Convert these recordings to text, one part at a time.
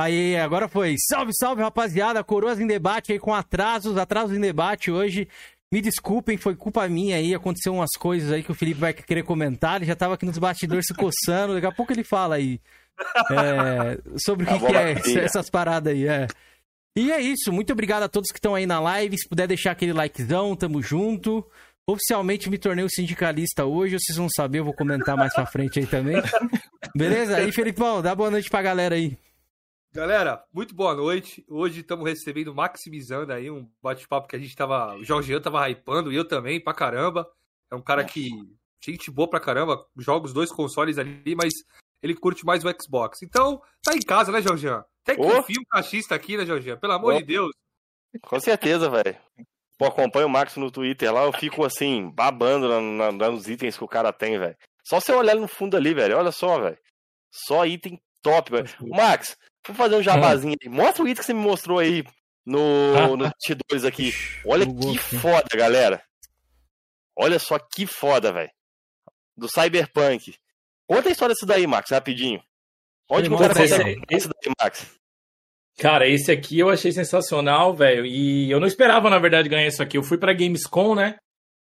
Aí, agora foi. Salve, salve, rapaziada. Coroas em debate aí com atrasos, atrasos em debate hoje. Me desculpem, foi culpa minha aí. Aconteceu umas coisas aí que o Felipe vai querer comentar. Ele já tava aqui nos bastidores se coçando. Daqui a pouco ele fala aí é, sobre o que, que é essas paradas aí. É. E é isso. Muito obrigado a todos que estão aí na live. Se puder deixar aquele likezão, tamo junto. Oficialmente me tornei um sindicalista hoje, vocês vão saber, eu vou comentar mais pra frente aí também. Beleza? Aí, Felipão, dá boa noite pra galera aí. Galera, muito boa noite. Hoje estamos recebendo, maximizando aí um bate-papo que a gente tava. O Jorgean tava hypando, e eu também, pra caramba. É um cara que. Gente boa pra caramba, joga os dois consoles ali, mas ele curte mais o Xbox. Então, tá em casa, né, Jorgean? Até que oh. enfim um cachista aqui, né, Jorgean? Pelo amor oh. de Deus. Com certeza, velho. Pô, acompanho o Max no Twitter lá, eu fico assim, babando na, na, nos itens que o cara tem, velho. Só você olhar no fundo ali, velho. Olha só, velho. Só item top, velho. Max, Vou fazer um jabazinho aí. Mostra o item que você me mostrou aí no, no T2 aqui. Olha que foda, galera. Olha só que foda, velho. Do Cyberpunk. Conta a história disso daí, Max, rapidinho. Onde que o cara consegue esse daí, Max? Cara, esse aqui eu achei sensacional, velho. E eu não esperava, na verdade, ganhar isso aqui. Eu fui pra Gamescom, né?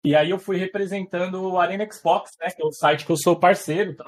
E aí eu fui representando o Arena Xbox, né? Que é o site que eu sou parceiro. Tá?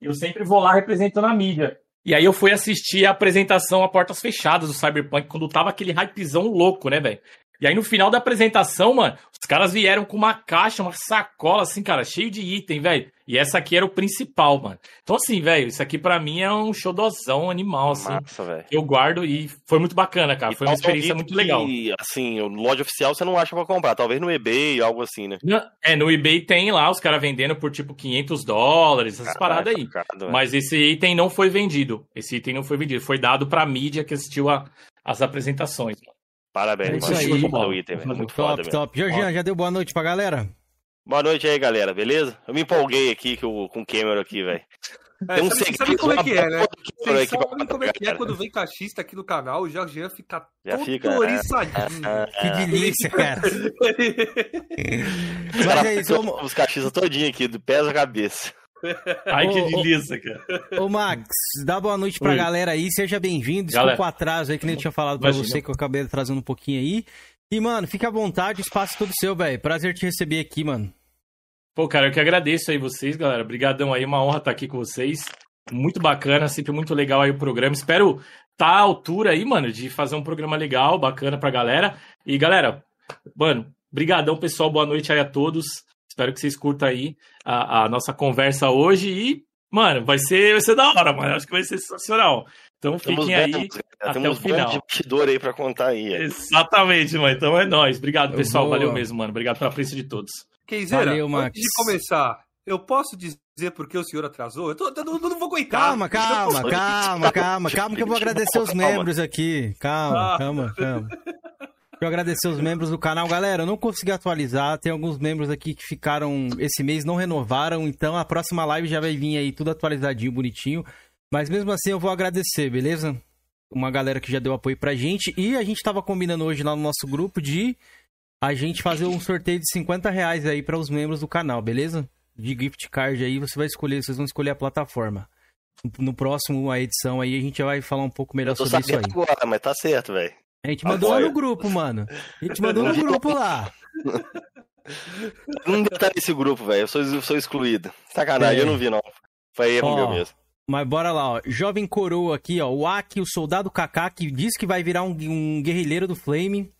Eu sempre vou lá representando a mídia. E aí eu fui assistir a apresentação a portas fechadas do Cyberpunk, quando tava aquele hypezão louco, né, velho? E aí no final da apresentação, mano, os caras vieram com uma caixa, uma sacola, assim, cara, cheio de item, velho. E essa aqui era o principal, mano. Então, assim, velho, isso aqui para mim é um showdozão animal, assim. Massa, velho. Eu guardo e foi muito bacana, cara. E foi uma experiência muito legal. E, assim, loja oficial você não acha pra comprar. Talvez no eBay, algo assim, né? é, no eBay tem lá os caras vendendo por tipo 500 dólares, essas paradas aí. Focado, Mas esse item não foi vendido. Esse item não foi vendido. Foi dado pra mídia que assistiu a, as apresentações, mano. Parabéns, é mano. Muito foda o item, velho. Muito top, foda, top. Georgian, já deu boa noite pra galera? Boa noite aí, galera, beleza? Eu me empolguei aqui com, com o Cameron aqui, velho. É, Tem um sabe, sabe como é que é, né? Vocês sabem como é que é quando vem cachista aqui no canal, o Jorgian fica Já todo fica, oriçadinho. que delícia, cara. Mas é isso, Os cachistas todinho aqui, do pés à cabeça. Ai, que delícia, cara. Ô, Max, dá boa noite pra Oi. galera aí, seja bem-vindo. Desculpa o atraso aí, que nem eu tinha falado pra Imagina. você, que eu acabei atrasando um pouquinho aí. E, mano, fica à vontade, espaço é todo seu, velho. Prazer te receber aqui, mano. Pô, cara, eu que agradeço aí vocês, galera. Obrigadão aí, uma honra estar aqui com vocês. Muito bacana, sempre muito legal aí o programa. Espero estar tá à altura aí, mano, de fazer um programa legal, bacana pra galera. E, galera, mano, brigadão, pessoal. Boa noite aí a todos. Espero que vocês curtam aí a, a, nossa conversa hoje e, mano, vai ser, vai ser da hora, mano. Acho que vai ser sensacional. Então fiquem aí bons, até temos o final. de bastidor aí pra contar aí. Exatamente, mano. Então é nóis. Obrigado, pessoal. Vou... Valeu mesmo, mano. Obrigado pela presença de todos. Keizeira, Valeu, Max. antes de começar, eu posso dizer por que o senhor atrasou? Eu, tô, eu não, não vou aguentar. Calma, calma, calma, calma, calma, que eu vou agradecer os membros aqui. Calma, ah. calma, calma. Eu agradecer os membros do canal. Galera, eu não consegui atualizar. Tem alguns membros aqui que ficaram esse mês, não renovaram. Então a próxima live já vai vir aí tudo atualizadinho, bonitinho. Mas mesmo assim eu vou agradecer, beleza? Uma galera que já deu apoio pra gente. E a gente tava combinando hoje lá no nosso grupo de a gente fazer um sorteio de 50 reais aí para os membros do canal, beleza? De gift card aí, você vai escolher, vocês vão escolher a plataforma. No próximo a edição aí a gente vai falar um pouco melhor sobre isso aí. agora, mas tá certo, velho. A gente mandou lá no grupo, mano. A gente mandou no grupo lá. Não estar nesse grupo, velho. Eu sou, eu sou excluído. Sacanagem, é. eu não vi, não. Foi erro ó, meu mesmo. Mas bora lá, ó. Jovem coroa aqui, ó. O Aki, o soldado Kaká, que diz que vai virar um, um guerrilheiro do Flame.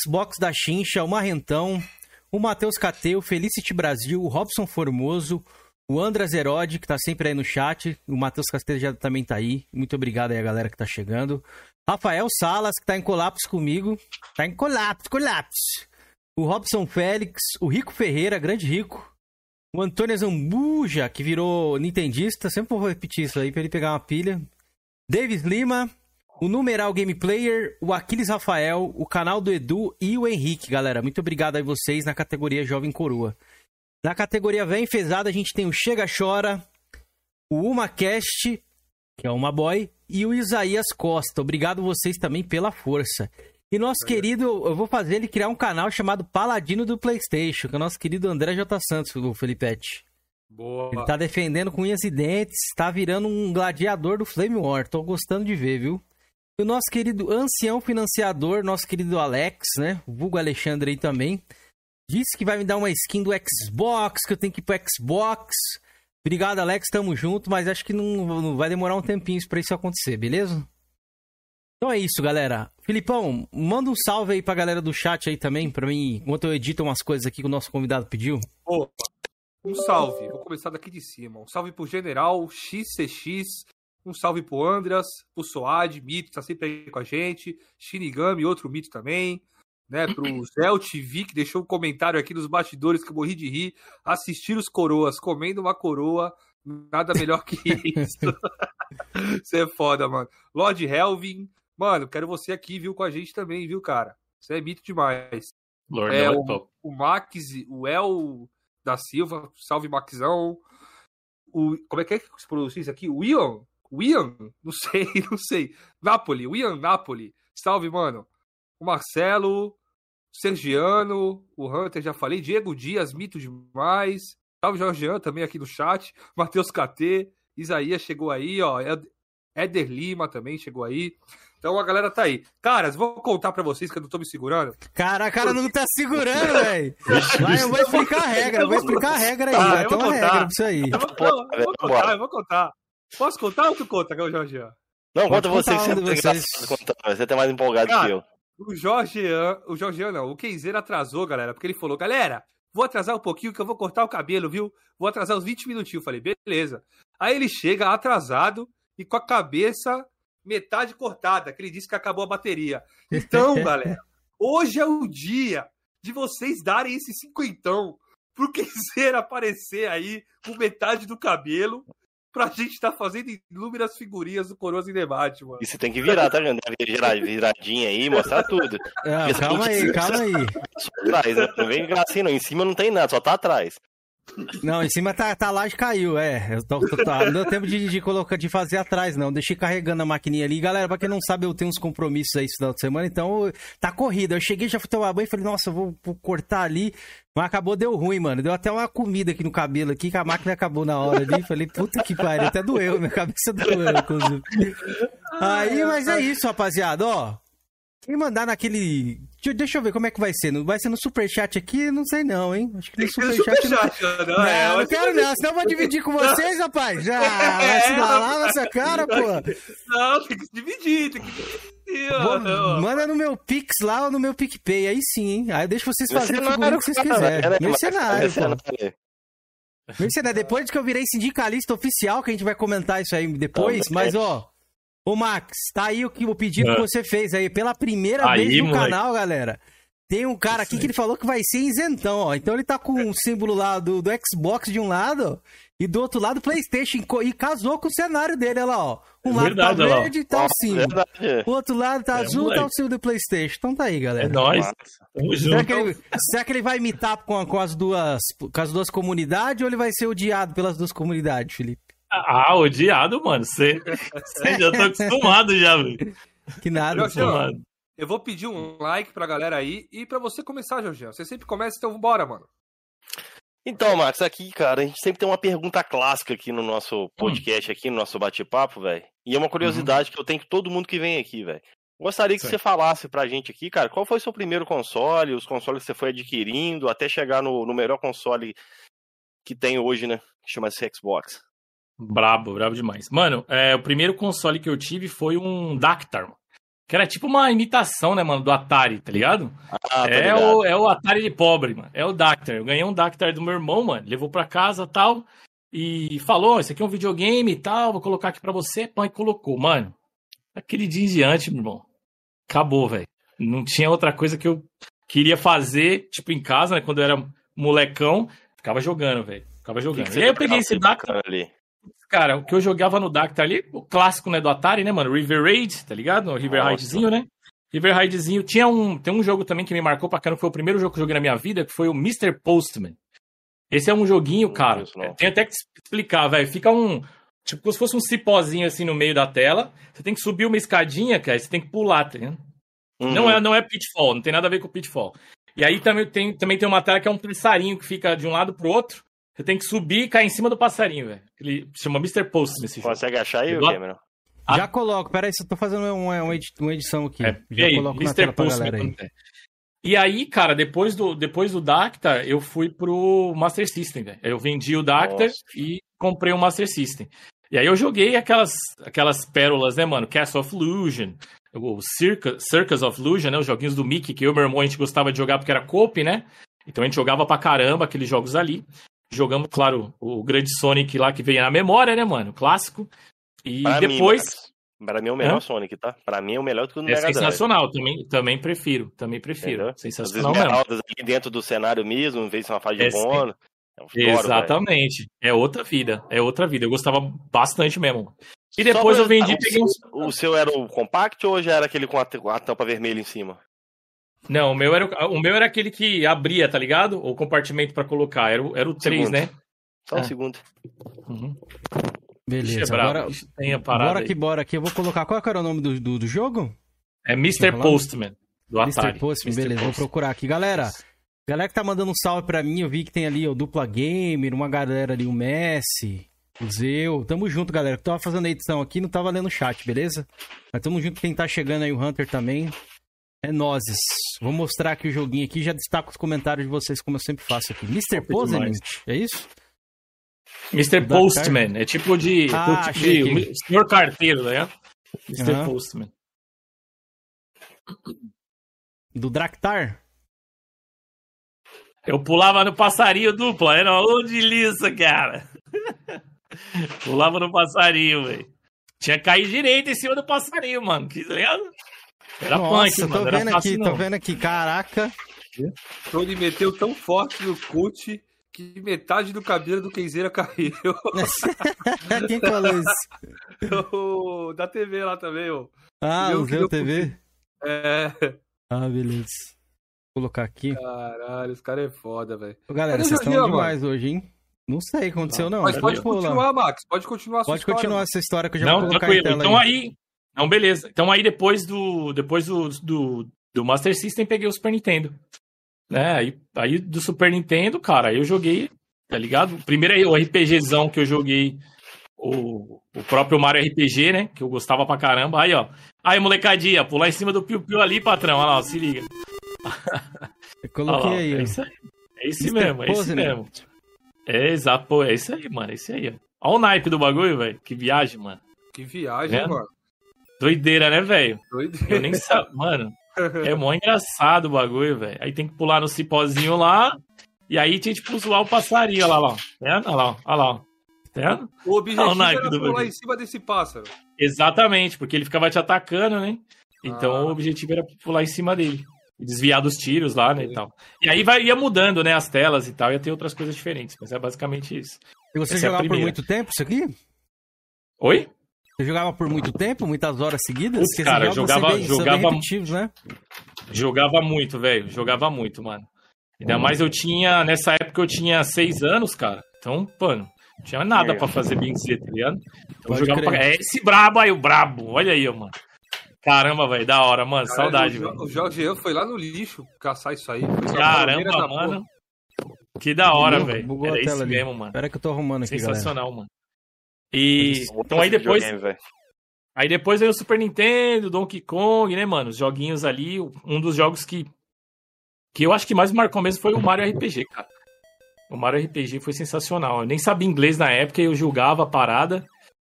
Xbox da Chincha, o Marrentão. O Matheus Cateu, Felicity Brasil, o Robson Formoso. O Andras Herode, que tá sempre aí no chat. O Matheus Castelo já também tá aí. Muito obrigado aí a galera que tá chegando. Rafael Salas, que tá em colapso comigo. Tá em colapso, colapso. O Robson Félix, o Rico Ferreira, grande Rico. O Antônio Zambuja, que virou nintendista. Sempre vou repetir isso aí pra ele pegar uma pilha. Davis Lima, o Numeral Game Player, o Aquiles Rafael, o canal do Edu e o Henrique, galera. Muito obrigado a vocês na categoria Jovem Coroa. Na categoria Vem Fezada, a gente tem o Chega Chora, o UmaCast, que é uma boy, e o Isaías Costa. Obrigado vocês também pela força. E nosso querido, eu vou fazer ele criar um canal chamado Paladino do PlayStation, que é o nosso querido André J. Santos, o Felipete. Boa. Ele tá defendendo com unhas e dentes, tá virando um gladiador do Flame War. Tô gostando de ver, viu? E o nosso querido ancião financiador, nosso querido Alex, né? O vulgo Alexandre aí também. Disse que vai me dar uma skin do Xbox, que eu tenho que ir pro Xbox. Obrigado, Alex, tamo junto, mas acho que não, não vai demorar um tempinho para isso acontecer, beleza? Então é isso, galera. Filipão, manda um salve aí pra galera do chat aí também, pra mim, enquanto eu edito umas coisas aqui que o nosso convidado pediu. Opa, um salve. Vou começar daqui de cima. Um salve pro General XCX. Um salve pro Andras, pro Soad, Mito, que tá sempre aí com a gente. Shinigami, outro Mito também. Né, pro Zé TV, que deixou um comentário aqui nos bastidores que eu morri de rir. Assistir os coroas comendo uma coroa Nada melhor que isso. Você é foda, mano. Lord Helvin, Mano, quero você aqui, viu, com a gente também, viu, cara? Você é mito demais. Lord é, o, o Max, o El da Silva, salve Maxão. O, como é que é que se pronuncia isso aqui? O Ian? O Ian? Não sei, não sei. Napoli, o Ian Napoli. Salve, mano. O Marcelo, Sergiano, o Hunter, já falei. Diego Dias, mito demais. Salve, Jorgean, também aqui no chat. Matheus KT, Isaías chegou aí, ó. Éder Lima também chegou aí. Então a galera tá aí. Caras, vou contar pra vocês que eu não tô me segurando. Cara, a cara não tá segurando, velho. eu vou explicar a regra, eu vou explicar a regra aí. Ah, eu vou contar. regra pra isso aí. Eu vou, eu vou contar, eu vou contar. Posso contar ou tu conta, Jorge? Não, conta você que você você tá mais empolgado Cara, que eu. O Jorgean, o Jorgean não, o Keizer atrasou, galera, porque ele falou, galera, vou atrasar um pouquinho que eu vou cortar o cabelo, viu? Vou atrasar uns 20 minutinhos. Eu falei, beleza. Aí ele chega atrasado e com a cabeça metade cortada, que ele disse que acabou a bateria. Então, galera, hoje é o dia de vocês darem esse cinquentão pro Kenzer aparecer aí com metade do cabelo pra gente estar tá fazendo inúmeras figurinhas do Coroas em debate, mano. E você tem que virar, tá vendo? Virar, viradinha aí, mostrar tudo. É, calma aí, calma aí. Atrás, né? Não vem assim, não. Em cima não tem nada, só tá atrás. Não, em cima tá, tá lá e caiu, é. Eu tô, tô, tô, não deu tempo de, de, colocar, de fazer atrás, não. Deixei carregando a maquininha ali. Galera, pra quem não sabe, eu tenho uns compromissos aí esse final de semana, então tá corrida. Eu cheguei, já fui tomar banho e falei, nossa, vou, vou, cortar ali. Mas acabou, deu ruim, mano. Deu até uma comida aqui no cabelo aqui, que a máquina acabou na hora ali. Falei, puta que pariu, até doeu, minha cabeça doeu, inclusive. Aí, mas é isso, rapaziada, ó. Quem mandar naquele. Deixa eu ver como é que vai ser. Vai ser no superchat aqui? Não sei não, hein? Acho que no superchat. Super não... não, não, é, não quero não, senão eu vou dividir com vocês, rapaz. Já, vai se lá nessa cara, pô. Não, tem que dividir, tem que dividir. Vou, manda no meu Pix lá ou no meu PicPay, aí sim, hein? Aí eu deixo vocês fazerem o que vocês quiserem. Mercenário, pô. Mercenário, depois que eu virei sindicalista oficial, que a gente vai comentar isso aí depois, mas ó. Ô, Max, tá aí o, que, o pedido é. que você fez aí. Pela primeira aí, vez no moleque. canal, galera. Tem um cara aqui que ele falou que vai ser isentão, ó. Então ele tá com o um símbolo lá do, do Xbox de um lado e do outro lado PlayStation. E casou com o cenário dele, olha lá, ó. Um lado verdade, tá verde e tá o símbolo. O outro lado tá é, azul e tá o símbolo do PlayStation. Então tá aí, galera. É nóis. Será que, ele, será que ele vai imitar com, com, as duas, com as duas comunidades ou ele vai ser odiado pelas duas comunidades, Felipe? Ah, odiado, mano. Você já tá acostumado já, velho. Que nada, Jorge, Eu vou pedir um like pra galera aí e pra você começar, Jorge. Você sempre começa, então vambora, mano. Então, Max, aqui, cara, a gente sempre tem uma pergunta clássica aqui no nosso podcast, aqui no nosso bate-papo, velho. E é uma curiosidade uhum. que eu tenho com todo mundo que vem aqui, velho. Gostaria que Sim. você falasse pra gente aqui, cara, qual foi o seu primeiro console, os consoles que você foi adquirindo, até chegar no, no melhor console que tem hoje, né? Que chama-se Xbox. Brabo, brabo demais. Mano, é, o primeiro console que eu tive foi um Dactar, que era tipo uma imitação, né, mano, do Atari, tá ligado? Ah, é, o, é o Atari de pobre, mano. É o Dactar. Eu ganhei um Dactar do meu irmão, mano. Levou pra casa tal. E falou: Isso aqui é um videogame e tal. Vou colocar aqui pra você. E colocou. Mano, aquele dia em diante, meu irmão. Acabou, velho. Não tinha outra coisa que eu queria fazer, tipo, em casa, né? Quando eu era molecão. Ficava jogando, velho. Ficava jogando. Que que e aí eu peguei esse Dactar. Ali? Cara, o que eu jogava no Dacta ali, o clássico, né, do Atari, né, mano? River Raid, tá ligado? O River Raidzinho, né? River Raidzinho. Tinha um, tem um jogo também que me marcou pra caramba, foi o primeiro jogo que eu joguei na minha vida, que foi o Mr. Postman. Esse é um joguinho, cara. tem até que explicar, velho. Fica um. Tipo, como se fosse um cipózinho assim no meio da tela. Você tem que subir uma escadinha, cara. Você tem que pular, tá ligado? Uhum. Não, é, não é pitfall, não tem nada a ver com pitfall. E aí também tem, também tem uma tela que é um passarinho que fica de um lado pro outro. Você tem que subir e cair em cima do passarinho, velho. Ele chama Mr. Post nesse jogo. Consegue achar aí, o Cameron? Ah. Já coloco, peraí, eu tô fazendo uma, uma edição aqui. É, Já aí, coloco Mr. na tela pra galera aí. E aí, cara, depois do, depois do Dacta, eu fui pro Master System, velho. Eu vendi o Dacta Nossa. e comprei o Master System. E aí eu joguei aquelas, aquelas pérolas, né, mano? Castle of Illusion, o Circus, Circus of Illusion, né? Os joguinhos do Mickey, que eu e meu irmão a gente gostava de jogar porque era coop, né? Então a gente jogava pra caramba aqueles jogos ali. Jogamos, claro, o grande Sonic lá que veio na memória, né, mano? Clássico. E pra depois. Mim, Pra mim é o melhor Hã? Sonic, tá? Pra mim é o melhor do que o é Mega. É sensacional, também, também prefiro, também prefiro. Entendeu? Sensacional As mesmo. ali dentro do cenário mesmo, em vez de uma fase de é, bono. É Exatamente. É outra vida, é outra vida. Eu gostava bastante mesmo. E depois eu vendi e peguei um... O seu era o compact ou já era aquele com a, a tampa vermelha em cima? Não, o meu, era, o meu era aquele que abria, tá ligado? O compartimento para colocar. Era, o, era o 3, segundo. né? Só o é. segundo. Uhum. Beleza, agora bora aqui, bora aqui. Eu vou colocar. Qual era o nome do, do, do jogo? É Mr. Postman, do Atari. Mr. Postman, beleza, Postman. vou procurar aqui. Galera, galera que tá mandando um salve pra mim, eu vi que tem ali o Dupla Gamer, uma galera ali, o Messi, o Zeu. Tamo junto, galera. Eu tava fazendo a edição aqui, não tava lendo o chat, beleza? Mas tamo junto quem tá chegando aí, o Hunter também. É nozes. Vou mostrar aqui o joguinho aqui, já destaco os comentários de vocês, como eu sempre faço aqui. Mr. Postman, é isso? Mr. Postman, é tipo de. Ah, tipo de senhor carteiro, né? Mr. Uhum. Postman. Do Draktar? Eu pulava no passarinho dupla, era uma de liça, cara. pulava no passarinho, velho. Tinha que cair direito em cima do passarinho, mano. Que ligado? Era Nossa, punk, mano. Tô vendo aqui, tô vendo aqui, caraca. Tony meteu tão forte no cut que metade do cabelo do Kenzeira caiu. Quem falou isso? O, da TV lá também, ó. Ah, o Zé TV? É. Ah, beleza. Vou colocar aqui. Caralho, os caras é foda, velho. Galera, vocês estão demais mano? hoje, hein? Não sei o que aconteceu, não. Mas pode continuar, Max. Pode continuar a Pode história, continuar mano. essa história que eu já não, vou colocar tranquilo. Então aí. Não, beleza. Então aí depois do. Depois do, do, do Master System peguei o Super Nintendo. Né? Aí, aí do Super Nintendo, cara, eu joguei, tá ligado? Primeiro aí, o RPGzão que eu joguei, o, o próprio Mario RPG, né? Que eu gostava pra caramba. Aí, ó. Aí, molecadinha, pular em cima do Piu Piu ali, patrão. Olha lá, ó, se liga. Eu coloquei ó, aí. É isso aí. É isso mesmo, é isso mesmo. É exato, pô, é isso aí, mano. É isso aí, ó. Olha o naipe do bagulho, velho. Que viagem, mano. Que viagem, mano. Doideira, né, velho? Doideira. Eu nem sabia. Mano, é mó engraçado o bagulho, velho. Aí tem que pular no cipózinho lá. E aí tinha tipo zoar o passarinho, olha lá, ó. Tá olha lá, olha lá. Tá O objetivo ah, era pular em cima desse pássaro. Exatamente, porque ele ficava te atacando, né? Então ah. o objetivo era pular em cima dele. E desviar dos tiros lá, né, e tal. E aí vai, ia mudando, né, as telas e tal, ia ter outras coisas diferentes, mas é basicamente isso. E você Essa jogava é por muito tempo isso aqui? Oi? Você jogava por muito tempo, muitas horas seguidas? Putz, cara, jogava, bem, jogava, né? jogava muito, velho, jogava muito, mano. Ainda hum. mais eu tinha, nessa época eu tinha seis anos, cara. Então, mano, não tinha nada é. para fazer bem dizer, tá ligado? Então, eu jogava pra... É esse brabo aí, o brabo. Olha aí, mano. Caramba, velho, da hora, mano. Saudade, velho. O Jorge foi lá no lixo caçar isso aí. Caramba, mano. Que da hora, velho. Era isso mesmo, mano. Espera que eu tô arrumando aqui, Sensacional, galera. mano. E então aí depois. aí depois veio o Super Nintendo, Donkey Kong, né, mano? Os joguinhos ali. Um dos jogos que. Que eu acho que mais marcou mesmo foi o Mario RPG, cara. O Mario RPG foi sensacional. Eu nem sabia inglês na época e eu julgava a parada.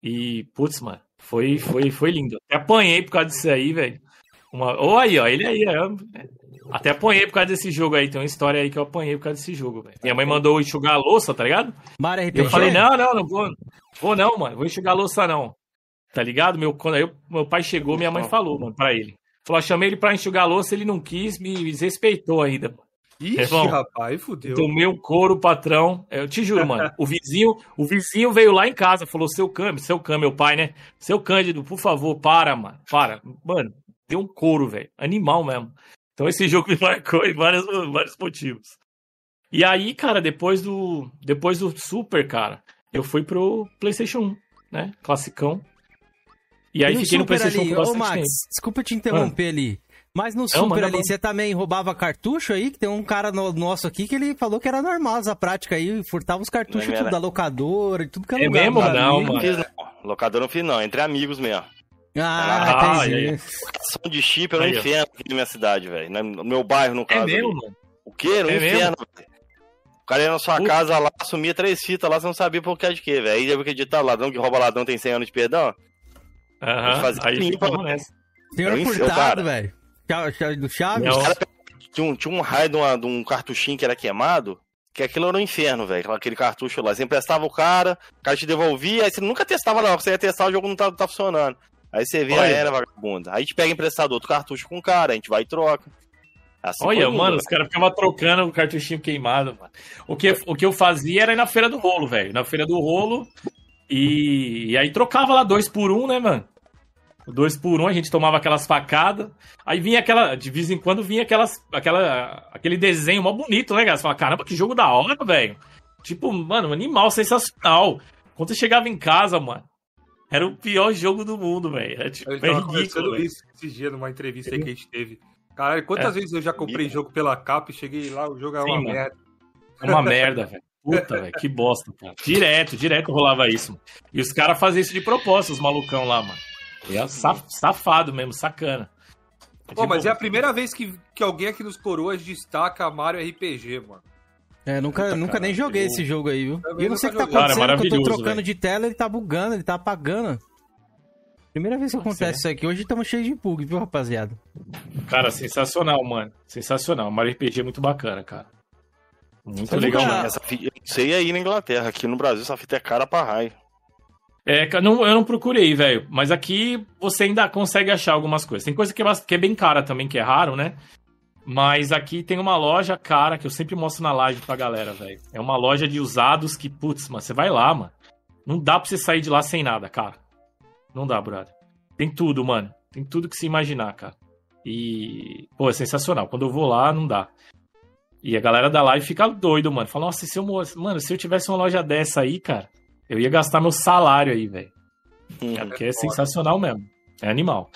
E, putz, mano, foi, foi, foi lindo. Até apanhei por causa disso aí, velho. Uma... Oh, aí, ó, ele aí, ó. Até apanhei por causa desse jogo aí. Tem uma história aí que eu apanhei por causa desse jogo, velho. Minha mãe mandou enxugar a louça, tá ligado? Mario RPG. Eu falei, não, não, não vou. Vou não, mano. Vou enxugar a louça, não. Tá ligado? Meu, quando eu, meu pai chegou, minha mãe falou, mano, pra ele. Falou, chamei ele pra enxugar a louça, ele não quis, me desrespeitou ainda, mano. Ixi, Irmão, rapaz, fudeu. Tomei um couro, patrão. Eu te juro, mano. O vizinho, o vizinho veio lá em casa, falou: seu Cândido, seu Cândido, meu pai, né? Seu Cândido, por favor, para, mano. Para. Mano, deu um couro, velho. Animal mesmo. Então esse jogo me marcou em vários, vários motivos. E aí, cara, depois do, depois do Super, cara, eu fui pro PlayStation 1, né? Classicão. E aí e fiquei no PlayStation ali, 1 Ô, Max, tempo. desculpa te interromper ah. ali. Mas no Super ali, você também roubava cartucho aí? Que tem um cara no, nosso aqui que ele falou que era normal essa prática aí, furtava os cartuchos tudo da locadora e tudo que é, é lugar. mesmo? Não, mano. Fiz, não. Locadora não fiz não, entre amigos mesmo. Ah, ah entendi. Som de chip era um inferno aqui na minha cidade, velho. No meu bairro, no é caso. É mesmo, mano? O quê? Era um é inferno, velho. O cara ia na sua casa lá, sumia três fitas lá, você não sabia por que de quê, velho. Aí deve acreditar, ladrão que rouba ladrão tem 100 anos de perdão. Aham, uh -huh. aí limpa. Senhor furtado, velho. Do Chaves? Tinha um, tinha um raio de, uma, de um cartuchinho que era queimado, que aquilo era um inferno, velho. Aquele cartucho lá. Você emprestava o cara, o cara te devolvia, aí você nunca testava, não. Você ia testar, o jogo não tá, tá funcionando. Aí você vê, a era vagabunda. Aí a gente pega emprestado outro cartucho com o cara, a gente vai e troca. Assim Olha, mano, os caras ficavam trocando o cartuchinho queimado, mano. O que, o que eu fazia era ir na feira do rolo, velho. Na feira do rolo. E, e aí trocava lá dois por um, né, mano? dois por um, a gente tomava aquelas facadas. Aí vinha aquela. De vez em quando vinha aquelas, aquela, aquele desenho mó bonito, né, cara? Você fala, caramba, que jogo da hora, velho. Tipo, mano, animal sensacional. Quando você chegava em casa, mano, era o pior jogo do mundo, velho. É, tipo, eu tava é ridículo. isso esses dias numa entrevista aí que a gente teve. Caralho, quantas é. vezes eu já comprei jogo pela capa e cheguei lá, o jogo é uma Sim, merda. É uma merda, velho. Puta, velho, que bosta, cara. Direto, direto rolava isso. E os caras faziam isso de propósito, os malucão lá, mano. É safado mesmo, sacana. É Pô, mas é a primeira vez que, que alguém aqui nos Coroas destaca Mario RPG, mano. É, nunca, nunca nem joguei esse jogo aí, viu? E eu não sei o que tá acontecendo, Cara, eu tô trocando véio. de tela, ele tá bugando, ele tá apagando. Primeira vez que acontece isso aqui. Hoje estamos cheios de bug, viu, rapaziada? Cara, sensacional, mano. Sensacional. Mario RPG é muito bacana, cara. Muito legal, mano. Essa fita, sei aí na Inglaterra. Aqui no Brasil essa fita é cara pra raio. É, não, eu não procurei, velho. Mas aqui você ainda consegue achar algumas coisas. Tem coisa que é, que é, bem cara também, que é raro, né? Mas aqui tem uma loja cara que eu sempre mostro na live pra galera, velho. É uma loja de usados que, putz, mano, você vai lá, mano. Não dá pra você sair de lá sem nada, cara. Não dá, brother. Tem tudo, mano. Tem tudo que se imaginar, cara. E, pô, é sensacional. Quando eu vou lá, não dá. E a galera da live fica doido, mano. Fala, nossa, se eu, mano, se eu tivesse uma loja dessa aí, cara, eu ia gastar meu salário aí, velho. Hum, é, porque é, é sensacional mesmo. É animal.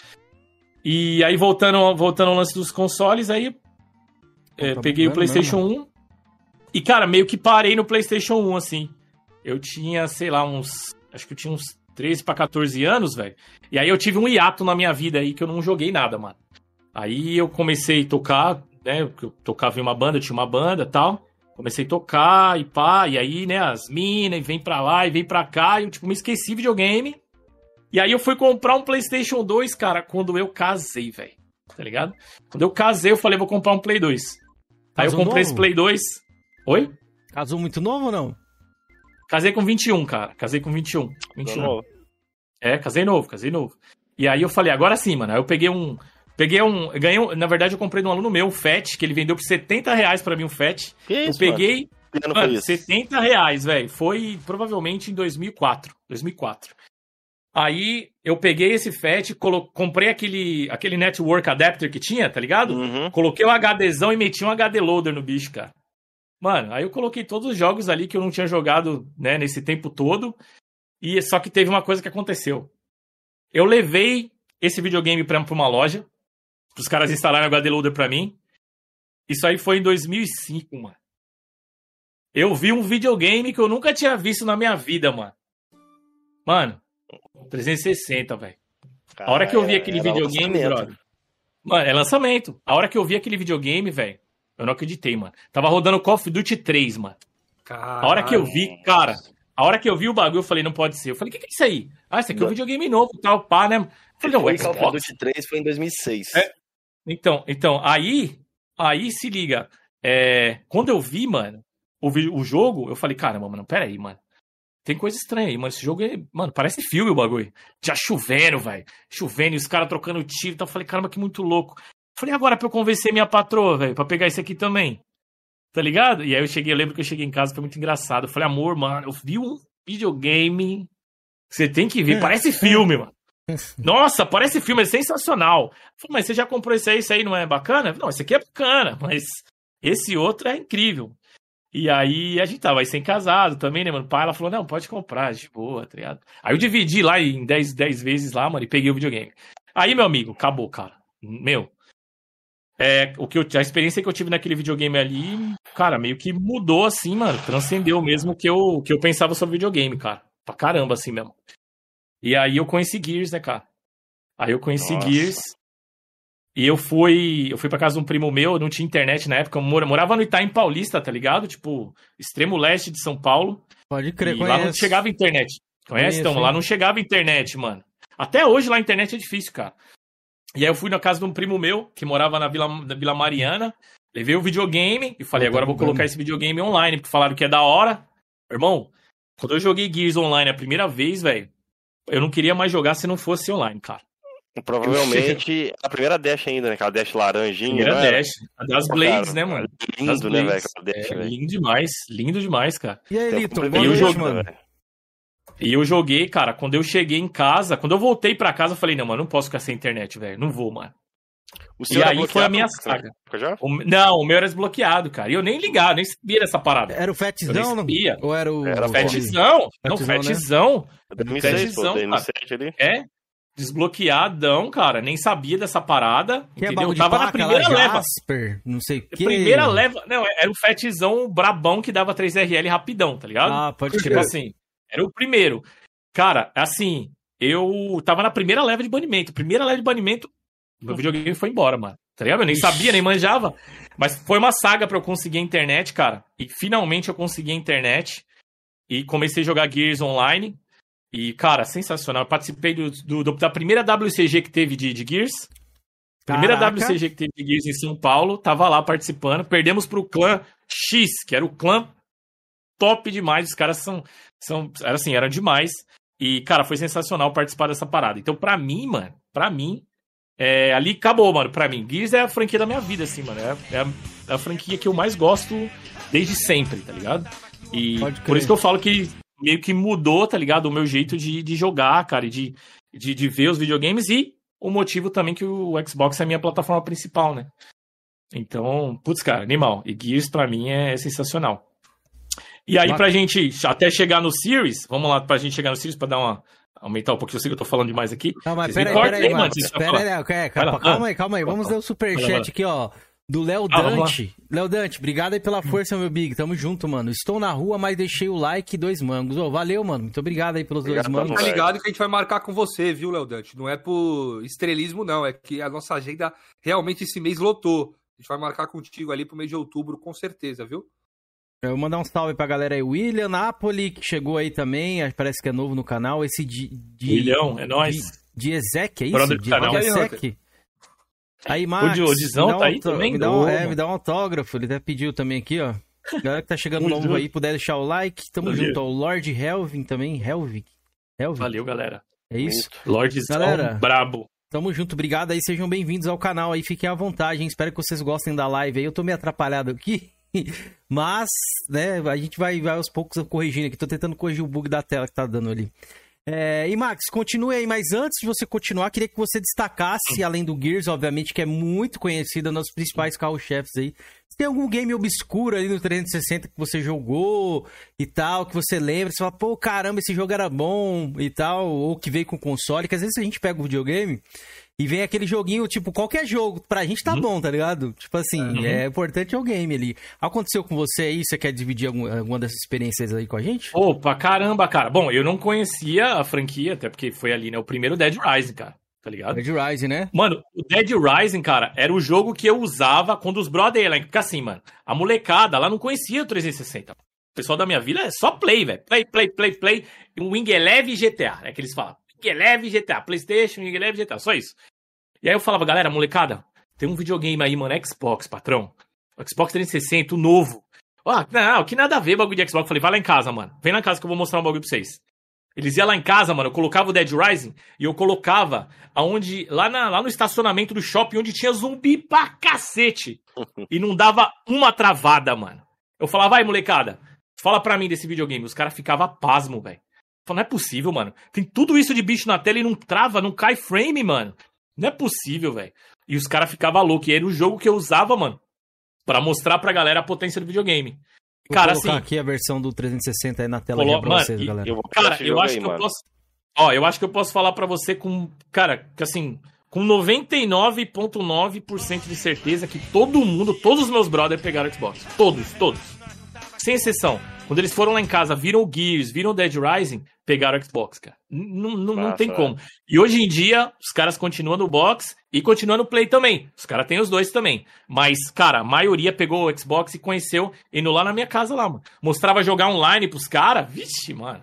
E aí, voltando, voltando ao lance dos consoles, aí é, peguei o PlayStation mesmo. 1. E, cara, meio que parei no PlayStation 1, assim. Eu tinha, sei lá, uns. Acho que eu tinha uns 13 para 14 anos, velho. E aí eu tive um hiato na minha vida aí que eu não joguei nada, mano. Aí eu comecei a tocar, né? Eu tocava em uma banda, tinha uma banda tal. Comecei a tocar e pá, e aí, né, as minas, e vem pra lá, e vem pra cá, e eu, tipo, me esqueci videogame. E aí eu fui comprar um PlayStation 2, cara, quando eu casei, velho. Tá ligado? Quando eu casei, eu falei, vou comprar um Play 2. Aí eu comprei novo? esse Play 2. Oi? Casou muito novo ou não? Casei com 21, cara. Casei com 21. 21. É, casei novo, casei novo. E aí eu falei, agora sim, mano. Aí eu peguei um. Peguei um. Ganhei um, na verdade, eu comprei de um aluno meu, um FET, que ele vendeu por 70 reais pra mim um FET. Que isso, eu peguei. Mano, mano 70 reais, velho. Foi provavelmente em 2004. 2004. Aí eu peguei esse FAT, comprei aquele, aquele network adapter que tinha, tá ligado? Uhum. Coloquei um HDzão e meti um HD loader no bicho, cara. Mano, aí eu coloquei todos os jogos ali que eu não tinha jogado, né, nesse tempo todo. E só que teve uma coisa que aconteceu. Eu levei esse videogame pra, pra uma loja, os caras instalaram o HD Loader pra mim. Isso aí foi em 2005, mano. Eu vi um videogame que eu nunca tinha visto na minha vida, mano. Mano, 360, velho. A hora que eu vi aquele videogame, brother. Mano, é lançamento. A hora que eu vi aquele videogame, velho, eu não acreditei, mano. Tava rodando Call of Duty 3, mano. Caralho. A hora que eu vi, cara, a hora que eu vi o bagulho, eu falei, não pode ser. Eu falei, o que, que é isso aí? Ah, isso aqui é um videogame novo, tal, pá, né? Eu falei, não, Xbox. Call of Duty 3 foi em 2006. É, então, então, aí, aí se liga. É, quando eu vi, mano, o, o jogo, eu falei, caramba, mano, pera aí, mano. Tem coisa estranha aí, mano. Esse jogo é. Mano, parece filme o bagulho. Já chovendo, velho. Chovendo e os caras trocando tiro. Então eu falei, caramba, que muito louco. Falei, agora pra eu convencer minha patroa, velho, pra pegar esse aqui também. Tá ligado? E aí eu cheguei, eu lembro que eu cheguei em casa, foi muito engraçado. Eu falei, amor, mano, eu vi um videogame. Você tem que ver, parece filme, mano. Nossa, parece filme, é sensacional. Falei, mas você já comprou esse aí, esse aí não é bacana? Não, esse aqui é bacana, mas esse outro é incrível. E aí a gente tava aí sem casado também, né, mano? O pai ela falou: não, pode comprar, de boa, tá ligado? Aí eu dividi lá em 10, 10 vezes lá, mano, e peguei o videogame. Aí, meu amigo, acabou, cara. Meu. é, o que eu, a experiência que eu tive naquele videogame ali, cara, meio que mudou assim, mano. Transcendeu mesmo o que eu, que eu pensava sobre videogame, cara. Pra caramba, assim mesmo. E aí eu conheci Gears, né, cara? Aí eu conheci Nossa. Gears. E eu fui, eu fui pra casa de um primo meu, não tinha internet na época, eu morava no Itaim Paulista, tá ligado? Tipo, extremo leste de São Paulo. Pode crer, e lá não chegava internet. Conhece, então? Lá não chegava internet, mano. Até hoje lá a internet é difícil, cara. E aí eu fui na casa de um primo meu, que morava na Vila, na Vila Mariana, levei o videogame e falei, agora vou colocar esse videogame online, porque falaram que é da hora. Irmão, quando eu joguei Gears Online a primeira vez, velho, eu não queria mais jogar se não fosse online, cara. Provavelmente a primeira dash ainda, né? Aquela dash laranjinha. Primeira né? dash. A das Blades, cara, né, mano? Lindo, né, velho? É, lindo demais. Lindo demais, cara. E aí, Lito? E eu jogo, mano. E eu joguei, cara, quando eu cheguei em casa, quando eu voltei pra casa, eu falei, não, mano, não posso ficar sem internet, velho. Não vou, mano. e aí foi a minha saga. O, não, o meu era desbloqueado, cara. E eu nem ligava, nem sabia dessa parada. Era o Fetzão, não? Ou era o. Era Fetzão? Não, Fetzão. Né? Fetzão, É? Desbloqueadão, cara. Nem sabia dessa parada. Que entendeu? É tava na primeira leva. Jasper, não sei o quê. Primeira leva. Não, era o Fetzão brabão que dava 3RL rapidão, tá ligado? Ah, pode tipo crer. Tipo assim. Era o primeiro. Cara, assim, eu tava na primeira leva de banimento. Primeira leva de banimento, meu videogame foi embora, mano. Tá ligado? Eu nem sabia, nem manjava. Mas foi uma saga para eu conseguir a internet, cara. E finalmente eu consegui a internet. E comecei a jogar Gears Online. E, cara, sensacional. Eu participei do, do, da primeira WCG que teve de, de Gears. Primeira Caraca. WCG que teve de Gears em São Paulo. Tava lá participando. Perdemos pro clã X, que era o clã top demais. Os caras são. são era assim, eram demais. E, cara, foi sensacional participar dessa parada. Então, pra mim, mano, pra mim, é, ali acabou, mano. Pra mim, Gears é a franquia da minha vida, assim, mano. É, é, a, é a, franquia que eu mais gosto desde sempre, tá ligado? E por isso que eu falo que meio que mudou, tá ligado? O meu jeito de, de jogar, cara, e de, de, de ver os videogames e o motivo também que o Xbox é a minha plataforma principal, né? Então, putz, cara, animal. E Gears pra mim é sensacional. E aí, pra gente até chegar no Series, vamos lá pra gente chegar no Series pra dar uma. Aumentar um pouquinho, eu sei que eu tô falando demais aqui. Não, mas pera aí, pera aí, mano. Pera aí, calma, aí, calma aí. Vamos ver o superchat aqui, ó. Do Léo ah, Dante. Léo Dante, obrigado aí pela força, meu Big. Tamo junto, mano. Estou na rua, mas deixei o like e dois mangos. Oh, valeu, mano. Muito obrigado aí pelos obrigado, dois mangos. Tá ligado que a gente vai marcar com você, viu, Léo Dante? Não é por estrelismo, não. É que a nossa agenda realmente esse mês lotou. A gente vai marcar contigo ali pro mês de outubro, com certeza, viu? Eu vou mandar um salve pra galera aí. William Napoli, que chegou aí também, parece que é novo no canal. Esse de. de William, é nóis. De, de Ezek, é isso? De, canal. de Ezek. Aí, Max. O Dizão tá aí também? Me dá, um, é, me dá um autógrafo. Ele até pediu também aqui, ó. Galera que tá chegando novo aí, puder deixar o like. Tamo junto. Ó, o Lord Helvin também. Helvig. Helvig. Valeu, galera. É isso? Galera, brabo. Tamo junto, obrigado aí, sejam bem-vindos ao canal aí, fiquem à vontade, hein? Espero que vocês gostem da live aí. Eu tô meio atrapalhado aqui, Mas, né, a gente vai, vai aos poucos corrigindo aqui. Tô tentando corrigir o bug da tela que tá dando ali. É, e Max, continue aí, mas antes de você continuar, queria que você destacasse, além do Gears, obviamente, que é muito conhecida nos principais carro-chefes aí. Se tem algum game obscuro ali no 360 que você jogou e tal, que você lembra, você fala, pô, caramba, esse jogo era bom e tal, ou que veio com console, que às vezes a gente pega o videogame e vem aquele joguinho, tipo, qualquer jogo, pra gente tá uhum. bom, tá ligado? Tipo assim, uhum. é importante é o game ali. Aconteceu com você aí? Você quer dividir algum, alguma dessas experiências aí com a gente? Opa, caramba, cara. Bom, eu não conhecia a franquia, até porque foi ali, né? O primeiro Dead Rising, cara. Tá ligado? Dead Rising, né? Mano, o Dead Rising, cara, era o jogo que eu usava quando os brother lá. Porque assim, mano, a molecada lá não conhecia o 360. O pessoal da minha vila é só play, velho. Play, play, play, play. Um Wing Eleven GTA, é que eles falam. Eleve GTA, PlayStation, Eleve GTA, só isso. E aí eu falava, galera, molecada, tem um videogame aí, mano, Xbox, patrão. Xbox 360, o novo. Ah, não, que nada a ver bagulho de Xbox. Eu falei, vai lá em casa, mano. Vem lá em casa que eu vou mostrar um bagulho pra vocês. Eles iam lá em casa, mano, eu colocava o Dead Rising e eu colocava aonde lá, na, lá no estacionamento do shopping onde tinha zumbi pra cacete. E não dava uma travada, mano. Eu falava, vai, molecada, fala pra mim desse videogame. Os caras ficavam pasmo, velho. Não é possível, mano. Tem tudo isso de bicho na tela e não trava, não cai frame, mano. Não é possível, velho. E os caras ficavam loucos. E era o jogo que eu usava, mano, para mostrar pra galera a potência do videogame. Vou cara, colocar assim, aqui a versão do 360 aí na tela colo... pra mano, vocês, galera. Eu cara, eu acho aí, que mano. eu posso. Ó, eu acho que eu posso falar para você com. Cara, que assim, com 99,9% de certeza que todo mundo, todos os meus brothers pegaram Xbox. Todos, todos. Sem exceção. Quando eles foram lá em casa, viram o Gears, viram o Dead Rising, pegaram o Xbox, cara. Não, não, não tem como. E hoje em dia, os caras continuam no box e continuam no Play também. Os caras têm os dois também. Mas, cara, a maioria pegou o Xbox e conheceu indo lá na minha casa lá, mano. Mostrava jogar online pros caras. Vixe, mano.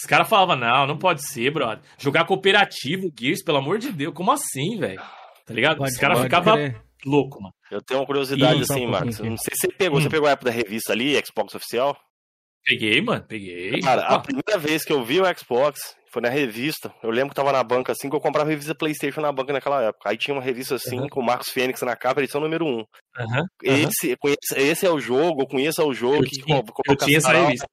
Os caras falavam, não, não pode ser, brother. Jogar cooperativo, Gears, pelo amor de Deus, como assim, velho? Tá ligado? Pode, Os caras ficavam loucos, mano. Eu tenho uma curiosidade assim, Marcos. Não sei se você pegou. Hum. Você pegou a época da revista ali, Xbox Oficial? Peguei, mano, peguei. Cara, a primeira vez que eu vi o Xbox foi na revista. Eu lembro que tava na banca assim, que eu comprava revista PlayStation na banca naquela época. Aí tinha uma revista assim, uhum. com o Marcos Fênix na capa, edição número 1. Um. Uhum. Esse, esse é o jogo, conheça o jogo. Eu, que, tinha, eu tinha essa revista.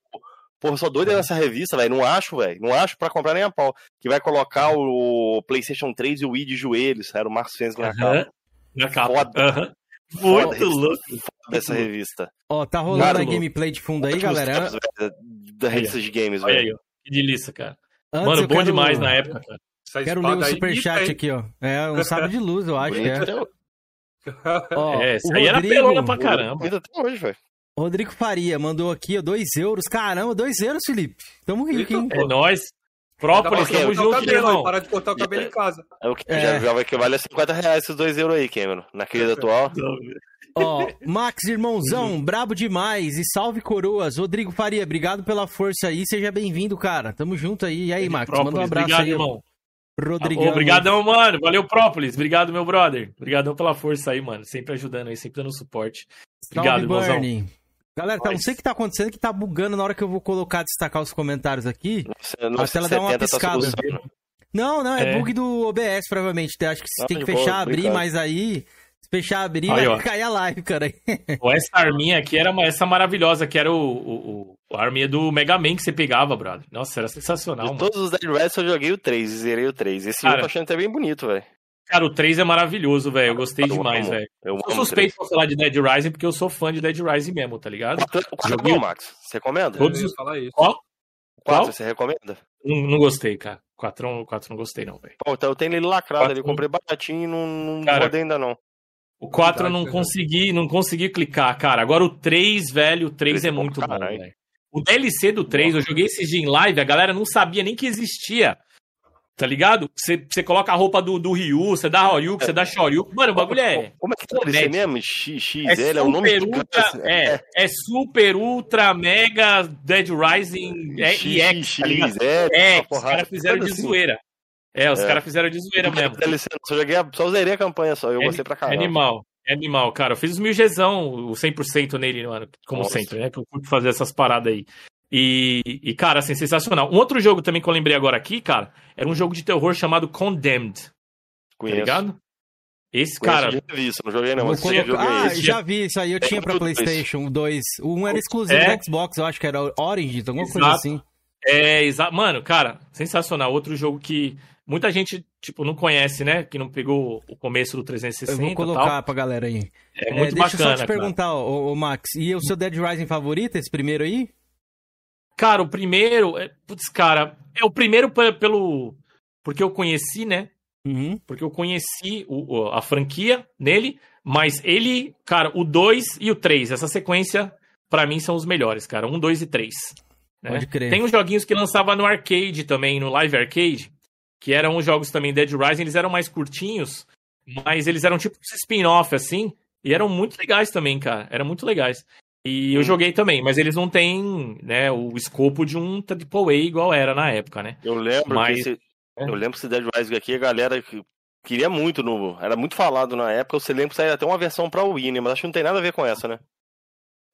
Porra, só doido nessa revista, velho. Não acho, velho. Não acho pra comprar nem a pau. Que vai colocar o PlayStation 3 e o Wii de joelhos. Era o Marcos Fênix na capa. Na capa. Foda. Muito Foda louco. Dessa revista. Ó, tá rolando Cara, a gameplay de fundo aí, galera. da revista de games, velho. Olha aí, ó. Que delícia, cara. Antes Mano, bom quero... demais na época, cara. Quero ler o superchat aqui, ó. É um sábio de luz, eu acho que é. Ó, é, isso aí Rodrigo... era pelona pra caramba. Até hoje, velho. Rodrigo Faria mandou aqui, ó, 2 euros. Caramba, 2 euros, Felipe. Tamo rico, hein? É nóis. Própolis, tamo junto, cabelo, irmão. Para de cortar o cabelo em casa. É o que é. já, já vai equivale a 50 reais esses 2 euros aí, Cameron. Na crise atual. Ó, Max, irmãozão, brabo demais. E salve coroas. Rodrigo Faria, obrigado pela força aí. Seja bem-vindo, cara. Tamo junto aí. E aí, Max, Própolis, manda um abraço obrigado, aí. Irmão. Rodrigão. Obrigadão, mano. Valeu, Própolis. Obrigado, meu brother. Obrigadão pela força aí, mano. Sempre ajudando aí, sempre dando suporte. Obrigado, irmãozão. Galera, tá, não sei o que tá acontecendo, que tá bugando na hora que eu vou colocar, destacar os comentários aqui. Nossa, a tela dá uma tá piscada. Tá não, não, é, é, bug do OBS, provavelmente. Acho que você tem que fechar, abrir, mas aí fechar, abrir, Aí, vai cair a live, cara. essa arminha aqui era essa maravilhosa, que era o, o, o, a arminha do Mega Man que você pegava, brother. Nossa, era sensacional, De mano. todos os Dead Rise eu joguei o 3, zerei o 3. Esse cara, eu tô achando até bem bonito, velho. Cara, o 3 é maravilhoso, velho. Eu gostei eu demais, velho. Eu, eu sou suspeito pra falar de Dead Rising porque eu sou fã de Dead Rising mesmo, tá ligado? O 4 Joguei... Max. Você recomenda? Todos os... falar isso. Qual? O 4, você recomenda? Não, não gostei, cara. 4, 4 não gostei, não, velho. Pô, então eu tenho ele lacrado ali. Comprei baratinho e não, não cara, rodei ainda, não. O 4 eu não consegui, não consegui clicar, cara. Agora o 3, velho, o 3, 3 é, é muito bom, velho. O DLC do 3, eu joguei esse dia em live, a galera não sabia nem que existia. Tá ligado? Você, coloca a roupa do, do Ryu, você dá Ryu, você dá Shoryu. Mano, o bagulho é. Como é que tá esse mesmo? XXL é, é o nome ultra, é, é, é super ultra mega Dead Rising é, EX, tá ligado? É, é os caras fizeram de assim. zoeira. É, os é. caras fizeram de zoeira mesmo. Só, joguei, só zerei a campanha só, eu é, gostei pra caramba. Animal, é animal, cara. Eu fiz os mil Gzão, o 100% nele, mano, como Nossa. sempre, né? Que eu curto fazer essas paradas aí. E, e, cara, assim, sensacional. Um outro jogo também que eu lembrei agora aqui, cara, era um jogo de terror chamado Condemned. Tá Conheço. Tá ligado? Esse cara. Já vi isso, não joguei não. Mas colocar... Ah, esse. já vi isso aí. Eu tinha pra PlayStation 2. Um era exclusivo é? do Xbox, eu acho que era Origins, alguma Exato. coisa assim. É, exato. Mano, cara, sensacional. Outro jogo que Muita gente, tipo, não conhece, né? Que não pegou o começo do 360. Eu vou colocar tal. pra galera aí. É, é muito deixa bacana. Deixa eu só te perguntar, ô, ô, Max, e o seu Dead Rising favorito, esse primeiro aí? Cara, o primeiro. É, putz, cara, é o primeiro pelo. Porque eu conheci, né? Uhum. Porque eu conheci o, a franquia nele, mas ele, cara, o 2 e o 3, essa sequência, para mim, são os melhores, cara. 1, um, 2 e 3. Né? Pode crer. Tem uns joguinhos que lançava no arcade também, no Live Arcade, que eram os jogos também Dead Rising, eles eram mais curtinhos, mas eles eram tipo spin-off, assim, e eram muito legais também, cara. Eram muito legais. E eu joguei também, mas eles não têm, né, o escopo de um AAA igual era na época, né? Eu lembro mas... que esse, é. eu lembro que esse Dead Rising aqui, a galera queria muito no, era muito falado na época, você lembra que saiu até uma versão para Wii, né? Mas acho que não tem nada a ver com essa, né?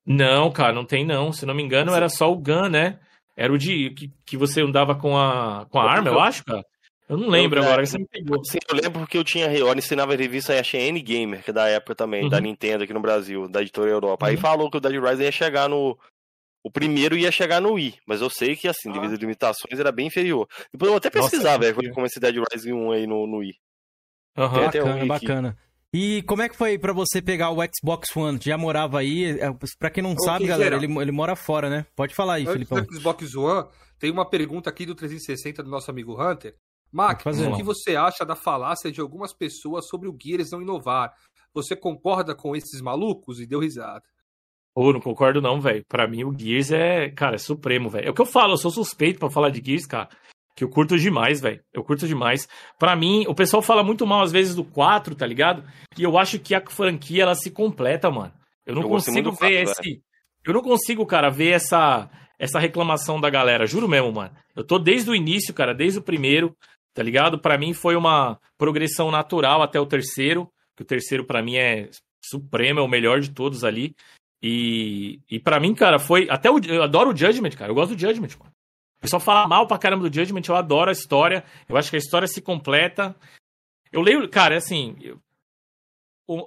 Não, cara, não tem não. Se não me engano, era só o Gun, né? Era o de que, que você andava com a com a arma, eu acho, cara. Eu não lembro eu, agora, você me pegou. Sim, eu lembro porque eu tinha, eu ensinava a revista aí, achei N-Gamer, que é da época também, uhum. da Nintendo aqui no Brasil, da editora Europa. Uhum. Aí falou que o Dead Rising ia chegar no... O primeiro ia chegar no Wii, mas eu sei que, assim, ah. devido a limitações, era bem inferior. Depois eu vou até pesquisar, velho, como esse Dead Rising 1 aí no, no Wii. Uhum. Bacana, bacana. E como é que foi para você pegar o Xbox One? Já morava aí? É, pra quem não Ô, sabe, galera, ele, ele mora fora, né? Pode falar aí, Felipe. Xbox One, tem uma pergunta aqui do 360 do nosso amigo Hunter. Mac, o que você acha da falácia de algumas pessoas sobre o Gears não inovar? Você concorda com esses malucos? E deu risada. Pô, não concordo não, velho. Pra mim o Gears é, cara, é supremo, velho. É o que eu falo, eu sou suspeito para falar de Gears, cara. Que eu curto demais, velho. Eu curto demais. Pra mim, o pessoal fala muito mal às vezes do 4, tá ligado? E eu acho que a franquia ela se completa, mano. Eu não eu consigo ver 4, esse. Véio. Eu não consigo, cara, ver essa essa reclamação da galera. Juro mesmo, mano. Eu tô desde o início, cara, desde o primeiro, tá ligado? Para mim foi uma progressão natural até o terceiro, que o terceiro para mim é supremo, é o melhor de todos ali. E, e para mim, cara, foi. Até o, eu adoro o Judgment, cara. Eu gosto do Judgment, mano. O pessoal fala mal pra caramba do Judgment, eu adoro a história. Eu acho que a história se completa. Eu leio, cara, assim. Eu,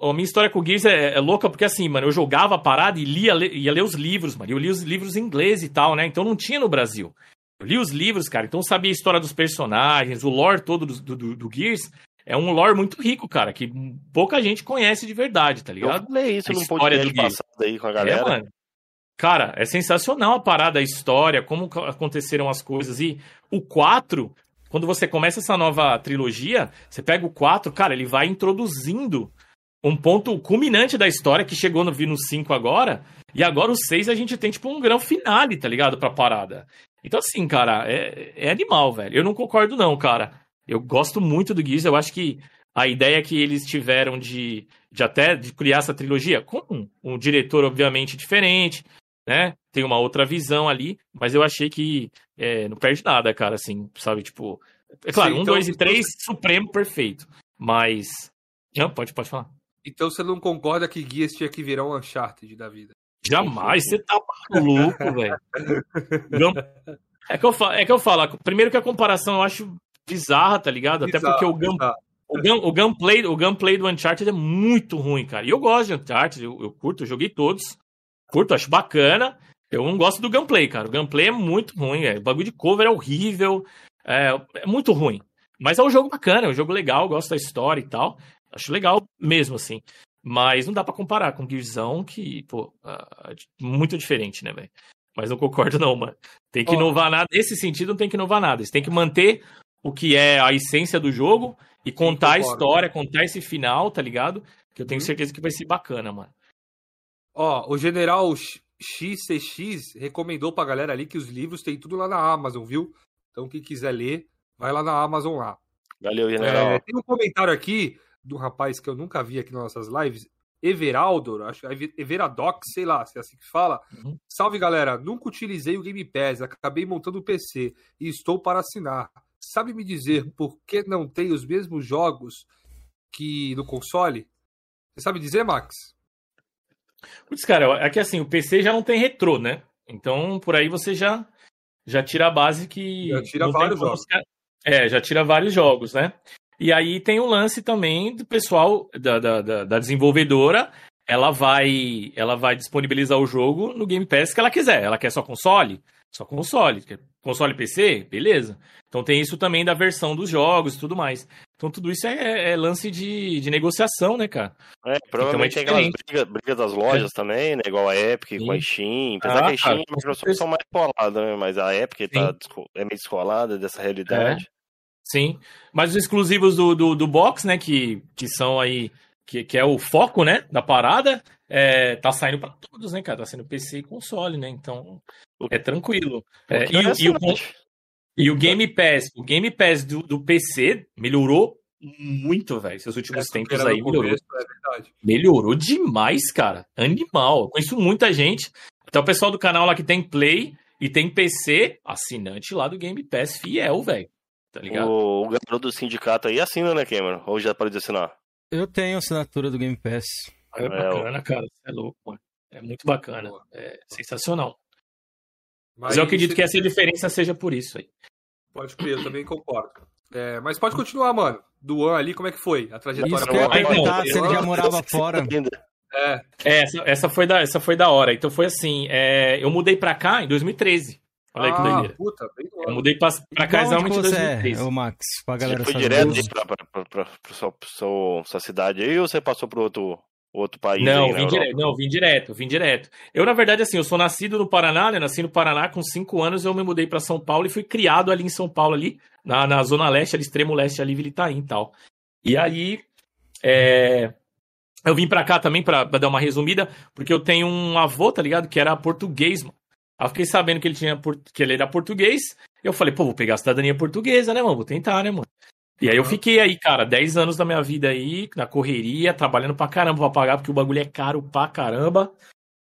a minha história com o Gears é, é, louca porque, assim, mano, eu jogava a parada e lia, ia ler os livros, mano. Eu li os livros em inglês e tal, né? Então não tinha no Brasil. Eu li os livros, cara, então sabia a história dos personagens, o lore todo do, do, do Gears. É um lore muito rico, cara, que pouca gente conhece de verdade, tá ligado? Eu falei isso a num podcast passado aí com a galera. É, mano. Cara, é sensacional a parada, a história, como aconteceram as coisas. E o 4, quando você começa essa nova trilogia, você pega o 4, cara, ele vai introduzindo um ponto culminante da história que chegou no Vino 5 agora. E agora o 6 a gente tem, tipo, um grão finale, tá ligado? Pra parada. Então, assim, cara, é, é animal, velho. Eu não concordo, não, cara. Eu gosto muito do Gears. Eu acho que a ideia que eles tiveram de, de até de criar essa trilogia, com um, um diretor, obviamente, diferente, né? Tem uma outra visão ali, mas eu achei que é, não perde nada, cara, assim, sabe? Tipo, é claro, Sim, um, então, dois e três, então... supremo, perfeito. Mas. Não, pode, pode falar. Então você não concorda que Guias tinha que virar um Uncharted da vida? Jamais, você tá maluco, velho. É que, eu falo, é que eu falo, primeiro que a comparação eu acho bizarra, tá ligado? Até porque o, gun, o, gun, o, gunplay, o gunplay do Uncharted é muito ruim, cara. E eu gosto de Uncharted, eu, eu curto, eu joguei todos. Curto, acho bacana. Eu não gosto do gunplay, cara. O gunplay é muito ruim, velho. O bagulho de cover é horrível. É, é muito ruim. Mas é um jogo bacana, é um jogo legal, gosto da história e tal. Acho legal mesmo, assim. Mas não dá para comparar com Gearzão, que, pô, uh, muito diferente, né, velho? Mas não concordo, não, mano. Tem que oh. inovar nada. Nesse sentido, não tem que inovar nada. Você tem que manter o que é a essência do jogo e contar a história, contar esse final, tá ligado? Que eu tenho uhum. certeza que vai ser bacana, mano. Ó, o General XCX recomendou pra galera ali que os livros tem tudo lá na Amazon, viu? Então, quem quiser ler, vai lá na Amazon lá. Valeu, General. É, tem um comentário aqui do rapaz que eu nunca vi aqui nas nossas lives, Everaldo, acho que é Everadox, sei lá, se é assim que fala. Uhum. Salve galera, nunca utilizei o Game Pass, acabei montando o PC e estou para assinar. Sabe me dizer por que não tem os mesmos jogos que no console? Você sabe dizer, Max? Putz, cara, é que assim, o PC já não tem retrô, né? Então, por aí você já já tira a base que. Já tira vários jogos. É, já tira vários jogos, né? E aí tem o lance também do pessoal da, da, da, da desenvolvedora. Ela vai, ela vai disponibilizar o jogo no Game Pass que ela quiser. Ela quer só console? Só console. Console PC? Beleza. Então tem isso também da versão dos jogos e tudo mais. Então tudo isso é, é lance de, de negociação, né, cara? É, provavelmente então, é tem aquelas brigas briga das lojas é. também, né? Igual a Epic Sim. com a Steam. Apesar ah, que a Steam e a Microsoft são mais coladas, né? Mas a Epic tá, é meio descolada dessa realidade. Sim. Mas os exclusivos do, do, do box, né? Que, que são aí. Que, que é o foco, né? Da parada. É, tá saindo para todos, né, cara? Tá saindo PC e console, né? Então. É tranquilo. É, e, e, o, e o Game Pass, o Game Pass do, do PC melhorou muito, velho. Esses últimos é, tempos aí melhorou. Começo, é melhorou demais, cara. Animal. Eu conheço muita gente. Até o pessoal do canal lá que tem Play e tem PC, assinante lá do Game Pass fiel, velho tá ligado? O, o garoto do sindicato aí assina, né, Cameron? Ou já pode assinar? Eu tenho assinatura do Game Pass. É, é bacana, é, cara. é louco, mano. É muito bacana. É sensacional. Mas, mas eu acredito que essa diferença seja por isso aí. Pode crer, eu também concordo. É, mas pode continuar, mano. Do An ali, como é que foi? A trajetória Isso que eu ia perguntar se ele já morava fora. É. é, essa, essa, foi da, essa foi da hora. Então foi assim: é, eu mudei pra cá em 2020. Olha aí que ah, doideira. Puta, bem Eu mudei pra, pra cá exatamente em 2003. É, o Max, pra galera Você foi direto pra, pra, pra, pra, pra, sua, pra sua cidade aí ou você passou pro outro outro país? Não, vim direto, não, vim direto, vim direto. Eu, na verdade, assim, eu sou nascido no Paraná, né? Nasci no Paraná, com cinco anos eu me mudei para São Paulo e fui criado ali em São Paulo, ali, na, na Zona Leste, ali, extremo leste, ali, Vilitaim e tal. E aí, é, eu vim pra cá também pra, pra, dar uma resumida, porque eu tenho um avô, tá ligado? Que era português, mano. Aí eu fiquei sabendo que ele, tinha, que ele era português. Eu falei, pô, vou pegar a cidadania portuguesa, né, mano? Vou tentar, né, mano? E aí eu fiquei aí, cara, 10 anos da minha vida aí, na correria, trabalhando pra caramba pra pagar, porque o bagulho é caro pra caramba.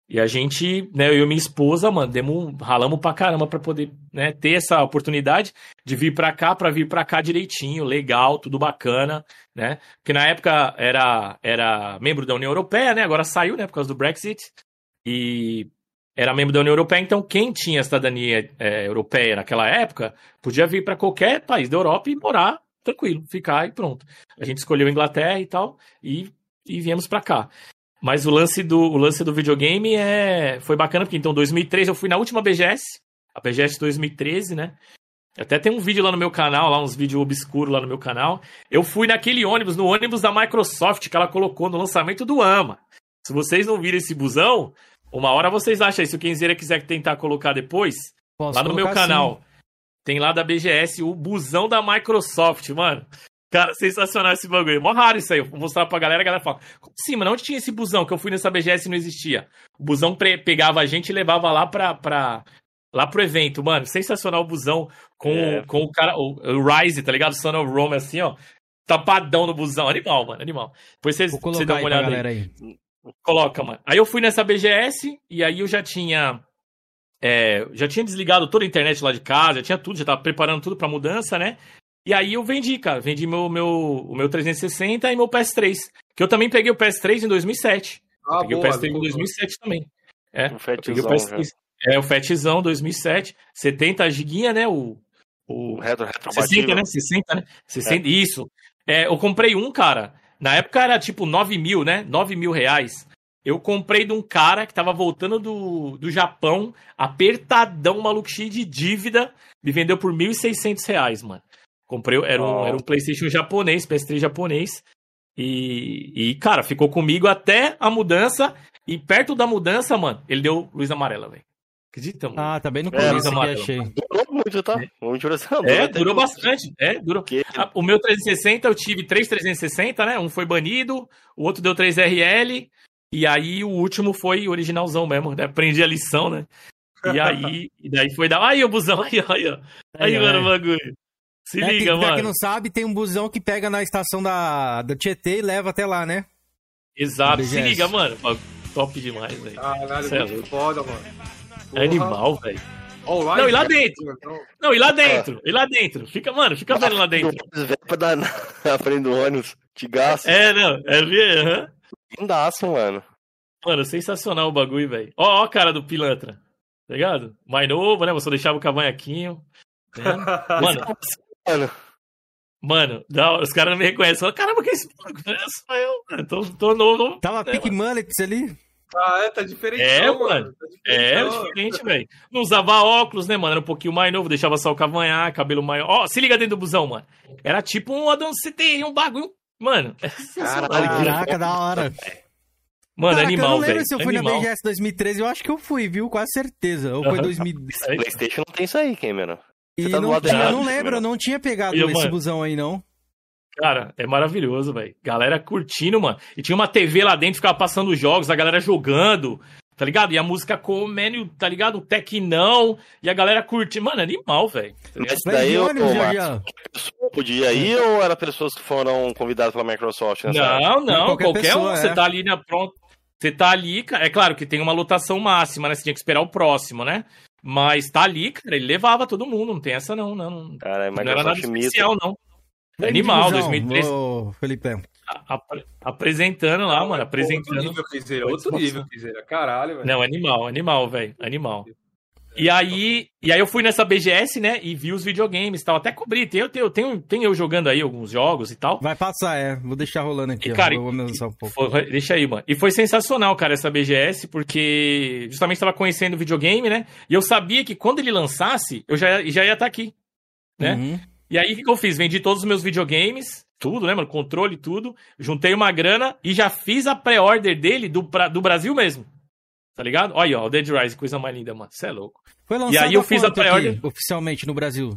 E a gente, né, eu e minha esposa, mano, demos, ralamos pra caramba pra poder, né, ter essa oportunidade de vir pra cá, pra vir pra cá direitinho, legal, tudo bacana, né? Porque na época era, era membro da União Europeia, né? Agora saiu, né, por causa do Brexit. E era membro da União Europeia, então quem tinha cidadania é, europeia naquela época podia vir para qualquer país da Europa e morar tranquilo, ficar e pronto. A gente escolheu a Inglaterra e tal, e, e viemos para cá. Mas o lance do, o lance do videogame é, foi bacana, porque então 2013 eu fui na última BGS, a BGS 2013, né? Até tem um vídeo lá no meu canal, lá uns vídeos obscuros lá no meu canal. Eu fui naquele ônibus, no ônibus da Microsoft que ela colocou no lançamento do AMA. Se vocês não viram esse busão, uma hora vocês acham aí. Se o Kenzeira quiser tentar colocar depois, Posso lá no meu canal. Sim. Tem lá da BGS o busão da Microsoft, mano. Cara, sensacional esse bagulho. Mó raro isso aí. vou mostrar pra galera, a galera fala: Como assim, mano? Onde tinha esse busão que eu fui nessa BGS e não existia? O busão pegava a gente e levava lá pra, pra, lá pro evento, mano. Sensacional o busão com, é. com o cara, o, o Rise, tá ligado? Son of Rome, assim, ó. Tapadão no busão. Animal, mano, animal. Depois vocês você dá uma olhada aí. aí. Coloca, mano. Aí eu fui nessa BGS e aí eu já tinha é, já tinha desligado toda a internet lá de casa, já tinha tudo, já tava preparando tudo pra mudança, né? E aí eu vendi, cara. Vendi meu, meu, o meu 360 e meu PS3. Que eu também peguei o PS3 em 2007. Ah, peguei boa, o PS3 boa, em 2007 boa. também. É, o peguei o PS3. É, o Fatzão 2007. 70 giguinha, né? O, o, retro, retro 60, né? 60, né? 60, é. Isso. É, eu comprei um, cara. Na época era tipo 9 mil, né? 9 mil reais. Eu comprei de um cara que tava voltando do, do Japão, apertadão, maluco, cheio de dívida, me vendeu por 1.600 reais, mano. Comprei, era um, oh. era um PlayStation japonês, PS3 japonês. E, e, cara, ficou comigo até a mudança. E perto da mudança, mano, ele deu luz amarela, velho. Acredita, mano? Ah, tá bem no é, é, achei. Durou muito, tá? É, é durou bastante. É, durou. Que... O meu 360, eu tive três 360, né? Um foi banido, o outro deu 3RL. E aí o último foi originalzão mesmo, né? Aprendi a lição, né? E aí, e daí foi dar. Aí o busão, aí, aí, ó. Aí, aí mano, o bagulho. Se é, liga, tem, mano. Pra quem não sabe, tem um busão que pega na estação da, da Tietê e leva até lá, né? Exato, se liga, mano. Top demais, velho. Caralho, é muito foda, mano. É animal, velho. Não, e lá dentro. Então. Não, e lá dentro. E lá dentro. Fica, mano, fica vendo lá dentro. Pra dar na frente do ônibus. Te gasto. É, não. É, uhum. Lindaço, mano. Mano, sensacional o bagulho, velho. Ó, ó a cara do pilantra. Tá ligado? Mais novo, né? Você deixava o cavanhaquinho. Né? Mano. mano. Mano, não, os caras não me reconhecem. Caramba, que é esse É só eu, mano. Tô, tô novo. Tava é, pique mullets ali. Ah, é, tá diferente. É, mano. Tá é, diferente, velho. Não usava óculos, né, mano? Era um pouquinho mais novo, deixava só o cavanhaque, cabelo maior. Ó, se liga dentro do busão, mano. Era tipo um Adão CTI, um bagulho Mano, é Caraca, da hora. Mano, Caraca, animal, velho. Eu não lembro se eu fui animal. na BGS 2013, eu acho que eu fui, viu? Quase certeza. Ou foi 2000. PlayStation não tem isso aí, Cameron. E tá não tinha, eu não lembro, eu não tinha pegado eu, esse mano, busão aí, não. Cara, é maravilhoso, velho. Galera curtindo, mano. E tinha uma TV lá dentro, ficava passando jogos, a galera jogando tá ligado? E a música comendo, tá ligado? O tecnão, e a galera curte. Mano, animal, velho. Mas daí eu, podia ir ou era pessoas que foram convidadas pela Microsoft? Não, não, qualquer, qualquer pessoa, um. É. Você tá ali na pronto. Você tá ali, é claro que tem uma lotação máxima, né? Você tinha que esperar o próximo, né? Mas tá ali, cara, ele levava todo mundo, não tem essa não, não. Cara, não era nada especial, não. Animal, 2013. Ô, Felipe apresentando lá, mano. Apresentando. Outro nível, Piseira. Outro nível, Piseira. Caralho, velho. Não, animal, animal, velho. Animal. E aí, e aí eu fui nessa BGS, né, e vi os videogames e tal. Até cobri, tem, eu, tenho, tenho, tenho eu jogando aí alguns jogos e tal. Vai passar, é. Vou deixar rolando aqui, e, cara, ó, vou um pouco. Foi, deixa aí, mano. E foi sensacional, cara, essa BGS, porque justamente estava conhecendo o videogame, né, e eu sabia que quando ele lançasse, eu já, já ia estar tá aqui, né. Uhum. E aí, o que, que eu fiz? Vendi todos os meus videogames, tudo, né, mano? Controle, tudo. Juntei uma grana e já fiz a pré-order dele do, pra, do Brasil mesmo. Tá ligado? Olha aí, ó, o Dead Rise, coisa mais linda, mano. Você é louco. Foi lançado e aí eu fiz a pré-order oficialmente no Brasil.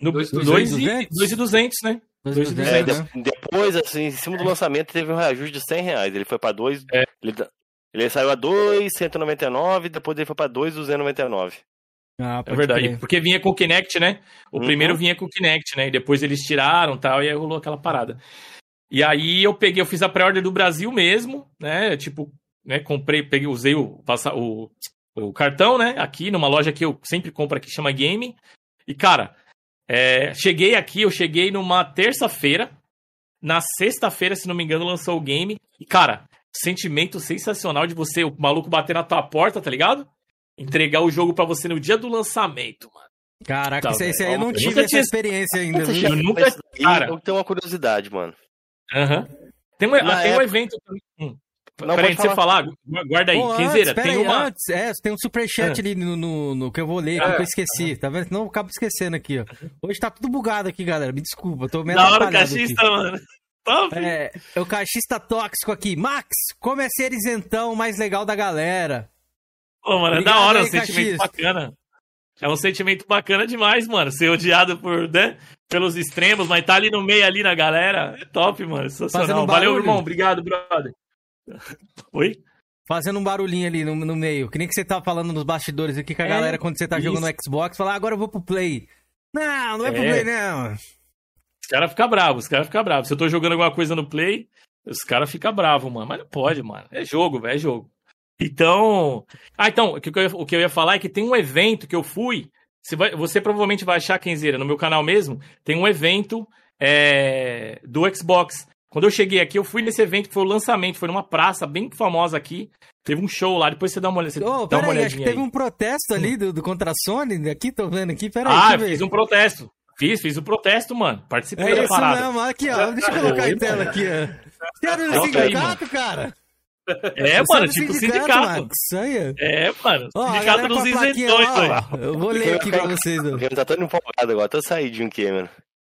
No 2,200, né? 2, é, né? Depois, assim, em cima do lançamento, teve um reajuste de 100 reais. Ele foi pra 2. É. Ele, ele saiu a 2,199, depois ele foi pra 2,299. Ah, é verdade, crer. porque vinha com o Kinect, né? O uhum. primeiro vinha com o Kinect, né? E depois eles tiraram tal, e aí rolou aquela parada. E aí eu peguei, eu fiz a pré-order do Brasil mesmo, né? Tipo, né? Comprei, peguei, usei o, o, o cartão, né? Aqui numa loja que eu sempre compro aqui, chama Game. E, cara, é, cheguei aqui, eu cheguei numa terça-feira. Na sexta-feira, se não me engano, lançou o game. E, cara, sentimento sensacional de você, o maluco bater na tua porta, tá ligado? Entregar o jogo para você no dia do lançamento, mano. Caraca, tá, esse, aí eu não eu tive essa tinha... experiência ainda. Eu nunca. Cara, eu tenho uma curiosidade, mano. Aham. Uhum. Tem, um, tem época... um evento. Hum. Não, Peraí, você falar, guarda aí. Pô, Quinzeira, tem aí, uma. Antes, é, tem um superchat é. ali no, no, no, que eu vou ler, é. que eu esqueci. Tá vendo? Não, eu acabo esquecendo aqui, ó. Hoje tá tudo bugado aqui, galera. Me desculpa, tô meio Da hora o cachista, aqui. mano. Top. É, é o cachista tóxico aqui. Max, como é ser isentão mais legal da galera? Pô, mano, Obrigado é da hora, aí, um sentimento bacana. É um sentimento bacana demais, mano. Ser odiado por, né, pelos extremos, mas tá ali no meio, ali na galera. É top, mano. Sensacional. Valeu, irmão. Obrigado, brother. Oi? Fazendo um barulhinho ali no, no meio. Que nem que você tá falando nos bastidores aqui com a é, galera quando você tá isso. jogando no Xbox, fala, ah, agora eu vou pro Play. Não, não é, é. pro Play, não. Os caras ficam bravos, os caras ficam bravos. Se eu tô jogando alguma coisa no Play, os caras ficam bravos, mano. Mas não pode, mano. É jogo, velho, é jogo. Então. Ah, então, o que, eu ia, o que eu ia falar é que tem um evento que eu fui. Você, vai, você provavelmente vai achar, Kenzeira, no meu canal mesmo, tem um evento é, do Xbox. Quando eu cheguei aqui, eu fui nesse evento que foi o lançamento, foi numa praça bem famosa aqui. Teve um show lá, depois você dá uma, você oh, dá uma aí, acho que teve aí. um protesto ali do, do contra a Sony, aqui, tô vendo aqui, peraí. Ah, fiz um protesto. Fiz, fiz o um protesto, mano. Participei é da parada. Mesmo, aqui, ó. Deixa eu colocar em tela aqui, ó. Você era no sindicato, cara? É, Você mano, tipo sindicato. sindicato. Isso. É, mano. Ó, sindicato dos isentões, velho. Eu vou ler aqui pra vocês, mano. Tá todo empolgado agora, tô saidinho aqui, mano.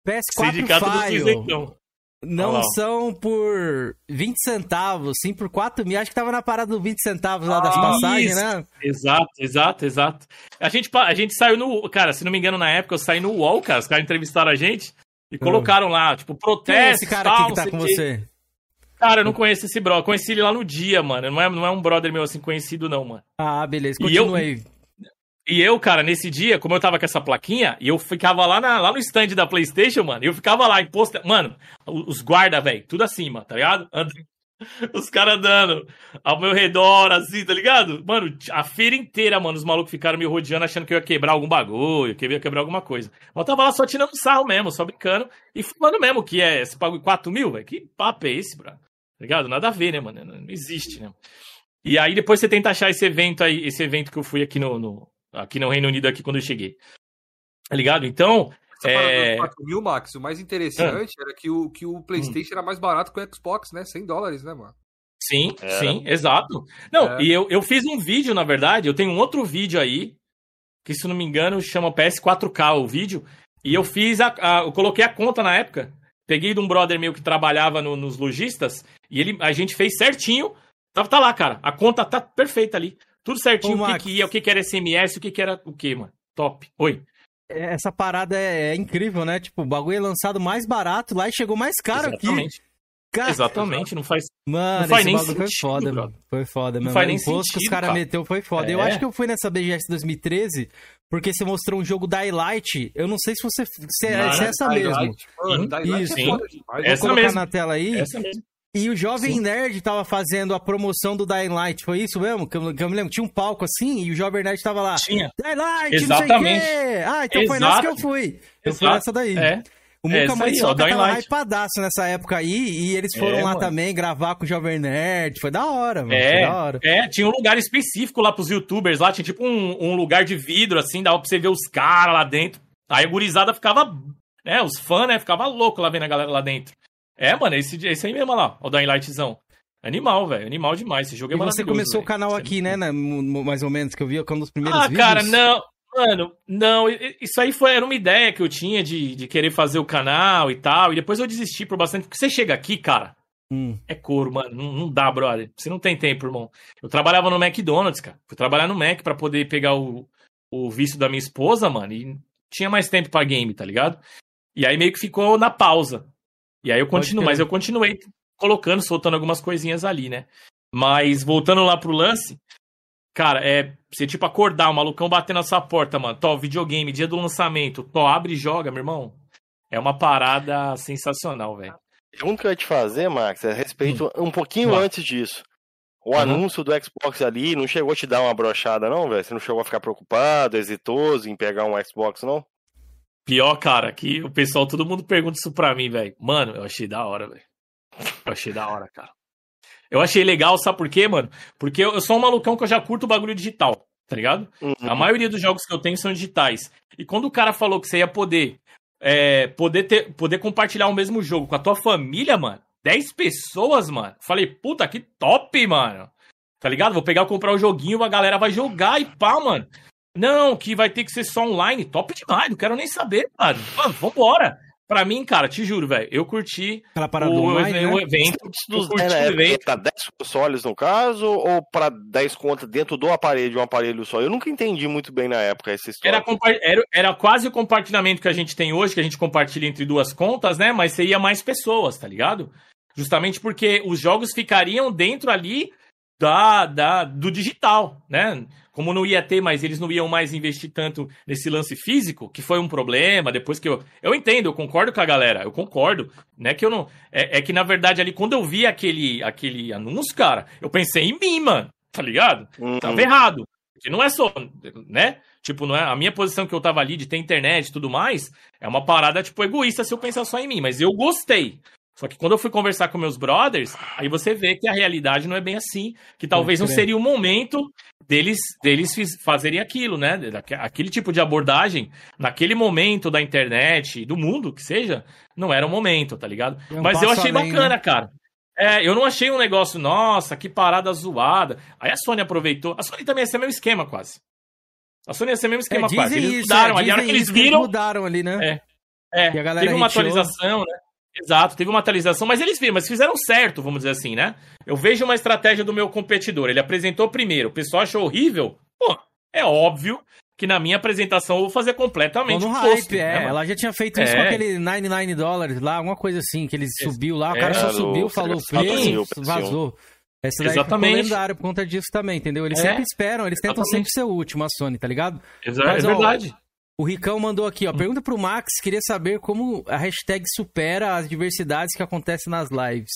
PS4 Sindicato File. dos isentão. Não são por 20 centavos, sim por 4 mil. Acho que tava na parada do 20 centavos lá das ah, passagens, isso. né? Exato, exato, exato. A gente, a gente saiu no. Cara, se não me engano, na época eu saí no UOL, cara. Os caras entrevistaram a gente e colocaram lá, tipo, protesto. Quem é esse cara tal, aqui que tá com você? Cara, eu não conheço esse brother. Conheci ele lá no dia, mano. Não é, não é um brother meu assim conhecido, não, mano. Ah, beleza. Continua aí. E eu, cara, nesse dia, como eu tava com essa plaquinha, e eu ficava lá, na, lá no stand da PlayStation, mano, eu ficava lá em posto. Mano, os guarda, velho, tudo acima, tá ligado? Os caras andando ao meu redor, assim, tá ligado? Mano, a feira inteira, mano, os malucos ficaram me rodeando achando que eu ia quebrar algum bagulho, que eu ia quebrar alguma coisa. Mas eu tava lá só tirando sarro mesmo, só brincando e falando mesmo que é esse bagulho 4 mil, velho. Que papo é esse, bro? Tá ligado? Nada a ver, né, mano? Não existe, né? E aí depois você tenta achar esse evento aí, esse evento que eu fui aqui no, no aqui no Reino Unido, aqui quando eu cheguei. Tá ligado? Então. Essa é... 4 mil, Max, o mais interessante ah. era que o, que o PlayStation hum. era mais barato que o Xbox, né? 100 dólares, né, mano? Sim, sim, exato. Não, é. e eu, eu fiz um vídeo, na verdade, eu tenho um outro vídeo aí, que se não me engano chama PS4K o vídeo, e eu fiz a, a, eu coloquei a conta na época, peguei de um brother meu que trabalhava no, nos lojistas, e ele, a gente fez certinho, tá, tá lá, cara, a conta tá perfeita ali. Tudo certinho, Ô, o que, que ia, o que, que era SMS, o que, que era o que, mano. Top. Oi. É, essa parada é, é, incrível, né? Tipo, o bagulho é lançado mais barato lá e chegou mais caro Exatamente. aqui. Cara, Exatamente, não faz. Mano, não faz nem sentido, foi foda, mano. Foi foda, mano. Não faz nem o imposto sentido, que os caras cara. meteu foi foda. É. Eu acho que eu fui nessa BGS 2013 porque você mostrou um jogo da Light. Eu não sei se você se é, se é essa mesmo. Mano, Isso, sim. É Vou colocar mesmo. na tela aí. Essa mesmo. E o Jovem Sim. Nerd tava fazendo a promoção do Dying Light, foi isso mesmo? Que eu, que eu, me lembro, tinha um palco assim e o Jovem Nerd tava lá. Tinha. Dying Light, Exatamente. não sei o quê. Ah, então Exato. foi nessa que eu fui. Eu Exato. fui nessa daí. É. O Muca é Muriçoca tava hypadaço nessa época aí, e eles foram é, lá mano. também gravar com o Jovem Nerd. Foi da hora, mano. É, da hora. é, tinha um lugar específico lá pros youtubers lá, tinha tipo um, um lugar de vidro, assim, dava pra você ver os caras lá dentro. Aí a gurizada ficava, né, os fãs, né, ficava louco lá vendo a galera lá dentro. É, mano, esse, esse aí mesmo lá, o Dying Lightzão. Animal, velho. Animal demais. Esse jogo é e você começou véio. o canal aqui, né, né? Mais ou menos, que eu vi, que é um dos primeiros ah, vídeos. Ah, cara, não. Mano, não, isso aí foi, era uma ideia que eu tinha de, de querer fazer o canal e tal, e depois eu desisti por bastante, porque você chega aqui, cara, hum. é couro, mano, não, não, dá, brother, você não tem tempo, irmão. Eu trabalhava no McDonald's, cara, fui trabalhar no Mac para poder pegar o, o visto da minha esposa, mano, e tinha mais tempo pra game, tá ligado? E aí meio que ficou na pausa. E aí eu continuo, mas eu continuei colocando, soltando algumas coisinhas ali, né? Mas voltando lá pro lance, cara, é você tipo acordar, o malucão batendo na sua porta, mano. Tó, videogame, dia do lançamento. Tó, abre e joga, meu irmão. É uma parada sensacional, velho. Pergunta que eu ia te fazer, Max, é a respeito hum. um pouquinho antes disso. O uhum. anúncio do Xbox ali não chegou a te dar uma brochada, não, velho? Você não chegou a ficar preocupado, hesitoso em pegar um Xbox, não? Pior, cara, que o pessoal, todo mundo pergunta isso pra mim, velho. Mano, eu achei da hora, velho. Eu achei da hora, cara. Eu achei legal, sabe por quê, mano? Porque eu, sou um malucão que eu já curto o bagulho digital, tá ligado? Uhum. A maioria dos jogos que eu tenho são digitais. E quando o cara falou que você ia poder, é, poder, ter, poder compartilhar o mesmo jogo com a tua família, mano, 10 pessoas, mano. Falei, puta, que top, mano. Tá ligado? Vou pegar, comprar o joguinho, a galera vai jogar e pá, mano. Não, que vai ter que ser só online. Top demais, não quero nem saber, mano. Mano, vambora. Pra mim, cara, te juro, velho, eu curti Aquela parada o, online, o, né? evento. Dos, curti o evento. Tá 10 consoles no caso, ou pra 10 contas dentro do aparelho, de um aparelho só? Eu nunca entendi muito bem na época essa história. Era, era, era quase o compartilhamento que a gente tem hoje, que a gente compartilha entre duas contas, né? Mas seria mais pessoas, tá ligado? Justamente porque os jogos ficariam dentro ali da, da, do digital, né? Como não ia ter, mas eles não iam mais investir tanto nesse lance físico, que foi um problema. Depois que eu. Eu entendo, eu concordo com a galera, eu concordo. Né, que eu não. É, é que, na verdade, ali, quando eu vi aquele, aquele anúncio, cara, eu pensei em mim, mano. Tá ligado? Uhum. Tava errado. Porque não é só, né? Tipo, não é a minha posição que eu tava ali de ter internet e tudo mais, é uma parada tipo egoísta se eu pensar só em mim, mas eu gostei. Só que quando eu fui conversar com meus brothers, aí você vê que a realidade não é bem assim, que talvez não seria o momento deles deles fazerem aquilo, né? Aquele tipo de abordagem, naquele momento da internet, do mundo, que seja, não era o momento, tá ligado? É um Mas eu achei além, bacana, né? cara. É, eu não achei um negócio, nossa, que parada zoada. Aí a Sony aproveitou. A Sony também ia ser meu esquema, quase. A Sony ia ser mesmo esquema, é, quase. Eles isso, mudaram é, ali, a hora que eles viram. Eles mudaram ali, né? É. é. Teve uma atualização, né? Exato, teve uma atualização, mas eles viram, mas fizeram certo, vamos dizer assim, né? Eu vejo uma estratégia do meu competidor. Ele apresentou primeiro, o pessoal achou horrível. Pô, é óbvio que na minha apresentação eu vou fazer completamente no hype, né, é. Ela já tinha feito isso é. com aquele 99 dólares lá, alguma coisa assim, que ele subiu lá, o cara é, só subiu, falou preço, vazou. Essa daí Exatamente. ficou por conta disso também, entendeu? Eles é. sempre esperam, eles tentam Exatamente. sempre ser o último, a Sony, tá ligado? Exa Mas, é verdade. O Ricão mandou aqui, ó. Pergunta pro Max, queria saber como a hashtag supera as diversidades que acontecem nas lives.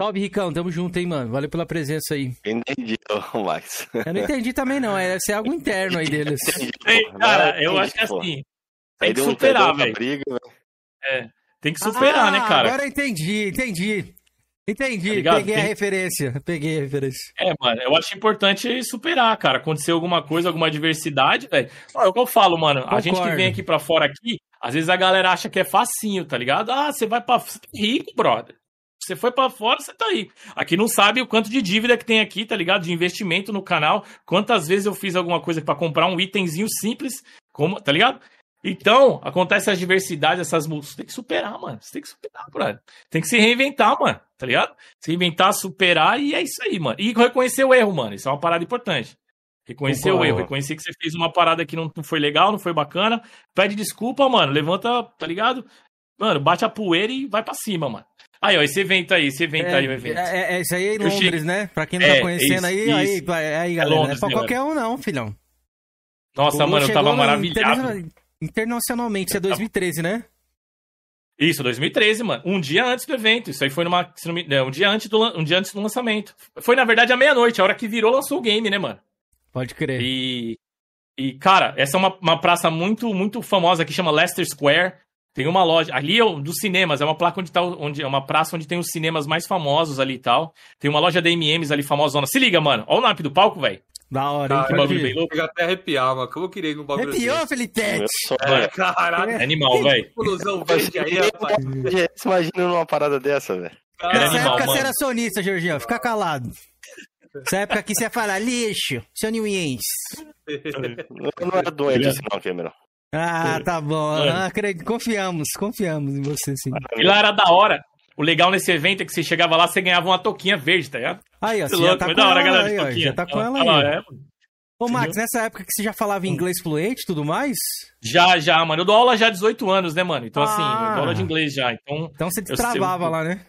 Salve, Ricão. Tamo junto, hein, mano. Valeu pela presença aí. Entendi, Max. Eu não entendi também, não. É, deve ser algo interno aí deles. Entendi, cara, eu acho que assim. Tem que superar, velho. É. Tem que superar, ah, né, cara? Agora eu entendi, entendi. Entendi, tá peguei Tem... a referência. Peguei a referência. É, mano, eu acho importante superar, cara. Acontecer alguma coisa, alguma diversidade, velho. É o que eu falo, mano. Concordo. A gente que vem aqui pra fora aqui, às vezes a galera acha que é facinho, tá ligado? Ah, você vai pra. Você tá rico, brother. Você foi para fora, você tá aí. Aqui não sabe o quanto de dívida que tem aqui, tá ligado? De investimento no canal. Quantas vezes eu fiz alguma coisa para comprar um itemzinho simples, como, tá ligado? Então, acontece as diversidades, essas músicas. Você tem que superar, mano. Você tem que superar, brother. Tem que se reinventar, mano. Tá ligado? Se reinventar, superar e é isso aí, mano. E reconhecer o erro, mano. Isso é uma parada importante. Reconhecer o erro, reconhecer que você fez uma parada que não foi legal, não foi bacana. Pede desculpa, mano. Levanta, tá ligado? Mano, bate a poeira e vai pra cima, mano. Aí, ó, esse evento aí, esse evento é, aí, o evento. É, é, isso aí é em Londres, né? Pra quem não tá é, conhecendo aí, isso. aí, aí, aí, galera. É Londres, não é pra qualquer um, não, filhão. Nossa, mano, eu tava maravilhado. Internacionalmente, isso é 2013, né? Isso, 2013, mano. Um dia antes do evento. Isso aí foi numa. Não, um, dia antes do, um dia antes do lançamento. Foi, na verdade, à meia-noite, a hora que virou, lançou o game, né, mano? Pode crer. E. E, cara, essa é uma, uma praça muito, muito famosa que chama Leicester Square. Tem uma loja. Ali é dos cinemas, é uma placa onde tá. Onde, é uma praça onde tem os cinemas mais famosos ali e tal. Tem uma loja da MMs ali famosona. Se liga, mano. Olha o nap do palco, velho. Da hora, hein? Que bagulho bem louco. Chega até arrepiar, mano. Como eu queria ir num bagulho Arrepiou, assim. Felipe? É, caralho. É animal, velho. Explosão verde aí, rapaz. Você imagina numa parada dessa, velho? Nessa animal, época mano. você era sonista, Georgião. Fica calado. Essa época aqui você ia falar lixo, seu Newens. Eu não era doente assim, não, Cameron. Ah, tá bom. Ah, confiamos, confiamos em você, sim. E lá era da hora. O legal nesse evento é que você chegava lá, você ganhava uma toquinha verde, tá ligado? Aí, ó, você já tá com ela, hora, aí, ó, já tá com ela aí. É, Ô, Max, nessa época que você já falava inglês fluente e tudo mais? Já, já, mano. Eu dou aula já há 18 anos, né, mano? Então, assim, ah. eu dou aula de inglês já. Então, então você destravava eu, lá, né?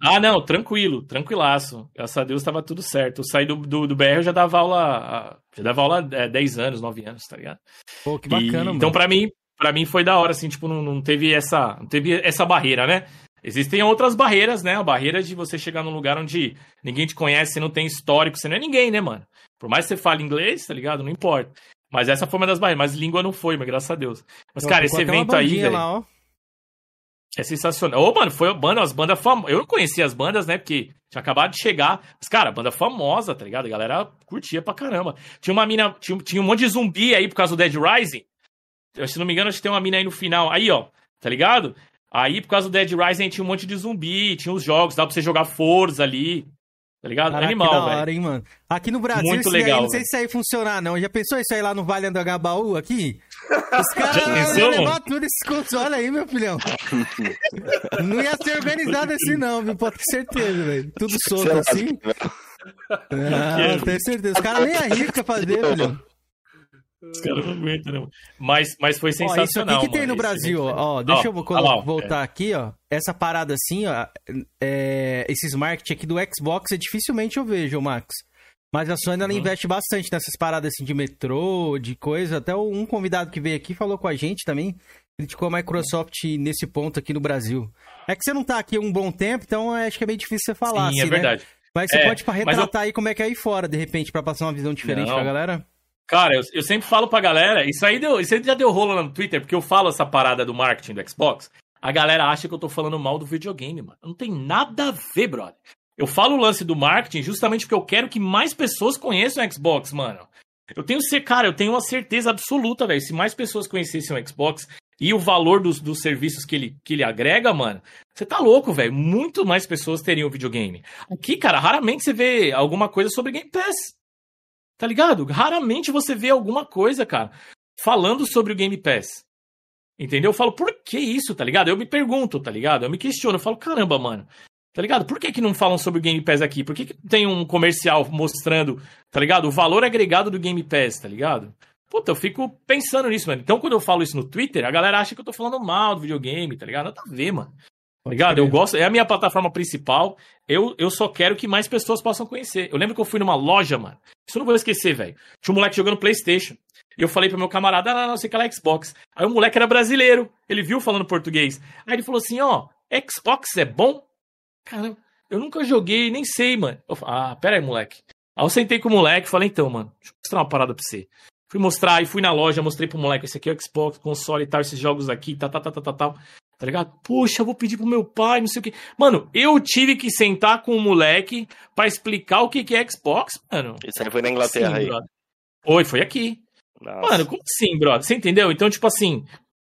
Ah, não, tranquilo, tranquilaço. Graças a Deus tava tudo certo. Eu saí do, do, do BR, eu já dava aula. Já dava aula é, 10 anos, 9 anos, tá ligado? Pô, que bacana, e, mano. Então, pra mim, pra mim foi da hora, assim, tipo, não, não teve essa. Não teve essa barreira, né? Existem outras barreiras, né? A barreira de você chegar num lugar onde ninguém te conhece, você não tem histórico, você não é ninguém, né, mano? Por mais que você fale inglês, tá ligado? Não importa. Mas essa foi uma das barreiras. Mas língua não foi, mas graças a Deus. Mas, cara, esse evento aí, velho. É sensacional. Ô, mano, foi mano, as bandas famosas. Eu não conhecia as bandas, né? Porque tinha acabado de chegar. Mas, cara, banda famosa, tá ligado? A galera curtia pra caramba. Tinha uma mina. Tinha, tinha um monte de zumbi aí por causa do Dead Rising. Eu, se não me engano, acho que tem uma mina aí no final. Aí, ó, tá ligado? Aí, por causa do Dead Rising, tinha um monte de zumbi, tinha os jogos, dá pra você jogar Forza ali. Tá ligado? Caraca, Animal, velho. hein, mano. Aqui no Brasil, Muito legal, aí, não sei se isso aí funcionar, não. Já pensou isso aí lá no Vale do Agabaú, aqui? Os caras iam levar tudo esses consoles aí, meu filhão. não ia ser organizado assim, não, viu? Pode ter certeza, velho. Tudo solto assim. Não, tenho certeza. Os caras nem arriscam fazer, filhão. Os caras não aguentam, não. Mas, mas foi sensacional. Ó, isso aqui que tem no Brasil, ó. ó deixa ó, eu lá, voltar é. aqui, ó. Essa parada assim, ó. É, esses marketing aqui do Xbox, é dificilmente eu vejo, Max. Mas a Sony ela uhum. investe bastante nessas paradas assim de metrô, de coisa. Até um convidado que veio aqui falou com a gente também. Criticou a Microsoft nesse ponto aqui no Brasil. É que você não tá aqui um bom tempo, então acho que é meio difícil você falar. Sim, é assim, é verdade. Né? Mas você é, pode retratar eu... aí como é que é aí fora, de repente, para passar uma visão diferente não. pra galera? Cara, eu, eu, sempre falo pra galera, isso aí, deu, isso aí já deu rolo no Twitter, porque eu falo essa parada do marketing do Xbox. A galera acha que eu tô falando mal do videogame, mano. Não tem nada a ver, brother. Eu falo o lance do marketing justamente porque eu quero que mais pessoas conheçam o Xbox, mano. Eu tenho ser, cara, eu tenho uma certeza absoluta, velho. Se mais pessoas conhecessem o Xbox e o valor dos, dos serviços que ele, que ele agrega, mano, você tá louco, velho. Muito mais pessoas teriam videogame. Aqui, cara, raramente você vê alguma coisa sobre Game Pass. Tá ligado? Raramente você vê alguma coisa, cara, falando sobre o Game Pass. Entendeu? Eu falo, por que isso, tá ligado? Eu me pergunto, tá ligado? Eu me questiono, eu falo, caramba, mano. Tá ligado? Por que, que não falam sobre o Game Pass aqui? Por que, que tem um comercial mostrando, tá ligado? O valor agregado do Game Pass, tá ligado? Puta, eu fico pensando nisso, mano. Então, quando eu falo isso no Twitter, a galera acha que eu tô falando mal do videogame, tá ligado? Nada a ver, mano. Tá ligado? Eu gosto, é a minha plataforma principal. Eu, eu só quero que mais pessoas possam conhecer. Eu lembro que eu fui numa loja, mano. Isso eu não vou esquecer, velho. Tinha um moleque jogando PlayStation. E eu falei pro meu camarada, ah, não, não, sei que ela é Xbox. Aí o moleque era brasileiro. Ele viu falando português. Aí ele falou assim: ó, Xbox é bom? Caramba, eu nunca joguei, nem sei, mano. Eu ah, pera aí, moleque. Aí eu sentei com o moleque e falei, então, mano, deixa eu mostrar uma parada pra você. Fui mostrar, e fui na loja, mostrei pro moleque, esse aqui é o Xbox, console e tal, esses jogos aqui, tá, tá, tá, tá, tá, tal. Tá ligado? Puxa, eu vou pedir pro meu pai, não sei o que. Mano, eu tive que sentar com o moleque para explicar o que, que é Xbox, mano. Isso aí foi na Inglaterra assim, aí. Foi, foi aqui. Nossa. Mano, como assim, brother? Você entendeu? Então, tipo assim,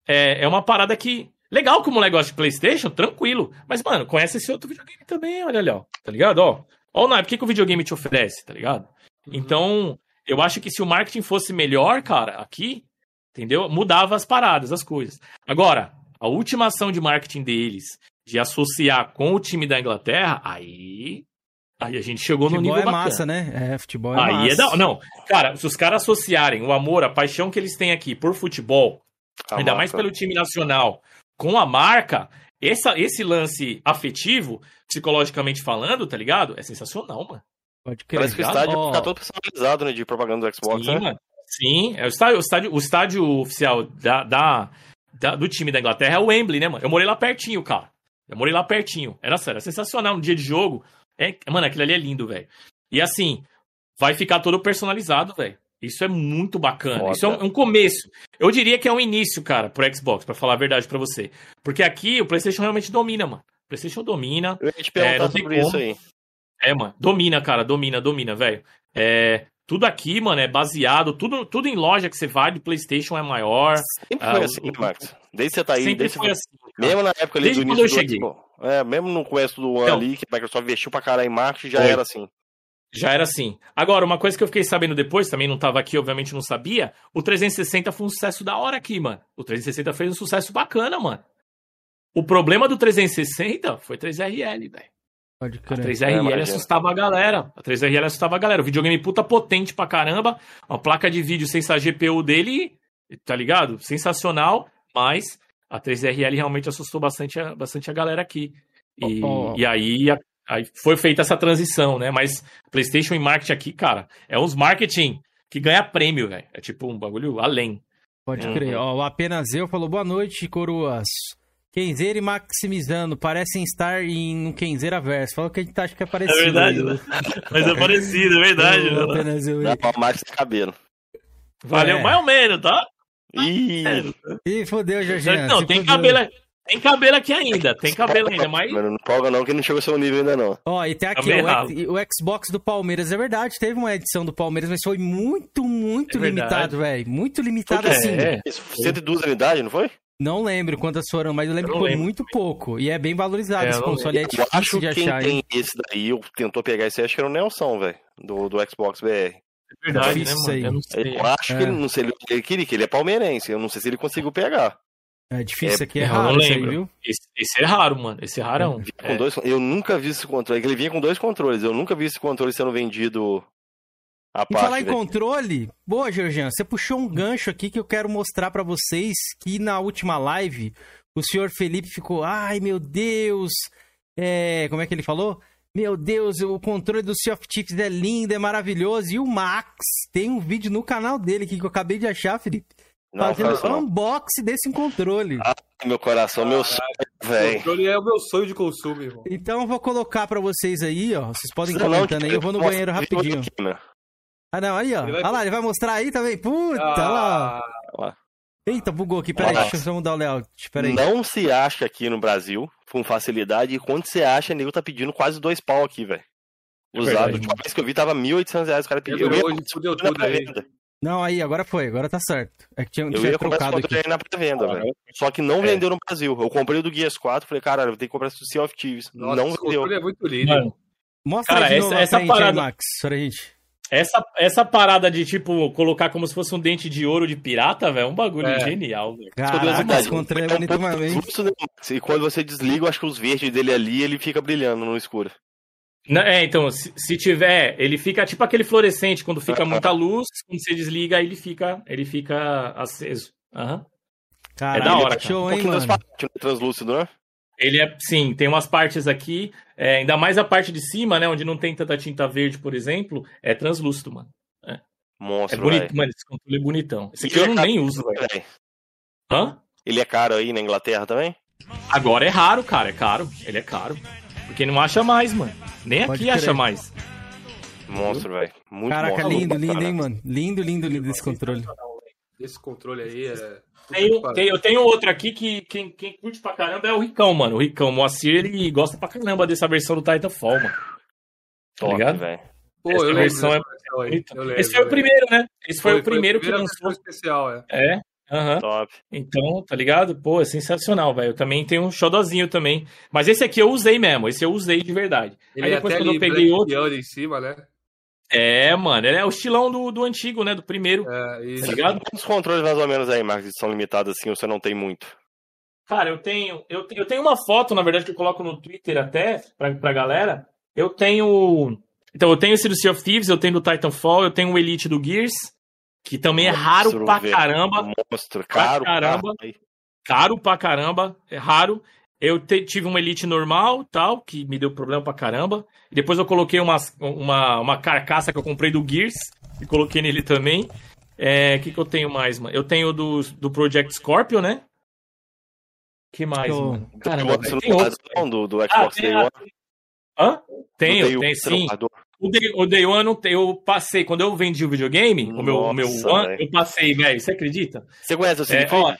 é, é uma parada que. Legal que o moleque gosta de PlayStation, tranquilo. Mas, mano, conhece esse outro videogame também, olha ali, ó. Tá ligado? Ó, ó o que, que o videogame te oferece, tá ligado? Uhum. Então, eu acho que se o marketing fosse melhor, cara, aqui, entendeu? Mudava as paradas, as coisas. Agora, a última ação de marketing deles, de associar com o time da Inglaterra, aí. Aí a gente chegou futebol no nível é bacana. massa, né? É, futebol é aí massa. É da... Não, cara, se os caras associarem o amor, a paixão que eles têm aqui por futebol, a ainda marca. mais pelo time nacional, com a marca, essa, esse lance afetivo, psicologicamente falando, tá ligado? É sensacional, mano. Pode crer. Parece que o estádio oh. fica todo personalizado, né, de propaganda do Xbox, Sim, né? Mano. Sim, é o estádio, o estádio, o estádio oficial da, da, da, do time da Inglaterra é o Wembley, né, mano? Eu morei lá pertinho, cara. Eu morei lá pertinho. Era sério, era sensacional. Um dia de jogo. É, mano, aquilo ali é lindo, velho. E assim, vai ficar todo personalizado, velho. Isso é muito bacana. Foda. Isso é um, um, começo. Eu diria que é um início, cara, pro Xbox, para falar a verdade para você. Porque aqui o PlayStation realmente domina, mano. O PlayStation domina. Eu ia te perguntar é, sobre isso aí. É, mano. Domina, cara. Domina, domina, velho. É, tudo aqui, mano, é baseado, tudo, tudo em loja que você vai de PlayStation é maior. Sempre foi ah, assim, o... Max. Desde que você tá aí, sempre desde foi assim. Mesmo na época ali desde do início do cheguei. É, mesmo no começo do ano então, ali, que a Microsoft investiu pra caralho em marketing, já foi. era assim. Já era assim. Agora, uma coisa que eu fiquei sabendo depois, também não tava aqui, obviamente não sabia, o 360 foi um sucesso da hora aqui, mano. O 360 fez um sucesso bacana, mano. O problema do 360 foi 3RL, velho. Pode crer. A 3RL é, assustava a galera. A 3RL assustava a galera. O videogame puta potente pra caramba. Uma placa de vídeo sem a GPU dele, tá ligado? Sensacional. Mas a 3RL realmente assustou bastante a, bastante a galera aqui. E, oh, oh. e aí, a, aí foi feita essa transição, né? Mas PlayStation e marketing aqui, cara, é uns marketing que ganha prêmio, velho. É tipo um bagulho além. Pode uhum. crer. Ó, o apenas eu falou boa noite, coroas. Kenzeira e Maximizando parecem estar em um Kenzeira verso. Falou que a gente acha que é parecido. É verdade, né? Mas é parecido, é verdade. Eu, né? apenas eu. Dá pra mais cabelo. Valeu é. mais ou menos, tá? Ih, Ih fodeu, Jorginho. Não, tem cabelo, tem cabelo aqui ainda, tem cabelo ainda, mas. Mano, não folga não, que não chegou ao seu nível ainda não. Ó, e tem aqui o, o, Xbox do Palmeiras, é verdade, teve uma edição do Palmeiras, mas foi muito, muito é limitado, velho. Muito limitado foi, assim. É, é. 102 unidades, não foi? Não lembro quantas foram, mas eu lembro eu que foi lembro. muito pouco. E é bem valorizado é, esse console. É difícil acho de quem achar. Quem tem esse daí, eu tentou pegar esse, acho que era o Nelson, velho. Do, do Xbox BR. É verdade, né, mano? Eu, não sei. eu acho é. que ele, não sei, ele queria, que ele é palmeirense. Eu não sei se ele conseguiu pegar. É difícil, é, aqui é raro, não lembro. Aí, viu? Esse, esse, é raro, mano. Esse é rarão. É. Dois, eu nunca vi esse controle. Ele vinha com dois controles. Eu nunca vi esse controle sendo vendido a e falar em controle, boa, Georgian, você puxou um gancho aqui que eu quero mostrar para vocês que na última live o senhor Felipe ficou, ai meu Deus, é, como é que ele falou? Meu Deus, o controle do Sea of Chips é lindo, é maravilhoso. E o Max tem um vídeo no canal dele aqui que eu acabei de achar, Felipe. Não, fazendo unboxing desse controle. Ah, meu coração, meu sonho, velho. O controle é o meu sonho de consumo, irmão. Então eu vou colocar para vocês aí, ó. Vocês podem ir comentando aí, eu vou no banheiro rapidinho. Né? Ah, não, aí, ó. Vai... Olha lá, ele vai mostrar aí também. Puta, ah... lá. Eita, bugou aqui. Peraí, deixa eu mudar o layout. Peraí. Não se acha aqui no Brasil com facilidade. E quando você acha, o nego tá pedindo quase dois pau aqui, velho. É Usado. A última vez que eu vi tava 1.800 reais o cara pediu. Eu, eu, fudeu tudo aí. Não, aí, agora foi, agora tá certo. É que tinha, eu tinha ia comprar esse controle na pré-venda, ah, velho. Só que não é. vendeu no Brasil. Eu comprei o do Gears 4, falei, cara, eu vou ter que comprar esse do Sea of Thieves. Nossa, não vendeu. é muito lindo. Mostra cara, essa, essa frente, parada... Aí, Max, pra gente. Essa, essa parada de, tipo, colocar como se fosse um dente de ouro de pirata, velho, é um bagulho é. genial, velho. Caraca, esse controle é bonito né? E quando você desliga, eu acho que os verdes dele ali, ele fica brilhando no escuro. Não, é, então, se, se, tiver, ele fica tipo aquele fluorescente, quando fica muita luz, quando você desliga, ele fica, ele fica aceso. Uhum. É da hora. Show, hein, um mano? Translúcido, né? Ele é, sim, tem umas partes aqui, é, ainda mais a parte de cima, né, onde não tem tanta tinta verde, por exemplo, é translúcido, mano. É, Monstro, é bonito, véio. mano, esse controle é bonitão. Esse aqui eu é não nem uso, velho. Hã? Ele é caro aí na Inglaterra também? Agora é raro, cara, é caro. Ele é caro. Porque não acha mais, mano. Nem Pode aqui acha mais. Monstro, velho. Muito Caraca, monstro. lindo, lindo, hein, mano. Lindo, lindo, lindo esse controle. Esse controle aí é tenho, tenho, eu tenho outro aqui que quem, quem curte pra caramba é o Ricão, mano. O Ricão, o Moacir, ele gosta pra caramba dessa versão do Titanfall, mano. Tá ligado? velho. Pô, Essa eu versão é lembro, Esse foi o primeiro, né? Esse foi, foi o primeiro foi que lançou. especial, é. É. Uhum. Top. Então, tá ligado? Pô, é sensacional, velho. Eu também tenho um xodozinho também. Mas esse aqui eu usei mesmo. Esse eu usei de verdade. Ele Aí depois, quando eu peguei outro. em cima, né? É, mano, ele é o estilão do, do antigo, né? Do primeiro. É, isso. Tá ligado? Quantos controles mais ou menos aí, Marcos, são limitados assim ou você não tem muito? Cara, eu tenho, eu, eu tenho uma foto, na verdade, que eu coloco no Twitter até, pra, pra galera. Eu tenho. Então, eu tenho esse do Sea of Thieves, eu tenho do Titanfall, eu tenho o Elite do Gears, que também é raro pra caramba. Monstro, caro pra caramba. Caro pra caramba, é raro. Eu te, tive uma Elite normal, tal, que me deu problema pra caramba. E depois eu coloquei uma, uma, uma carcaça que eu comprei do Gears e coloquei nele também. O é, que, que eu tenho mais, mano? Eu tenho do, do Project Scorpio, né? que mais, eu... mano? Caramba, tem outro. Do, do Xbox ah, Day One? Hã? Tenho, tem sim. O Day, o Day One eu passei, quando eu vendi o videogame, Nossa, o meu, o meu One, eu passei, velho, você acredita? Você conhece o Silicon? É,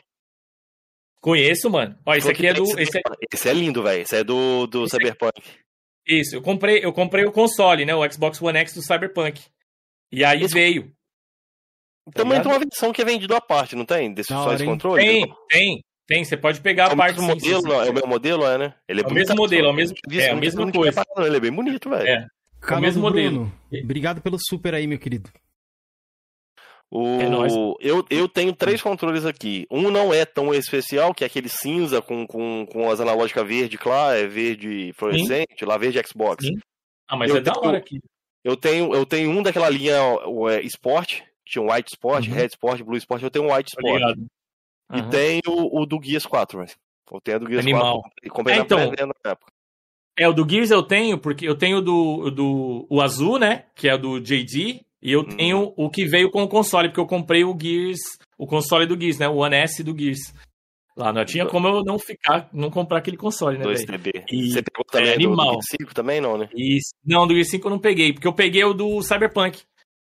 Conheço, mano. Ó, esse aqui é do. Esse é, esse é lindo, velho. Esse é do, do esse Cyberpunk. Isso, eu comprei, eu comprei o console, né? O Xbox One X do Cyberpunk. E aí Isso. veio. Também tem uma versão que é vendido à parte, não tem? Desse só esse controle? Tem, tem. Tem, você pode pegar é a parte. Modelo, sim, sim, é o mesmo modelo, é, né? Ele é, é o mesmo modelo, é o mesmo, é a mesma coisa. Ele é bem bonito, velho. É. é o mesmo modelo. Obrigado pelo super aí, meu querido. O... É eu, eu tenho três controles aqui. Um não é tão especial, que é aquele cinza com, com, com as analógicas verde claro, é verde fluorescente, Sim. lá verde Xbox. Sim. Ah, mas eu é tenho, da hora aqui. Eu tenho, eu tenho um daquela linha o, é, Sport, tinha um White Sport, uhum. Red Sport, Blue Sport, eu tenho um White Sport. Uhum. E tenho o, do Gears 4, mas eu tenho do Gears Animal. 4 e comprei é, então, na época. É, o do Gears eu tenho, porque eu tenho do, do o azul, né? Que é o do JD, e eu hum. tenho o que veio com o console, porque eu comprei o Gears, o console do Gears, né? O One S do Gears. Lá não tinha como eu não ficar, não comprar aquele console, né? 2TB. E Você pegou também é animal. do Gears 5 também, não, né? Isso. Não, do Gears 5 eu não peguei, porque eu peguei o do Cyberpunk.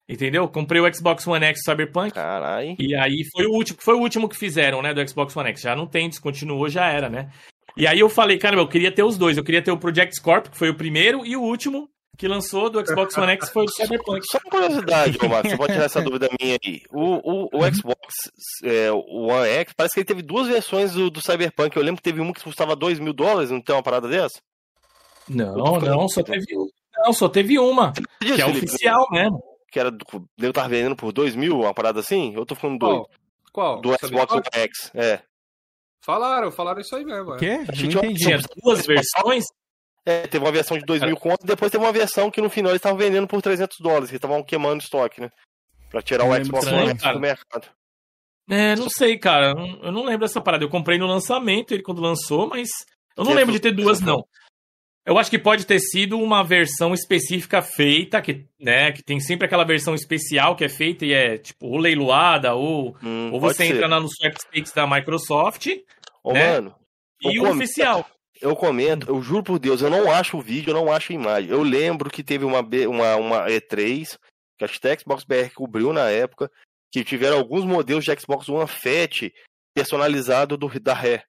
Entendeu? Comprei o Xbox One X Cyberpunk. Caralho. E aí foi o último, foi o último que fizeram, né, do Xbox One X. Já não tem, descontinuou, já era, né? E aí eu falei, cara, eu queria ter os dois. Eu queria ter o Project Scorpio, que foi o primeiro, e o último, que lançou do Xbox One X foi o Cyberpunk. Só uma curiosidade, Marcos, você pode tirar essa dúvida minha aí. O, o, o. Xbox é, o One X, parece que ele teve duas versões do, do, Cyberpunk. Eu lembro que teve uma que custava 2 mil dólares, não tem uma parada dessa? Não, não, só teve, não, só teve uma. Que é oficial mesmo. Que era do, eu tava vendendo por 2 mil, uma parada assim? Eu tô falando doido. Qual? Do Xbox One X, é. Falaram, falaram isso aí mesmo. O quê? Não entendi. Tinha duas versões? É, teve uma versão de 2 mil contos, depois teve uma versão que no final eles estavam vendendo por 300 dólares, que estavam queimando estoque, né? Pra tirar o Xbox One do mercado. É, não sei, cara. Eu não lembro dessa parada. Eu comprei no lançamento, ele quando lançou, mas eu não lembro de ter duas, não. Eu acho que pode ter sido uma versão específica feita, que, né, que tem sempre aquela versão especial que é feita e é, tipo, ou leiloada, ou, hum, ou você entra na, no sweepstakes da Microsoft, Ô, né? Mano, e o oficial. Eu comento, eu juro por Deus, eu não acho o vídeo, eu não acho a imagem. Eu lembro que teve uma, uma, uma E3, que a Xbox BR cobriu na época, que tiveram alguns modelos de Xbox One Fat personalizado do, da Ré.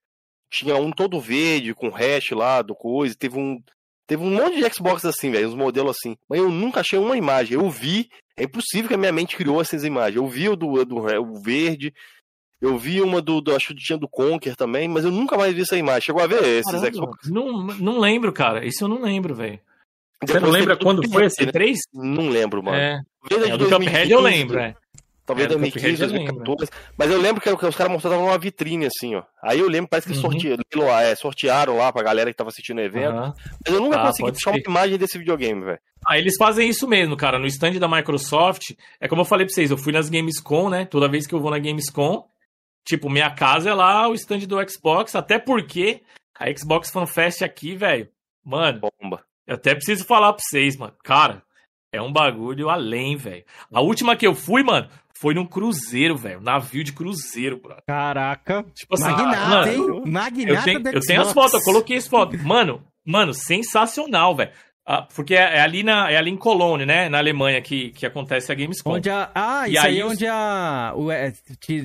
Tinha um todo verde, com hash lá, do coisa, teve um. Teve um monte de Xbox assim, velho, uns modelos assim. Mas eu nunca achei uma imagem. Eu vi, é impossível que a minha mente criou essas imagens. Eu vi o do, do o verde, eu vi uma do, do acho que tinha do Conker também, mas eu nunca mais vi essa imagem. Chegou a ver esses Caramba, Xbox? Não, não lembro, cara. Isso eu não lembro, velho. Você não lembra quando foi esse 3? Não lembro, mano. É, é do Cuphead eu lembro, é. Talvez é, 2015, 2014. Mas eu lembro que os caras mostravam uma vitrine assim, ó. Aí eu lembro, parece que uhum. sortearam, é, sortearam lá pra galera que tava assistindo o evento. Uhum. Mas eu nunca ah, consegui puxar uma imagem desse videogame, velho. Ah, eles fazem isso mesmo, cara. No stand da Microsoft, é como eu falei pra vocês, eu fui nas Gamescom, né? Toda vez que eu vou na Gamescom, Tipo, minha casa é lá o stand do Xbox, até porque a Xbox Fan Fest aqui, velho, mano, bomba. Eu até preciso falar pra vocês, mano. Cara, é um bagulho além, velho. A última que eu fui, mano, foi num cruzeiro, velho. Navio de cruzeiro, bro. Caraca. Tipo assim, Magnata, mano, hein? Magnata eu tenho, eu tenho as fotos, eu coloquei as fotos. Mano, mano, sensacional, velho. Ah, porque é, é, ali na, é ali em Cologne, né? Na Alemanha que, que acontece a Gamescom. Onde a, ah, e isso aí, aí onde a. O, é,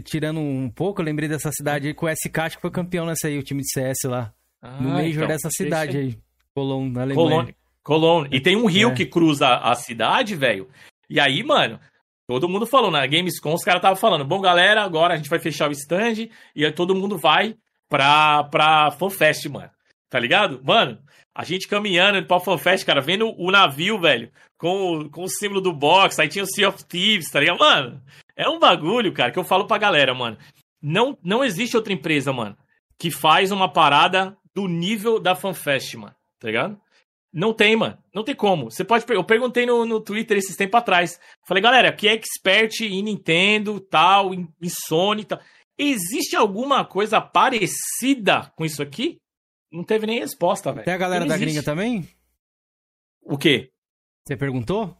tirando um pouco, eu lembrei dessa cidade aí com o SK, acho que foi campeão nessa aí, o time de CS lá. Ah, no Major então, dessa cidade aí. Cologne, na Alemanha. Cologne. Cologne. E tem um rio é. que cruza a cidade, velho. E aí, mano, todo mundo falou, na Gamescom os caras estavam falando, bom, galera, agora a gente vai fechar o stand e aí todo mundo vai pra, pra FanFest, mano. Tá ligado? Mano, a gente caminhando pra FanFest, cara, vendo o navio, velho, com, o, com o símbolo do box, aí tinha o Sea of Thieves, tá ligado? Mano, é um bagulho, cara, que eu falo pra galera, mano. Não, não existe outra empresa, mano, que faz uma parada do nível da FanFest, mano, tá ligado? Não tem, mano. Não tem como. Você pode. Eu perguntei no, no Twitter esses tempos atrás. Falei, galera, que é expert em Nintendo, tal, em, em Sony tal. Existe alguma coisa parecida com isso aqui? Não teve nem resposta, velho. Tem a galera da gringa também? O quê? Você perguntou?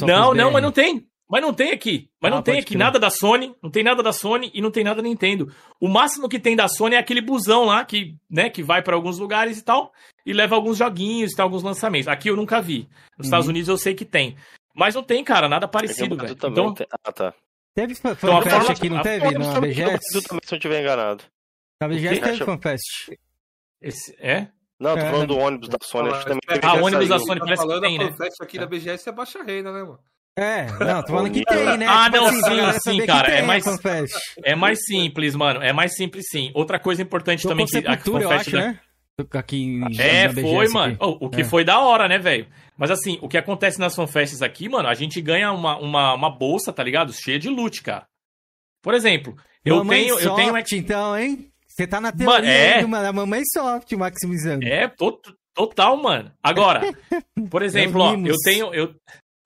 não, não, mas não tem. Mas não tem aqui. Mas ah, não tem aqui nada da Sony, não tem nada da Sony e não tem nada da Nintendo. O máximo que tem da Sony é aquele busão lá que, né, que vai para alguns lugares e tal e leva alguns joguinhos, tem alguns lançamentos. Aqui eu nunca vi. Nos uhum. Estados Unidos eu sei que tem. Mas não tem, cara, nada parecido, velho. Então, tem... Ah, tá. Teve fanfest então, aqui, não teve? Na BGS? Também, se eu estiver enganado. Na BGS teve fanfest. Esse, é? Não, tô é, falando do ônibus da Sony. Acho que também ah, o ônibus da Sony parece que tem, né? aqui da BGS é baixa renda, né, mano? É, não, tô falando que tem, né? Ah, tipo não, assim, sim, sim, cara. É mais, é mais simples, mano. É mais simples, sim. Outra coisa importante também que a acho, da... né? Aqui em, é, foi, mano. Oh, o que é. foi da hora, né, velho? Mas assim, o que acontece nas fanfests aqui, mano, a gente ganha uma, uma, uma bolsa, tá ligado? Cheia de loot, cara. Por exemplo, eu mamãe tenho. Soft, eu tenho então, hein? Você tá na teoria mano, é... da mamãe soft, maximizando. É, to, total, mano. Agora, por exemplo, é ó, eu tenho. Eu,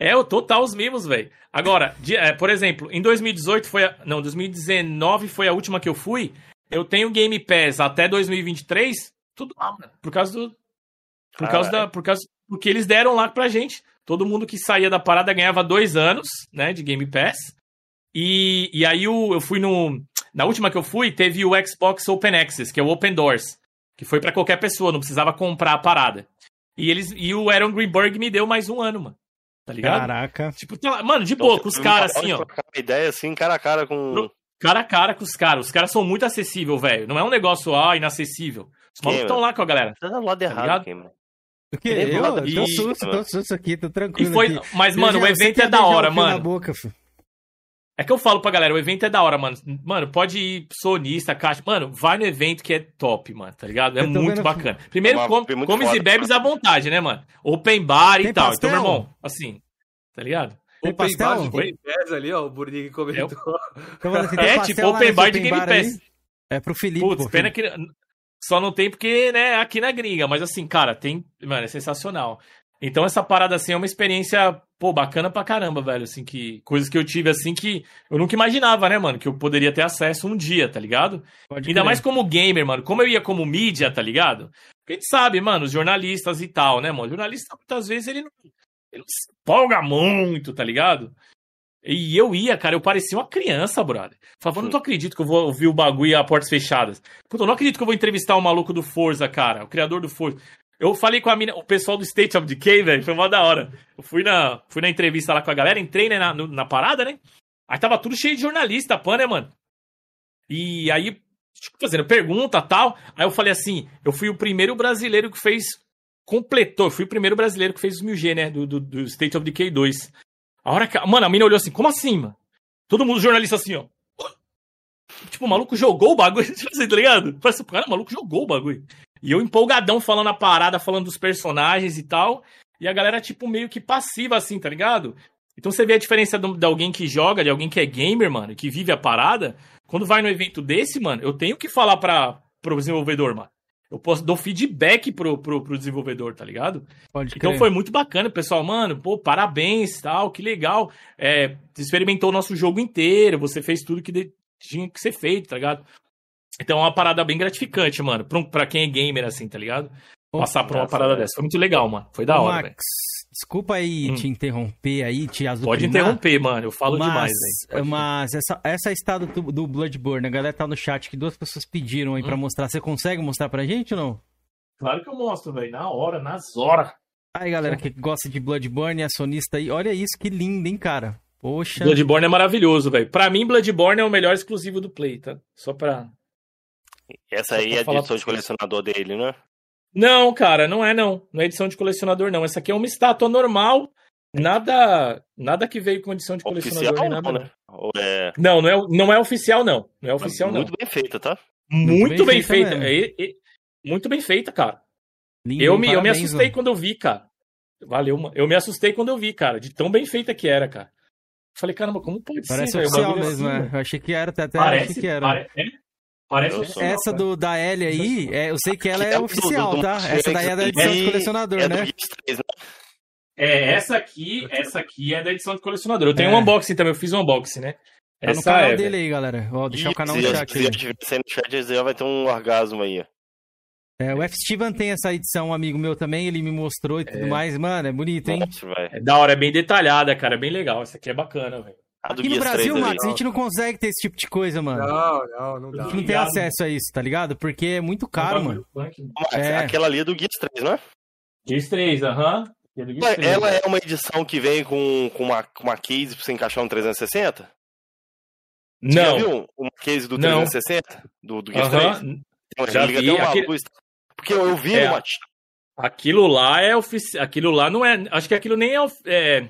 é, o total os mimos, velho. Agora, de, é, por exemplo, em 2018 foi. A, não, 2019 foi a última que eu fui. Eu tenho Game Pass até 2023, tudo lá, mano. Por causa do. Por causa da. Por causa. Porque eles deram lá pra gente. Todo mundo que saía da parada ganhava dois anos, né, de Game Pass. E, e aí eu, eu fui no. Na última que eu fui, teve o Xbox Open Access, que é o Open Doors. Que foi para qualquer pessoa, não precisava comprar a parada. E eles e o Aaron Greenberg me deu mais um ano, mano. Tá ligado? Caraca. Tipo, tá, mano, de boa, com os caras assim, ó. Uma ideia assim, cara a cara com. Cara a cara com os caras. Os caras são muito acessíveis, velho. Não é um negócio, ah, inacessível. Os malucos estão lá com a galera. Tá do lado tá errado, quem, mano. O quê? Eu? eu tô susto, tô susto aqui, tô tranquilo. E foi... Mas, mano, o evento é da hora, mano. Boca, é que eu falo pra galera, o evento é da hora, mano. Mano, pode ir sonista, caixa. Mano, vai no evento que é top, mano, tá ligado? É muito bacana. Primeiro, é com, comes e bebes à vontade, né, mano? Open bar e tal. Pastel? Então, meu irmão, assim, tá ligado? Tem open pastel? bar de Game Pass ali, ó, o Burnick comentou. É, assim, é tipo open bar de Game Pass. Aí? É pro Felipe. Putz, pena que só não tem porque, né, aqui na gringa. Mas assim, cara, tem. Mano, é sensacional. Então essa parada assim é uma experiência, pô, bacana pra caramba, velho, assim que coisas que eu tive assim que eu nunca imaginava, né, mano, que eu poderia ter acesso um dia, tá ligado? Pode Ainda crer. mais como gamer, mano, como eu ia como mídia, tá ligado? Porque a gente sabe, mano, os jornalistas e tal, né, mano? O jornalista muitas vezes ele não, ele não se empolga muito, tá ligado? E eu ia, cara, eu parecia uma criança, brother. Falava, não tô acredito que eu vou ouvir o bagulho a portas fechadas. Puta, eu não acredito que eu vou entrevistar o maluco do Forza, cara, o criador do Forza. Eu falei com a mina, o pessoal do State of Decay, velho, foi mó da hora. Eu fui na, fui na entrevista lá com a galera, entrei né, na, na parada, né? Aí tava tudo cheio de jornalista, pã, né, mano? E aí, tipo, fazendo pergunta tal. Aí eu falei assim: eu fui o primeiro brasileiro que fez. Completou, eu fui o primeiro brasileiro que fez os 1000G, né? Do, do, do State of Decay 2. A hora que. Mano, a mina olhou assim: como assim, mano? Todo mundo jornalista assim, ó. Tipo, o maluco jogou o bagulho, assim, tá ligado? Parece, cara, o maluco jogou o bagulho. E eu empolgadão falando a parada, falando dos personagens e tal. E a galera, tipo, meio que passiva, assim, tá ligado? Então você vê a diferença de alguém que joga, de alguém que é gamer, mano, que vive a parada. Quando vai no evento desse, mano, eu tenho que falar para pro desenvolvedor, mano. Eu posso dou feedback pro, pro, pro desenvolvedor, tá ligado? Pode então foi muito bacana, pessoal. Mano, pô, parabéns, tal, que legal. É, você experimentou o nosso jogo inteiro, você fez tudo que de, tinha que ser feito, tá ligado? Então é uma parada bem gratificante, mano. Pra, pra quem é gamer, assim, tá ligado? Passar por uma parada dessa. Foi muito legal, mano. Foi da Ô, hora, Max, desculpa aí hum. te interromper aí, te azucrinar. Pode interromper, mano. Eu falo mas, demais, velho. Mas essa, essa estado do, do Bloodborne, a galera tá no chat que duas pessoas pediram aí hum. pra mostrar. Você consegue mostrar pra gente ou não? Claro que eu mostro, velho. Na hora, nas horas. Aí, galera que gosta de Bloodborne, acionista aí, olha isso, que lindo, hein, cara? Poxa. Bloodborne é maravilhoso, velho. Pra mim, Bloodborne é o melhor exclusivo do Play, tá? Só pra essa aí é a edição de colecionador dele, né? Não, cara, não é não. Não é edição de colecionador, não. Essa aqui é uma estátua normal. Nada nada que veio com edição de colecionador. Oficial, nada, não, né? É... Não, não é, não é oficial, não. Não é oficial, muito não. Muito bem feita, tá? Muito, bem, bem feita. É, é, muito bem feita, cara. Lindo, eu, me, eu me assustei mano. quando eu vi, cara. Valeu, Eu me assustei quando eu vi, cara, de tão bem feita que era, cara. Falei, caramba, como pode Parece ser? Parece oficial mesmo, assim, é. Eu achei que era, até, até Parece, achei que era. Pare... É? Parece essa do da L aí, é, eu sei que ela é, é oficial, do, do, tá? Essa daí é da edição de colecionador, é né? É, essa aqui, essa aqui é da edição de colecionador. Eu tenho é. um unboxing também, eu fiz um unboxing, né? Tá essa no canal é, dele aí, galera. Vou deixar o canal no chat aí. Se no chat, vai ter um orgasmo aí. É, o F. Steven tem essa edição, um amigo meu também, ele me mostrou e tudo é. mais. Mano, é bonito, hein? Nossa, é da hora, é bem detalhada, cara, é bem legal. Essa aqui é bacana, velho. Aqui no Brasil, Max, a gente não consegue ter esse tipo de coisa, mano. Não, não, não dá. A gente não tem acesso a isso, tá ligado? Porque é muito caro, mano. É. Aquela ali é do Gears 3, não é? Gears 3, aham. Ela é uma edição que vem com, com, uma, com uma case pra você encaixar no 360? Não. Você já viu uma case do 360? Não. Do, do Gears uh -huh. 3? Então, já vi. Uma aquele... luz, porque eu, eu vi é, uma... Aquilo lá é oficial. Aquilo lá não é. Acho que aquilo nem é, é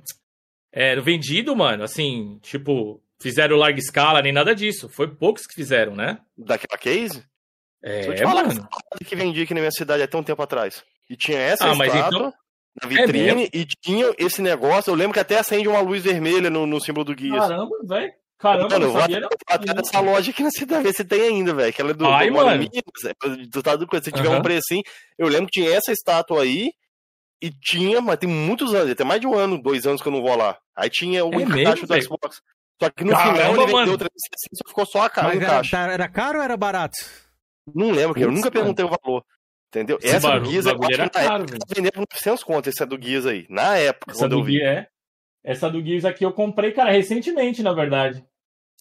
é, vendido, mano, assim, tipo, fizeram larga escala, nem nada disso. Foi poucos que fizeram, né? Daquela case? É, eu te falar mano. que vendia aqui na minha cidade até um tempo atrás. E tinha essa ah, estátua então... na vitrine é e tinha esse negócio. Eu lembro que até acende uma luz vermelha no, no símbolo do guia. Caramba, velho. Caramba, mano, eu vou até, até nessa loja aqui na cidade, ver se tem ainda, velho. Aquela é do, Ai, do mano. Minas, é, do, do, do, se tiver um precinho. Eu lembro que tinha essa estátua aí, e tinha, mas tem muitos anos, tem mais de um ano, dois anos que eu não vou lá. Aí tinha o é encaixe do Xbox. Só que no Caramba, final ele vendeu 360 ficou só a cara. Era, era caro ou era barato? Não lembro, eu nunca perguntei o valor. Entendeu? Esse Essa barulho, do Guiz, eu que na caro, época vendendo por 900 conto, essa do Guiz aí. Na época, essa quando eu vi. É. Essa do Guiz aqui eu comprei, cara, recentemente, na verdade.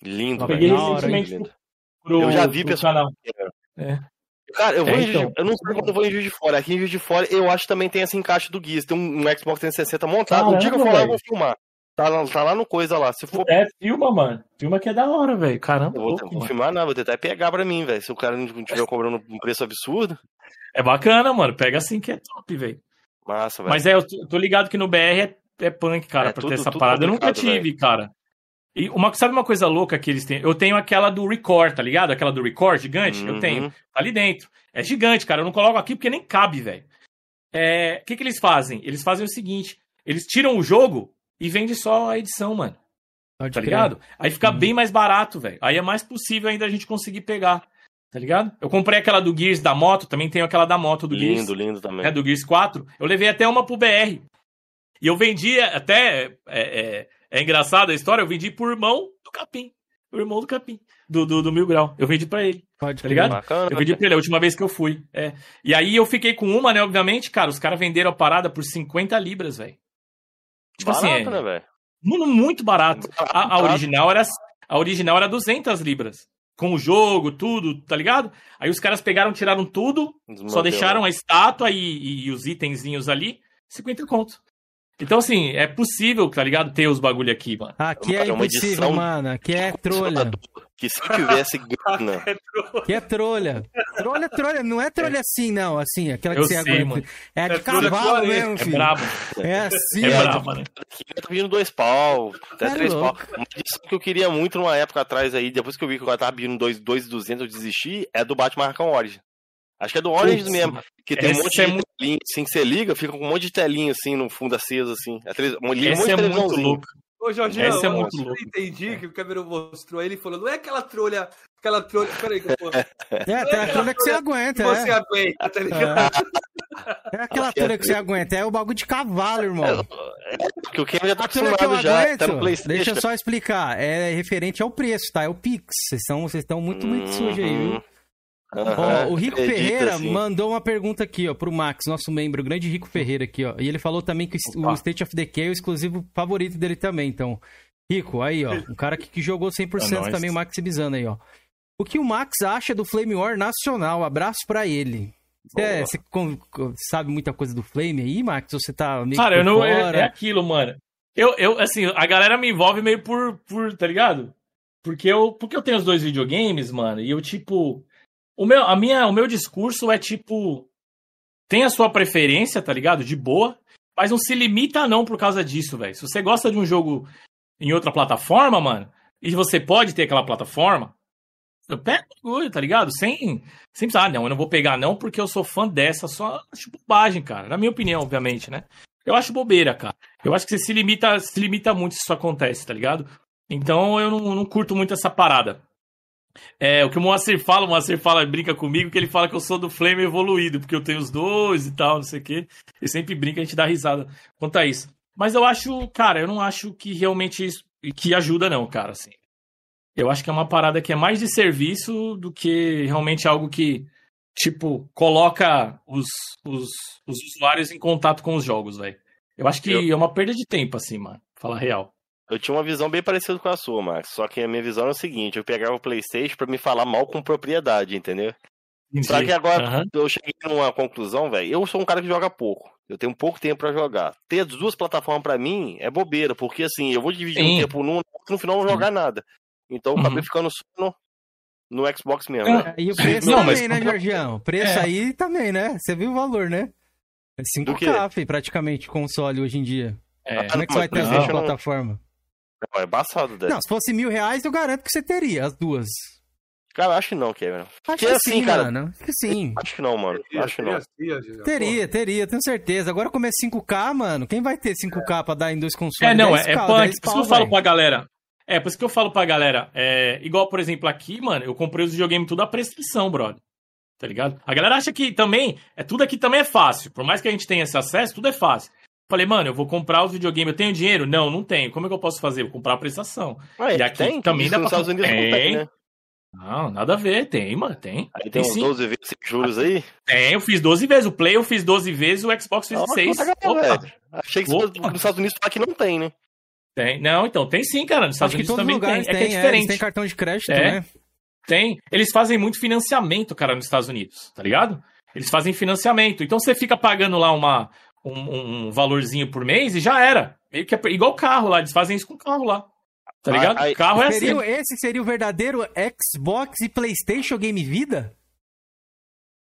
Lindo, eu Peguei recentemente hora, pro, eu já vi pessoal. Canal. É. Cara, eu vou é, então. eu não sei quando eu vou em Juiz de Fora. Aqui em Juiz de Fora, eu acho que também tem esse encaixe do Guiz. Tem um, um Xbox 360 montado. Caramba, o dia que eu for lá, eu vou filmar. Tá, tá lá no coisa lá. Se for... É, filma, mano. Filma que é da hora, velho. Caramba. Eu vou, louco, vou filmar, não. Vou tentar pegar pra mim, velho. Se o cara não estiver cobrando um preço absurdo. É bacana, mano. Pega assim que é top, velho. Massa, velho. Mas é, eu tô ligado que no BR é, é punk, cara, é, pra tudo, ter essa parada. Eu nunca tive, véio. cara. E uma, sabe uma coisa louca que eles têm? Eu tenho aquela do Record, tá ligado? Aquela do Record gigante. Uhum. Eu tenho. Tá ali dentro. É gigante, cara. Eu não coloco aqui porque nem cabe, velho. É, o que, que eles fazem? Eles fazem o seguinte: eles tiram o jogo e vendem só a edição, mano. Pode tá ligado? Aí fica uhum. bem mais barato, velho. Aí é mais possível ainda a gente conseguir pegar. Tá ligado? Eu comprei aquela do Gears da moto, também tenho aquela da moto do lindo, Gears. Lindo, lindo também. É, do Gears 4. Eu levei até uma pro BR. E eu vendi até. É, é, é engraçado a história, eu vendi por irmão do Capim. O irmão do Capim. Do, do, do Mil Grau. Eu vendi pra ele. Pode, tá ligado? Bacana, eu vendi pra ele a última vez que eu fui. É. E aí eu fiquei com uma, né? Obviamente, cara, os caras venderam a parada por 50 libras, velho. Tipo assim, Barato, assim, é, né, velho? Muito barato. A, a, original era, a original era 200 libras. Com o jogo, tudo, tá ligado? Aí os caras pegaram, tiraram tudo, Desmanteu, só deixaram né? a estátua e, e, os itenzinhos ali, 50 conto. Então, assim, é possível, tá ligado? Ter os bagulho aqui, mano. Aqui é, é impossível, mano. Aqui é trolha. Que se tivesse grana. que é trolha. Trolha, trolha. Não é trolha é. assim, não. Assim, aquela que Eu você sei, aguenta. Mano. É de é cavalo mesmo, filho. É brabo. É assim. É, é brabo, né? Tá vindo dois pau, até é três louco. pau. Uma edição que eu queria muito numa época atrás aí, depois que eu vi que o cara tava vindo dois, dois 200, eu desisti, é do Batman Arkham Origin. Acho que é do Orange Putz, mesmo. Que tem um monte é de muito... telinha, assim, que você liga, fica com um monte de telinha, assim, no fundo aceso, assim. É três... um Esse é muito louco. Ô, Jorginho, Esse é muito eu louco. entendi que o Cameron mostrou aí, ele falou, não é aquela trolha, aquela trolha, peraí que eu posso... É, tem a trolha que você aguenta, que é. você aguenta, tá ligado? É, é aquela trolha que você aguenta, é o bagulho de cavalo, irmão. É, porque o Ken já tá acostumado já, aguento, tá no Playstation. Deixa eu só explicar, é referente ao preço, tá? É o Pix, vocês estão, vocês estão muito, muito hum, sujos aí, viu? Uhum, o Rico Ferreira assim. mandou uma pergunta aqui, ó, pro Max, nosso membro, o grande Rico Ferreira aqui, ó. E ele falou também que Opa. o State of Decay é o exclusivo favorito dele também, então. Rico, aí, ó, um cara que, que jogou 100% é também, o Max Bizano aí, ó. O que o Max acha do Flame War Nacional? Abraço para ele. É, você sabe muita coisa do Flame aí, Max? Ou você tá meio Cara, eu não. É, é, aquilo, mano. Eu, eu, assim, a galera me envolve meio por, por. Tá ligado? Porque eu, porque eu tenho os dois videogames, mano, e eu, tipo. O meu, a minha, o meu discurso é tipo. Tem a sua preferência, tá ligado? De boa. Mas não se limita não por causa disso, velho. Se você gosta de um jogo em outra plataforma, mano, e você pode ter aquela plataforma, eu pego o tá ligado? Sem, sem precisar, ah, não, eu não vou pegar não porque eu sou fã dessa, só acho bobagem, cara. Na minha opinião, obviamente, né? Eu acho bobeira, cara. Eu acho que você se limita, se limita muito se isso acontece, tá ligado? Então eu não, não curto muito essa parada. É, o que o Moacir fala, o Moacir fala, brinca comigo, que ele fala que eu sou do Flame evoluído, porque eu tenho os dois e tal, não sei o quê. Ele sempre brinca, a gente dá risada quanto a isso. Mas eu acho, cara, eu não acho que realmente que ajuda, não, cara, assim. Eu acho que é uma parada que é mais de serviço do que realmente algo que, tipo, coloca os, os, os usuários em contato com os jogos, velho. Eu acho que eu... é uma perda de tempo, assim, mano. Falar real. Eu tinha uma visão bem parecida com a sua, Max. Só que a minha visão é o seguinte: eu pegava o PlayStation para me falar mal com propriedade, entendeu? Entendi. Só que agora uhum. eu cheguei numa conclusão, velho. Eu sou um cara que joga pouco. Eu tenho pouco tempo para jogar. Ter as duas plataformas para mim é bobeira, porque assim, eu vou dividir Sim. um tempo num, no final não vou jogar nada. Então eu acabei uhum. ficando só no, no Xbox mesmo. É, né? E o preço não, também, mas... né, Jorgião? O preço é. aí também, né? Você viu o valor, né? É 5K, praticamente, console hoje em dia. É. Como é que você vai ter as duas plataformas? Não, é embaçado, deve. Não, se fosse mil reais, eu garanto que você teria as duas. Cara, acho que não, Kevin. Acho que assim, sim, cara. Mano. Acho que sim. Acho que não, mano. Teria, acho que não. Teria, teria, teria, tenho certeza. Agora como é 5K, mano, quem vai ter 5K é. pra dar em dois consoles? É, não, é, é punk. Por isso que eu falo pra galera. É, por isso que eu falo pra galera. É, igual, por exemplo, aqui, mano, eu comprei os videogames tudo a prescrição, brother. Tá ligado? A galera acha que também, é tudo aqui também é fácil. Por mais que a gente tenha esse acesso, tudo é fácil. Falei, mano, eu vou comprar os videogames. Eu tenho dinheiro? Não, não tenho. Como é que eu posso fazer? Vou comprar a prestação. Ué, e aqui tem, também dá pra... Estados Unidos tem. Tem, né? Não, nada a ver. Tem, mano, tem. Aí tem, tem uns 12 vezes juros aí? Tem, eu fiz 12 vezes. O Play eu fiz 12 vezes, o Xbox fiz 6. Achei que Opa. nos Estados Unidos falar que não tem, né? Tem. Não, então, tem sim, cara. Nos Estados Acho Unidos também tem. tem. É que é diferente. É, tem cartão de crédito, é. né? Tem. Eles fazem muito financiamento, cara, nos Estados Unidos, tá ligado? Eles fazem financiamento. Então você fica pagando lá uma, um, um valorzinho por mês e já era. Meio que é igual carro lá, eles fazem isso com carro lá. Tá ligado? Aí, carro é seria, assim. Esse seria o verdadeiro Xbox e PlayStation Game Vida?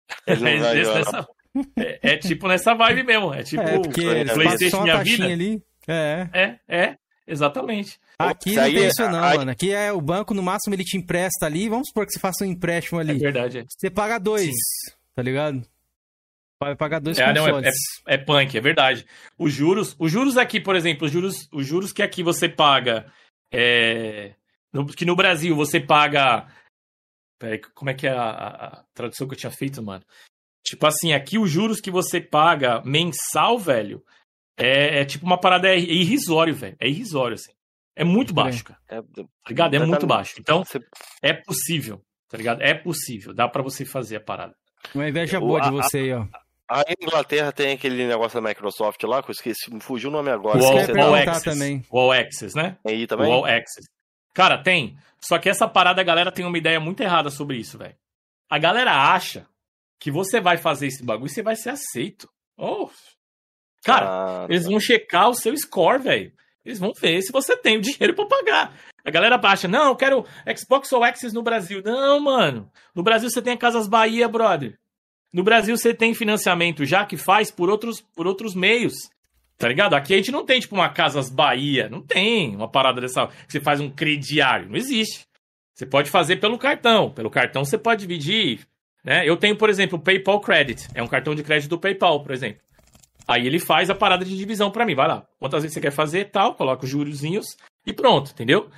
É, nessa, é, é, tipo nessa vibe mesmo. É tipo é, PlayStation Minha Vida. Ali. É. é, é, exatamente. Aqui não tem isso não, aí... mano. Aqui é o banco, no máximo, ele te empresta ali. Vamos supor que você faça um empréstimo ali. É verdade. Você paga dois, Sim. tá ligado? Vai pagar dois é, não, é, é, é, punk, é verdade. Os juros, os juros aqui, por exemplo, os juros, os juros que aqui você paga, é, no, que no Brasil você paga. Peraí, como é que é a, a, tradução que eu tinha feito, mano? Tipo assim, aqui os juros que você paga mensal, velho, é, é tipo uma parada é irrisório, velho. É irrisório, assim. É muito baixo, cara. É, tá ligado? É muito baixo. Então, é possível, tá ligado? É possível. Dá para você fazer a parada. Uma inveja boa de você aí, ó. A Inglaterra tem aquele negócio da Microsoft lá, que eu esqueci, me fugiu o nome agora. Wall, Wall Access. Também. Wall Access, né? Aí também? Wall Access. Cara, tem. Só que essa parada, a galera tem uma ideia muito errada sobre isso, velho. A galera acha que você vai fazer esse bagulho e você vai ser aceito. Oh. Cara, ah, eles tá. vão checar o seu score, velho. Eles vão ver se você tem o dinheiro para pagar. A galera baixa, não, eu quero Xbox ou Access no Brasil. Não, mano. No Brasil você tem a Casas Bahia, brother. No Brasil você tem financiamento já que faz por outros, por outros meios. Tá ligado? Aqui a gente não tem, tipo, uma Casas Bahia. Não tem uma parada dessa. Você faz um crediário. Não existe. Você pode fazer pelo cartão. Pelo cartão você pode dividir. Né? Eu tenho, por exemplo, o PayPal Credit. É um cartão de crédito do PayPal, por exemplo. Aí ele faz a parada de divisão para mim. Vai lá. Quantas vezes você quer fazer tal, coloca os jurozinhos e pronto, entendeu?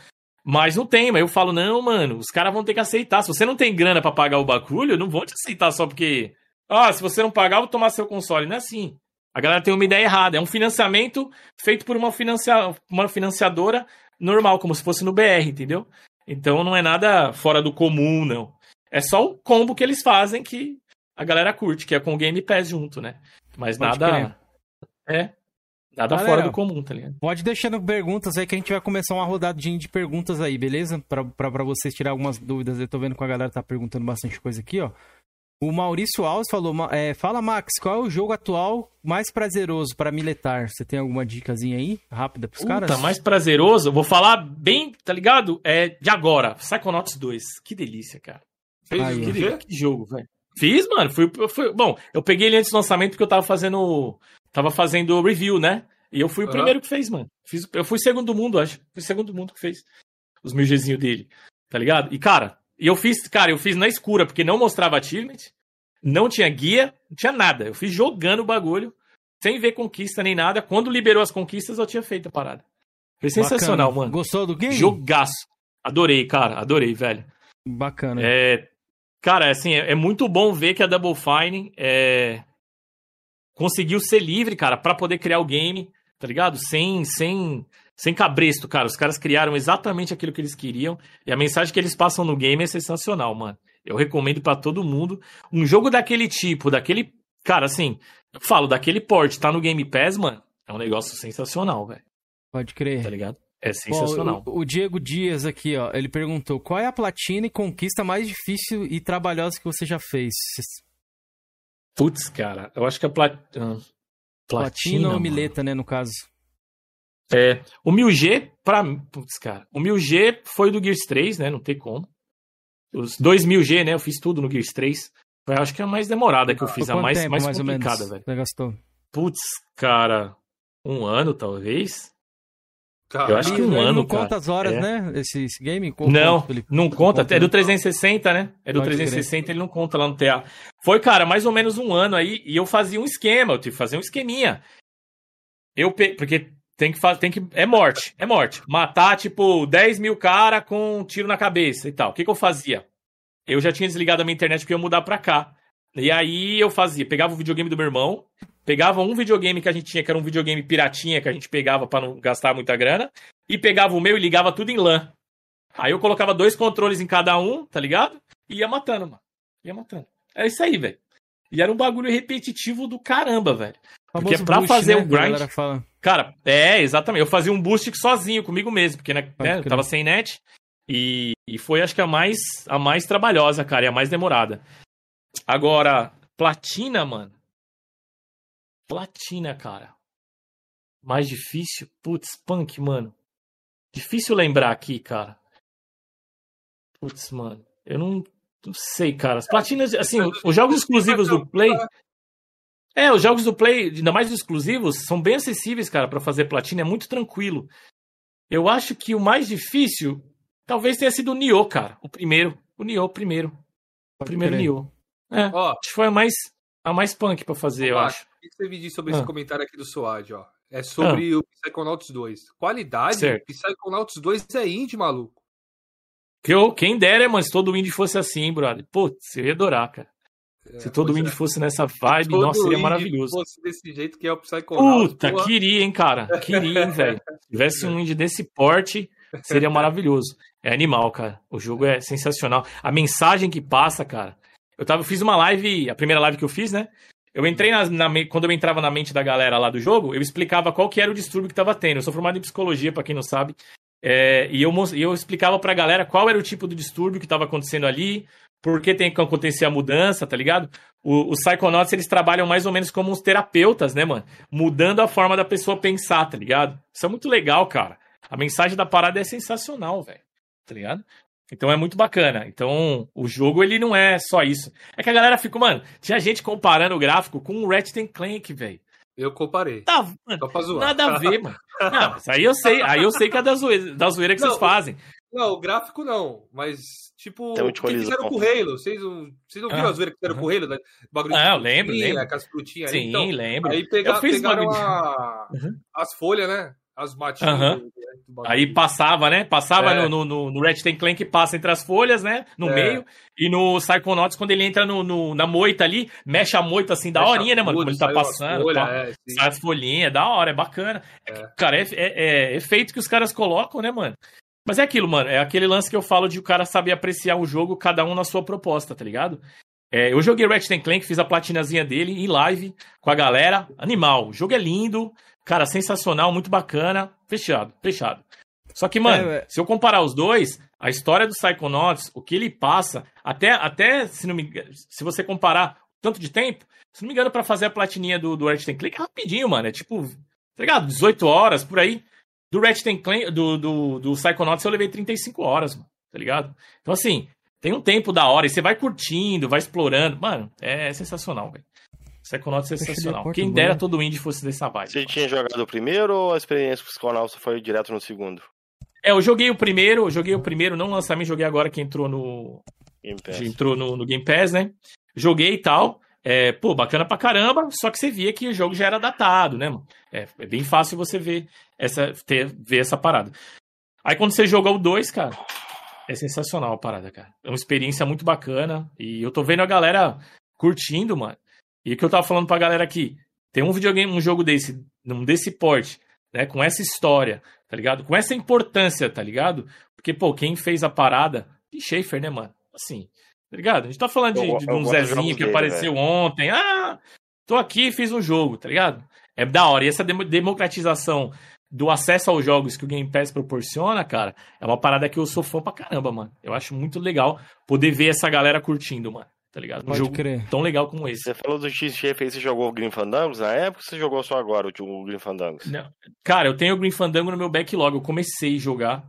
Mas não tem, mas eu falo, não, mano, os caras vão ter que aceitar. Se você não tem grana para pagar o bagulho, não vão te aceitar só porque ah, se você não pagar, eu vou tomar seu console. Não é assim. A galera tem uma ideia errada. É um financiamento feito por uma, financia... uma financiadora normal, como se fosse no BR, entendeu? Então não é nada fora do comum, não. É só o combo que eles fazem que a galera curte, que é com o Game Pass junto, né? Mas Pode nada. Crer. É. Nada galera, fora do comum, tá ligado? Pode deixando perguntas aí que a gente vai começar uma rodadinha de perguntas aí, beleza? Pra, pra, pra vocês tirar algumas dúvidas. Eu tô vendo que a galera tá perguntando bastante coisa aqui, ó. O Maurício Alves falou: é, Fala, Max, qual é o jogo atual mais prazeroso para militar? Você tem alguma dicasinha aí, rápida pros Puta, caras? mais prazeroso? Vou falar bem, tá ligado? É de agora, Psychonauts 2. Que delícia, cara. Fez, aí, que, que, que, jogo, velho. Fiz, mano. Fui, fui, bom, eu peguei ele antes do lançamento porque eu tava fazendo. Tava fazendo review, né? E eu fui o uhum. primeiro que fez, mano. Fiz, eu fui segundo mundo, acho. Fui segundo mundo que fez os mil Gzinho dele. Tá ligado? E, cara, e eu fiz, cara, eu fiz na escura, porque não mostrava achievement, não tinha guia, não tinha nada. Eu fiz jogando o bagulho, sem ver conquista nem nada. Quando liberou as conquistas, eu tinha feito a parada. Foi sensacional, Bacana. mano. Gostou do game? Jogaço. Adorei, cara. Adorei, velho. Bacana. É, cara, assim, é, é muito bom ver que a Double Fine é, conseguiu ser livre, cara, para poder criar o game, tá ligado? Sem, sem, sem cabresto, cara. Os caras criaram exatamente aquilo que eles queriam. E a mensagem que eles passam no game é sensacional, mano. Eu recomendo para todo mundo. Um jogo daquele tipo, daquele. Cara, assim, eu falo, daquele porte, tá no Game Pass, mano. É um negócio sensacional, velho. Pode crer. Tá ligado? É sensacional. o, o, Diego Dias aqui, ó, ele perguntou: qual é a platina e conquista mais difícil e trabalhosa que você já fez? Putz, cara, eu acho que a plat... platina. Platina ou mileta, né, no caso. É, o 1000G, pra. Putz, cara. O 1000G foi do Gears 3, né? Não tem como. Os 2000G, né? Eu fiz tudo no Gears 3. Foi, acho que é a mais demorada que eu fiz, a mais, tempo, mais, mais complicada, velho. Você gastou? Putz, cara. Um ano, talvez. eu acho que um ano, não cara. conta as horas, é. né? Esse, esse game? não, não conta. É do 360, né? É do 360, ele não conta lá no TA. Foi, cara, mais ou menos um ano aí, e eu fazia um esquema, eu tive que fazer um esqueminha. Eu pe... Porque tem que fazer. Tem que... É morte, é morte. Matar, tipo, 10 mil cara com um tiro na cabeça e tal. O que, que eu fazia? Eu já tinha desligado a minha internet porque eu ia mudar pra cá. E aí eu fazia, pegava o videogame do meu irmão, pegava um videogame que a gente tinha, que era um videogame piratinha que a gente pegava para não gastar muita grana, e pegava o meu e ligava tudo em LAN. Aí eu colocava dois controles em cada um, tá ligado? E ia matando, mano. Ia matando. Era isso aí, velho. E era um bagulho repetitivo do caramba, velho. Porque pra boost, fazer né, o grind. Cara, é, exatamente. Eu fazia um boost sozinho, comigo mesmo, porque né, né, eu tava sem net. E, e foi, acho que, a mais, a mais trabalhosa, cara, e a mais demorada. Agora, platina, mano. Platina, cara. Mais difícil? Putz, punk, mano. Difícil lembrar aqui, cara. Putz, mano. Eu não, não sei, cara. As platinas, assim, os jogos exclusivos do Play. É, os jogos do Play, ainda mais os exclusivos, são bem acessíveis, cara, para fazer platina. É muito tranquilo. Eu acho que o mais difícil talvez tenha sido o Nioh, cara. O primeiro. O Nioh, primeiro. O primeiro Nioh. É, ó, acho que foi a mais, a mais punk pra fazer, ó, eu acho. O que você me diz sobre ah. esse comentário aqui do Soad, ó? É sobre ah. o Psychonauts 2. Qualidade, certo. Psychonauts 2 é indie, maluco. Que eu, quem dera, mano, se todo indie fosse assim, brother. Putz, eu ia adorar, cara. É, se todo indie é. fosse nessa vibe, todo nossa, seria maravilhoso. Se fosse desse jeito que é o Psychonauts. Puta, porra. queria, hein, cara. Queria, hein, velho. Se tivesse um indie desse porte, seria maravilhoso. É animal, cara. O jogo é sensacional. A mensagem que passa, cara. Eu, tava, eu fiz uma live, a primeira live que eu fiz, né? Eu entrei na, na, quando eu entrava na mente da galera lá do jogo, eu explicava qual que era o distúrbio que estava tendo. Eu sou formado em psicologia, para quem não sabe. É, e eu, eu explicava pra galera qual era o tipo de distúrbio que estava acontecendo ali, por que tem que acontecer a mudança, tá ligado? O, os Psychonauts, eles trabalham mais ou menos como uns terapeutas, né, mano? Mudando a forma da pessoa pensar, tá ligado? Isso é muito legal, cara. A mensagem da parada é sensacional, velho. Tá ligado? Então é muito bacana. Então o jogo ele não é só isso. É que a galera ficou, mano, tinha gente comparando o gráfico com o Ratchet Clank, velho. Eu comparei. Tá, nada a ver, mano. Não, isso aí eu sei. Aí eu sei que é da zoeira, da zoeira que não, vocês fazem. Não, o gráfico não, mas tipo, o que fizeram com o Halo? Vocês, vocês não viram ah, a zoeira que fizeram com o Halo? Né? Bagulho não, de lembro, lembro. Aquelas frutinhas Sim, ali. Então, lembro. Aí pega, pegaram a, uhum. as folhas, né? as matinhas. Uhum. Aí passava, né? Passava é. no, no, no Ratchet Clank, passa entre as folhas, né? No é. meio. E no Psychonauts, quando ele entra no, no, na moita ali, mexe a moita assim, da horinha, né, mano? Como ele tá passando. Folha, é, sai as folhinhas, da hora, é bacana. É. Cara, é, é, é efeito que os caras colocam, né, mano? Mas é aquilo, mano. É aquele lance que eu falo de o cara saber apreciar o jogo, cada um na sua proposta, tá ligado? É, eu joguei Ratchet Clank, fiz a platinazinha dele em live com a galera. Animal. O jogo é lindo. Cara, sensacional, muito bacana. Fechado, fechado. Só que, mano, é, se eu comparar os dois, a história do Psychonauts, o que ele passa, até, até se, não me, se você comparar tanto de tempo, se não me engano, para fazer a platininha do, do Ratchet Clank é rapidinho, mano. É tipo, tá ligado? 18 horas, por aí. Do Ratchet Clank, do, do, do Psychonauts eu levei 35 horas, mano. Tá ligado? Então, assim, tem um tempo da hora e você vai curtindo, vai explorando. Mano, é sensacional, velho. Psychonauts é sensacional. Quem dera todo indie fosse dessa vibe. Você tinha jogado o primeiro ou a experiência com Psychonauts foi direto no segundo? É, eu joguei o primeiro, eu joguei o primeiro, não lançamento, joguei agora que entrou no. Game Pass. Entrou no, no Game Pass, né? Joguei e tal. É, pô, bacana pra caramba, só que você via que o jogo já era datado, né, mano? É, é bem fácil você ver essa, ter, ver essa parada. Aí quando você joga o 2, cara, é sensacional a parada, cara. É uma experiência muito bacana. E eu tô vendo a galera curtindo, mano. E o que eu tava falando pra galera aqui, tem um videogame, um jogo desse, um desse porte, né, com essa história, tá ligado? Com essa importância, tá ligado? Porque, pô, quem fez a parada, de Schaefer, né, mano? Assim, tá ligado? A gente tá falando de, eu, de um Zezinho que dele, apareceu véio. ontem, ah, tô aqui, fiz um jogo, tá ligado? É da hora. E essa democratização do acesso aos jogos que o Game Pass proporciona, cara, é uma parada que eu sou fã pra caramba, mano. Eu acho muito legal poder ver essa galera curtindo, mano tá ligado? Um Pode jogo crer. tão legal como esse. Você falou do X-Chef aí, você jogou o Green Fandangos na época ou você jogou só agora o Green Fandangos? Não. Cara, eu tenho o Green Fandango no meu backlog, eu comecei a jogar,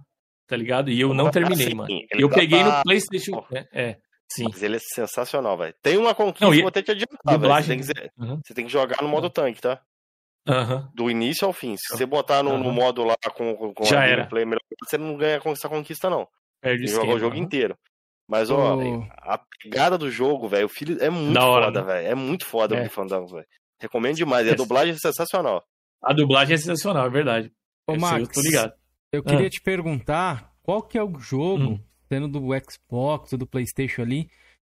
tá ligado? E eu não terminei, assim, mano. Eu peguei no Playstation... É, é, sim. Mas ele é sensacional, velho. Tem uma conquista, não, e... vou até te adiantar, Dublagem... você, tem que, uhum. você tem que jogar no modo tanque, tá? Uhum. Do início ao fim. Se você botar no, uhum. no modo lá com, com Já era. gameplay melhor, você não ganha essa conquista, não. Perde você joga o jogo inteiro. Mas, ó, oh. a pegada do jogo, velho, o filho é muito hora, foda, né? velho. É muito foda é. o Fandango, velho. Recomendo demais. E a dublagem é sensacional. A dublagem é sensacional, é verdade. Ô, Max, eu tô ligado. Eu queria ah. te perguntar qual que é o jogo, hum. Sendo do Xbox ou do Playstation ali,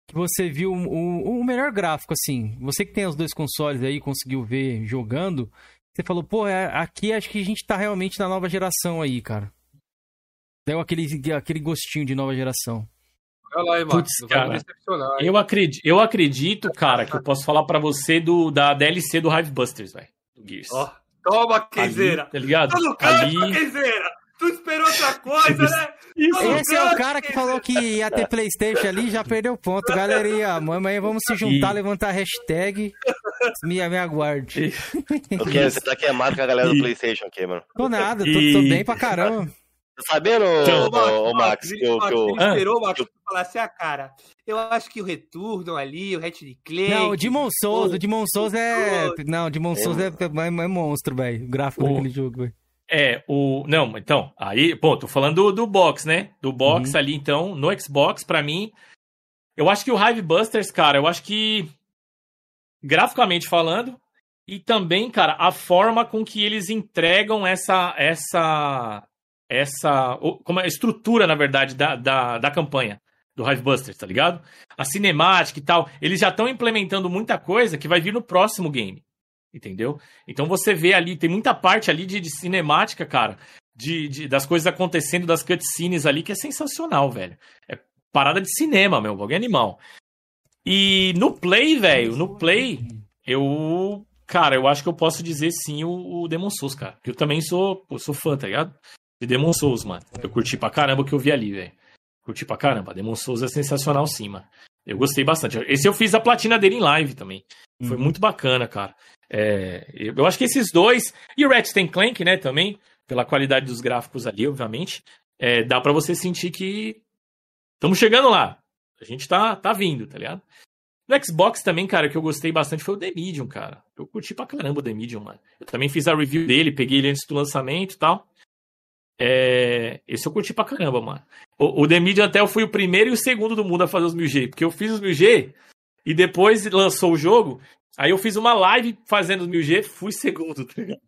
que você viu o, o melhor gráfico, assim. Você que tem os dois consoles aí, conseguiu ver jogando, você falou, pô, é, aqui acho que a gente tá realmente na nova geração aí, cara. Deu aquele, aquele gostinho de nova geração. Olha lá, Puts, cara, eu, acredito, eu acredito, cara, que eu posso falar para você do, da DLC do Hive Busters, velho. Do Gears. Oh, toma, Queizeira! Tá ligado? Tá no canto, Ali... Tu esperou outra coisa, né? Esse é o cara que falou que ia ter Playstation ali já perdeu ponto. Galerinha, amanhã vamos se juntar, e... levantar a hashtag. Me, me aguarde. Você tá queimado com a galera do Playstation aqui, mano. Tô nada, tô, tô bem pra caramba. Tá sabendo, então, o, Max, que eu. Que eu... Ele esperou o Max eu... falar assim, ah, cara, eu acho que o retorno ali, o Ratchet Clay. Não, o Demon Souls, o Demon Souls é. Não, o Demon Souls é, é, é monstro, velho. O gráfico o... daquele jogo, velho. É, o. Não, então, aí, pô, tô falando do, do box, né? Do box uhum. ali, então, no Xbox, pra mim. Eu acho que o Hive Busters, cara, eu acho que. Graficamente falando, e também, cara, a forma com que eles entregam essa essa essa. Como é a estrutura, na verdade, da, da, da campanha do Hivebusters, tá ligado? A cinemática e tal. Eles já estão implementando muita coisa que vai vir no próximo game. Entendeu? Então você vê ali, tem muita parte ali de, de cinemática, cara. De, de, das coisas acontecendo, das cutscenes ali, que é sensacional, velho. É parada de cinema, meu, bagulho animal. E no Play, velho, no Play, eu. Cara, eu acho que eu posso dizer sim o, o Demon Souls, cara. Que eu também sou, eu sou fã, tá ligado? de Demon Souls, mano. Eu curti pra caramba o que eu vi ali, velho. Curti pra caramba. Demon Souls é sensacional sim, mano. Eu gostei bastante. Esse eu fiz a platina dele em live também. Foi uhum. muito bacana, cara. É, eu acho que esses dois. E o Ratchet Clank, né, também. Pela qualidade dos gráficos ali, obviamente. É, dá para você sentir que. Estamos chegando lá. A gente tá, tá vindo, tá ligado? No Xbox também, cara, que eu gostei bastante foi o The Medium, cara. Eu curti pra caramba o The Medium, mano. Eu também fiz a review dele, peguei ele antes do lançamento e tal. É, esse eu curti pra caramba, mano. O, o The Medium até eu fui o primeiro e o segundo do mundo a fazer os 1000G. Porque eu fiz os 1000G e depois lançou o jogo. Aí eu fiz uma live fazendo os 1000G, fui segundo, tá ligado?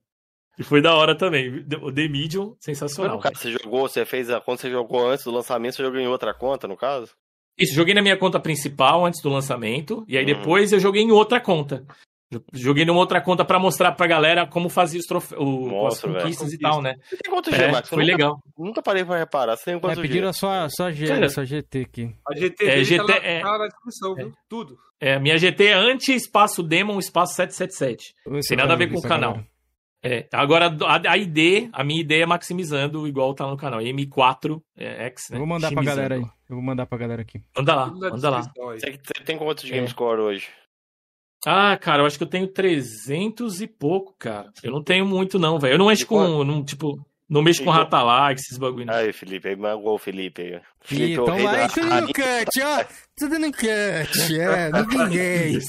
E foi da hora também. O The Medium, sensacional. cara, você jogou, você fez a quando você jogou antes do lançamento, você jogou em outra conta, no caso? Isso, joguei na minha conta principal antes do lançamento, e aí hum. depois eu joguei em outra conta. Joguei numa outra conta para mostrar pra galera como fazia os troféus, as conquistas e tal, né? Você tem quantos é, G, Max? Foi nunca, legal. Nunca parei pra reparar. Você tem quantos é, pediram G? Só, só, G, Cara, só GT aqui. A GT, é, GT tá, é, na descrição, viu? Tudo. É, minha GT é anti-espaço Demon, espaço 777. Tem nada a ver com o canal. É, agora, a, a, ID, a minha ideia é maximizando, igual tá no canal. M4 é, X, né? Eu vou mandar pra galera aí. Eu vou mandar pra galera aqui. Manda lá, manda lá. Você tem quantos é. Gamescore hoje? Ah, cara, eu acho que eu tenho 300 e pouco, cara. Eu não tenho muito, não, velho. Eu não mexo com. Não, tipo, não mexo com Ratalak, esses bagulho. Aí, Felipe, aí magoou o Felipe. Felipe é então vai, tudo no cut, ó. Tudo no cut, é, no vinguês.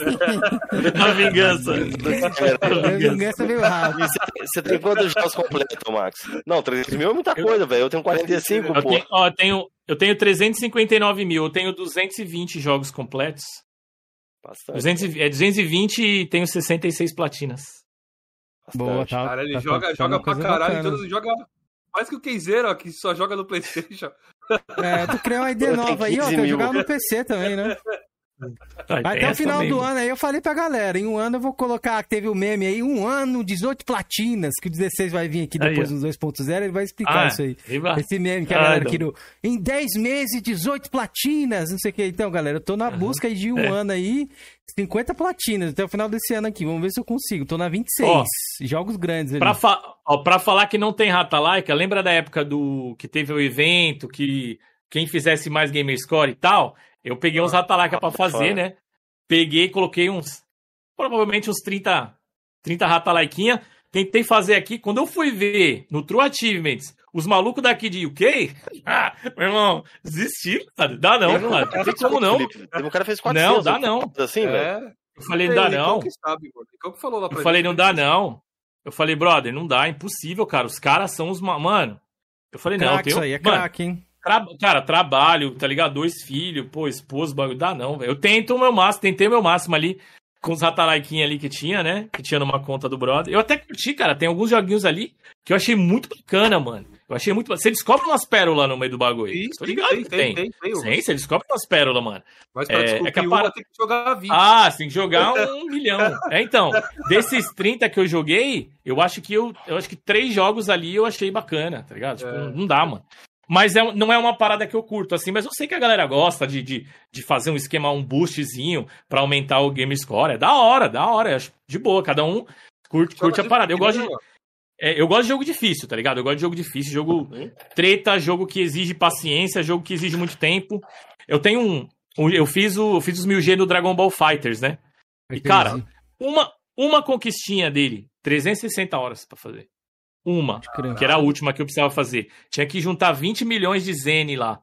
Na vingança. Na vingança meio rápido. Você tem quantos jogos completos, Max? Não, 300 mil é muita coisa, velho. Eu tenho 45, eu pô. Tenho, ó, tenho, eu tenho 359 mil, eu tenho 220 jogos completos. Bastante. 200, é 220 e tenho 66 platinas. Bastante. Boa, tá. Cara, ele tá, joga, tá, joga pra caralho. Todos, joga mais que o Keizeiro, ó, que só joga no Playstation. É, tu criou uma ideia nova aí, ó. Quer jogar no PC também, né? Ah, Até o final do ano aí eu falei pra galera, em um ano eu vou colocar, teve o um meme aí, um ano, 18 platinas, que o 16 vai vir aqui depois dos 2.0, ele vai explicar ah, isso aí. Esse meme que a ah, galera queria, em 10 meses, 18 platinas, não sei o que. Então, galera, eu tô na uhum. busca de um é. ano aí, 50 platinas até o final desse ano aqui, vamos ver se eu consigo. Tô na 26, ó, jogos grandes ali. Pra, fa ó, pra falar que não tem rata laica, lembra da época do que teve o evento, que quem fizesse mais Gamerscore e tal eu peguei uns Ratalaika pra fazer, né? Peguei, coloquei uns. Provavelmente uns 30, 30 Ratalaiquinha. Tentei fazer aqui. Quando eu fui ver no True Achievements, os malucos daqui de UK, ah, meu irmão, desisti, cara. Dá não, cara. Não tem como não. O cara fez 400. Não, dá não. Assim, é. velho. Eu falei, não dá não. Sabe, eu falei, não dá não. Eu falei, brother, não dá, é impossível, cara. Os caras são os. Mano. Eu falei, não, tem. Isso aí é craque, hein? Tra... Cara, trabalho, tá ligado? Dois filhos, pô, esposo, bagulho. Dá não, velho. Eu tento o meu máximo, tentei o meu máximo ali com os ratalaiquinhos ali que tinha, né? Que tinha numa conta do brother. Eu até curti, cara. Tem alguns joguinhos ali que eu achei muito bacana, mano. Eu achei muito. Você descobre umas pérolas no meio do bagulho. Isso, Tô ligado tem, que tem. Tem, tem, tem, você descobre umas pérolas, mano. Mas pra é, é que a para... tem que jogar 20. Ah, você tem que jogar um milhão. É, então, desses 30 que eu joguei, eu acho que eu, eu acho que três jogos ali eu achei bacana, tá ligado? Tipo, é. não dá, mano. Mas é, não é uma parada que eu curto, assim, mas eu sei que a galera gosta de, de, de fazer um esquema, um boostzinho para aumentar o game score. É da hora, da hora. Acho de boa, cada um curte, curte a parada. Eu gosto de. É, eu gosto de jogo difícil, tá ligado? Eu gosto de jogo difícil, jogo treta, jogo que exige paciência, jogo que exige muito tempo. Eu tenho um. um eu fiz o, eu fiz os 1000G do Dragon Ball Fighters, né? E, cara, uma, uma conquistinha dele, 360 horas para fazer. Uma, que era a última que eu precisava fazer. Tinha que juntar 20 milhões de Zen lá.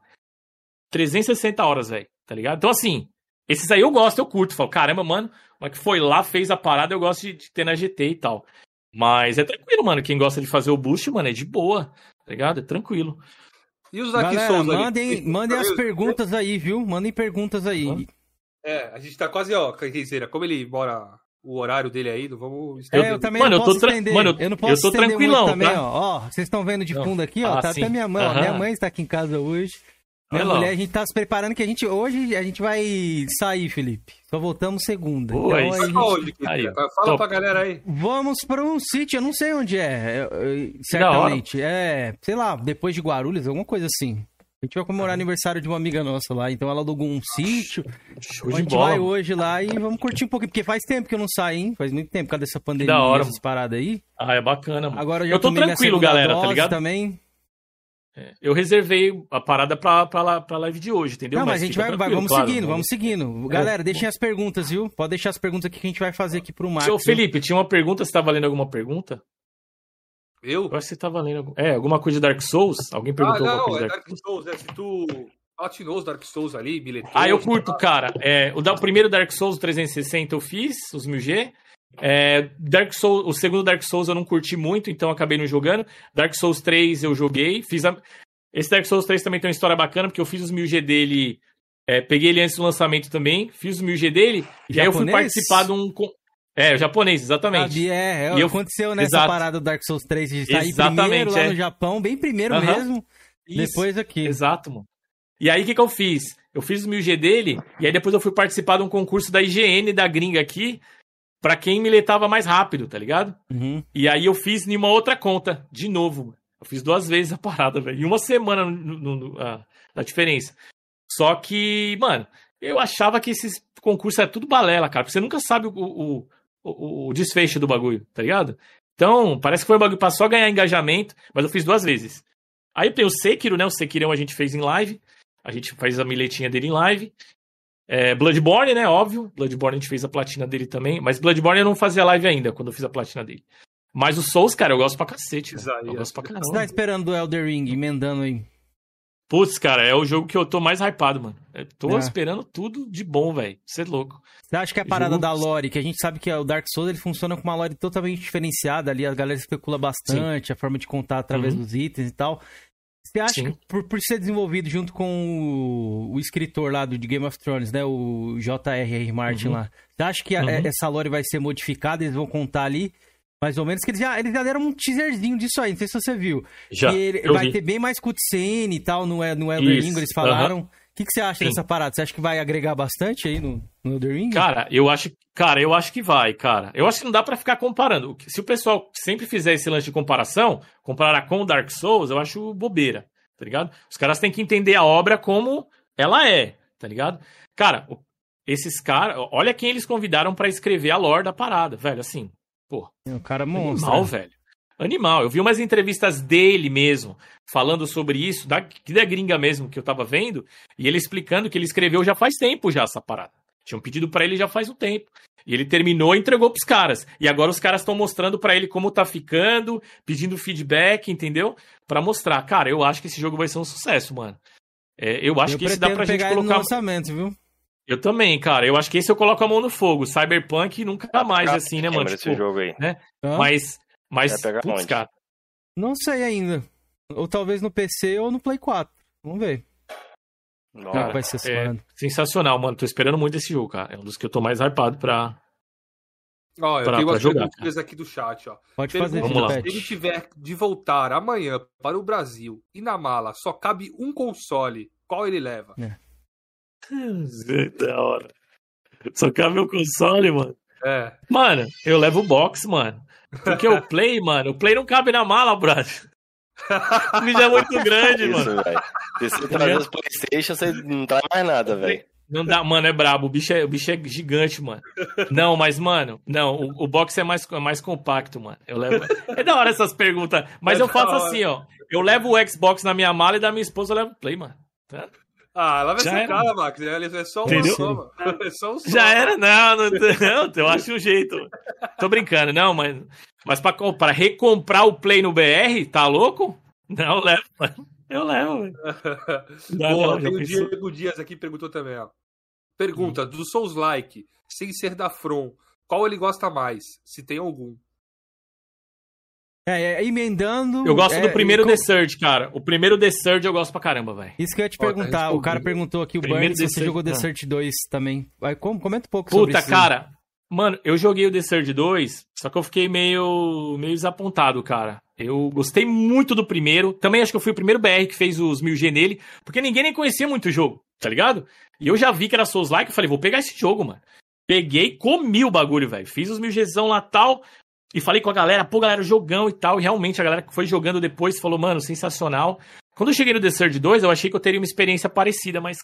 360 horas, velho. Tá ligado? Então, assim, esses aí eu gosto, eu curto. Falo, caramba, mano, mas que foi lá, fez a parada, eu gosto de, de, ter na GT e tal. Mas é tranquilo, mano. Quem gosta de fazer o boost, mano, é de boa. Tá ligado? É tranquilo. E os Dark Galera, Souls mandem, ali? mandem as perguntas aí, viu? Mandem perguntas aí. É, a gente tá quase, ó, quer dizer, como ele mora o horário dele aí, não vamos estender. É, eu também mano, não posso eu tô estender. Mano, eu, não posso eu tô tranquilão, também, tá? ó. Ó, vocês estão vendo de fundo aqui, ó, ah, tá sim. até minha mãe, ó, minha mãe está aqui em casa hoje. Minha mulher, a gente tá se preparando que a gente hoje a gente vai sair, Felipe. Só voltamos segunda. Pô, então, gente... onde, aí, Fala top. pra galera aí. Vamos para um sítio, eu não sei onde é, certamente. É, sei lá, depois de Guarulhos, alguma coisa assim. A gente vai comemorar ah. aniversário de uma amiga nossa lá, então ela alugou um sítio. Show a gente bola, vai hoje lá e vamos curtir um pouquinho, porque faz tempo que eu não saio, hein? Faz muito tempo, por causa dessa pandemia, da hora, essas paradas aí. Ah, é bacana, mano. Agora eu, já eu tô tranquilo, galera, tá ligado? também. É, eu reservei a parada pra, pra, pra live de hoje, entendeu? Não, mas, mas a gente vai, vai, vamos claro, seguindo, vamos seguindo. Galera, é, deixem as perguntas, viu? Pode deixar as perguntas aqui que a gente vai fazer aqui pro Max. Ô, Felipe, tinha uma pergunta, você tá valendo alguma pergunta? Eu? Eu acho que você tá valendo. É, alguma coisa de Dark Souls? Alguém perguntou ah, não, alguma coisa é Dark, Dark Souls. É, se tu platinou os Dark Souls ali, bilhetou... Ah, eu curto, cara. É, o, o primeiro Dark Souls 360 eu fiz, os 1000G. É, Dark Souls, o segundo Dark Souls eu não curti muito, então acabei não jogando. Dark Souls 3 eu joguei. Fiz a... Esse Dark Souls 3 também tem uma história bacana, porque eu fiz os 1000G dele. É, peguei ele antes do lançamento também, fiz os 1000G dele, japonês? e aí eu fui participar de um. É, o japonês, exatamente. Ah, é, é, e eu... aconteceu nessa Exato. parada do Dark Souls 3 de sair exatamente, primeiro lá é. no Japão, bem primeiro mesmo, Isso. depois aqui. Exato, mano. E aí o que, que eu fiz? Eu fiz o 1000G dele, e aí depois eu fui participar de um concurso da IGN da gringa aqui, para quem miletava mais rápido, tá ligado? Uhum. E aí eu fiz em uma outra conta, de novo. Eu fiz duas vezes a parada, velho. Em uma semana no, no, no, a, a diferença. Só que, mano, eu achava que esses concursos é tudo balela, cara. Porque você nunca sabe o, o, o, o desfecho do bagulho, tá ligado? Então, parece que foi um bagulho pra só ganhar engajamento, mas eu fiz duas vezes. Aí tem o Sekiro, né? O Sekirão a gente fez em live. A gente faz a miletinha dele em live. É, Bloodborne, né? Óbvio. Bloodborne a gente fez a platina dele também. Mas Bloodborne eu não fazia live ainda, quando eu fiz a platina dele. Mas o Souls, cara, eu gosto pra cacete. Eu gosto pra caramba. Você tá esperando o Elder Ring, emendando aí? Putz, cara, é o jogo que eu tô mais hypado, mano. Eu tô é. esperando tudo de bom, velho. Você é louco. Você acha que é a parada jogo... da lore, que a gente sabe que o Dark Souls ele funciona com uma lore totalmente diferenciada ali, a galera especula bastante, Sim. a forma de contar através uhum. dos itens e tal. Você acha Sim. que por, por ser desenvolvido junto com o, o, escritor lá do de Game of Thrones, né, o J.R.R. Martin uhum. lá, você acha que a, uhum. essa lore vai ser modificada, eles vão contar ali mais ou menos, que eles já, eles já deram um teaserzinho disso aí, não sei se você viu. Já, que vai vi. ter bem mais cutscene e tal, no, no Elder Ring, eles falaram. O que, que você acha Sim. dessa parada? Você acha que vai agregar bastante aí no, no Elder Ring? Cara, eu acho, cara, eu acho que vai, cara. Eu acho que não dá para ficar comparando. Se o pessoal sempre fizer esse lance de comparação, comparar com o Dark Souls, eu acho bobeira, tá ligado? Os caras têm que entender a obra como ela é, tá ligado? Cara, esses caras, olha quem eles convidaram para escrever a lore da parada, velho, assim, Pô. É um cara monstro. Animal, velho. Animal. Eu vi umas entrevistas dele mesmo, falando sobre isso, da, da gringa mesmo que eu tava vendo, e ele explicando que ele escreveu já faz tempo já essa parada. Tinham pedido para ele já faz um tempo. E ele terminou e entregou pros caras. E agora os caras estão mostrando para ele como tá ficando, pedindo feedback, entendeu? para mostrar. Cara, eu acho que esse jogo vai ser um sucesso, mano. É, eu acho eu que esse dá pra gente colocar. No lançamento, viu? Eu também, cara. Eu acho que esse eu coloco a mão no fogo. Cyberpunk nunca mais, assim, né, mano? Tipo, esse jogo aí. Né? Mas, Mas, putz, cara. Não sei ainda. Ou talvez no PC ou no Play 4. Vamos ver. Não, Como vai ser é sensacional, mano. Tô esperando muito esse jogo, cara. É um dos que eu tô mais hypado pra. Ó, eu pra, tenho umas perguntas aqui do chat, ó. Pode Pergunta, fazer, Vamos lá. Se ele tiver de voltar amanhã para o Brasil e na mala só cabe um console, qual ele leva? É. da hora. Só cabe um console, mano. É. Mano, eu levo o box, mano. Porque o Play, mano, o Play não cabe na mala, brother. O vídeo é muito grande, Isso, mano. Se você trazer os Playstation, você não traz mais nada, velho. Não dá, mano, é brabo. O bicho é, o bicho é gigante, mano. Não, mas, mano, não, o, o box é mais, é mais compacto, mano. Eu levo. É da hora essas perguntas. Mas é eu faço assim, ó. Eu levo o Xbox na minha mala e da minha esposa eu levo o Play, mano. Tá? Ah, lá vai ser cara, Max. É só uma soma. É só um Já era, não, não, não, eu acho um jeito. Tô brincando, não, mas, mas pra, pra recomprar o Play no BR, tá louco? Não, eu levo, eu levo. Boa, tem o Diego Dias aqui perguntou também, ó. Pergunta, hum. do Souls Like, sem ser da From, qual ele gosta mais? Se tem algum. É, é, emendando. Eu gosto é, do primeiro The Surge, cara. O primeiro The Surge eu gosto pra caramba, velho. Isso que eu ia te perguntar. o cara perguntou aqui, o Burns, se você jogou The Surge 2 também. Vai, comenta um pouco Puta, sobre isso. Puta, cara. Mano, eu joguei o The Surge 2, só que eu fiquei meio, meio desapontado, cara. Eu gostei muito do primeiro. Também acho que eu fui o primeiro BR que fez os 1000G nele, porque ninguém nem conhecia muito o jogo, tá ligado? E eu já vi que era Souls Like, eu falei, vou pegar esse jogo, mano. Peguei, comi o bagulho, velho. Fiz os 1000Gzão lá tal. E falei com a galera, pô, galera, jogão e tal. E realmente a galera que foi jogando depois falou, mano, sensacional. Quando eu cheguei no The Surge 2, eu achei que eu teria uma experiência parecida, mas.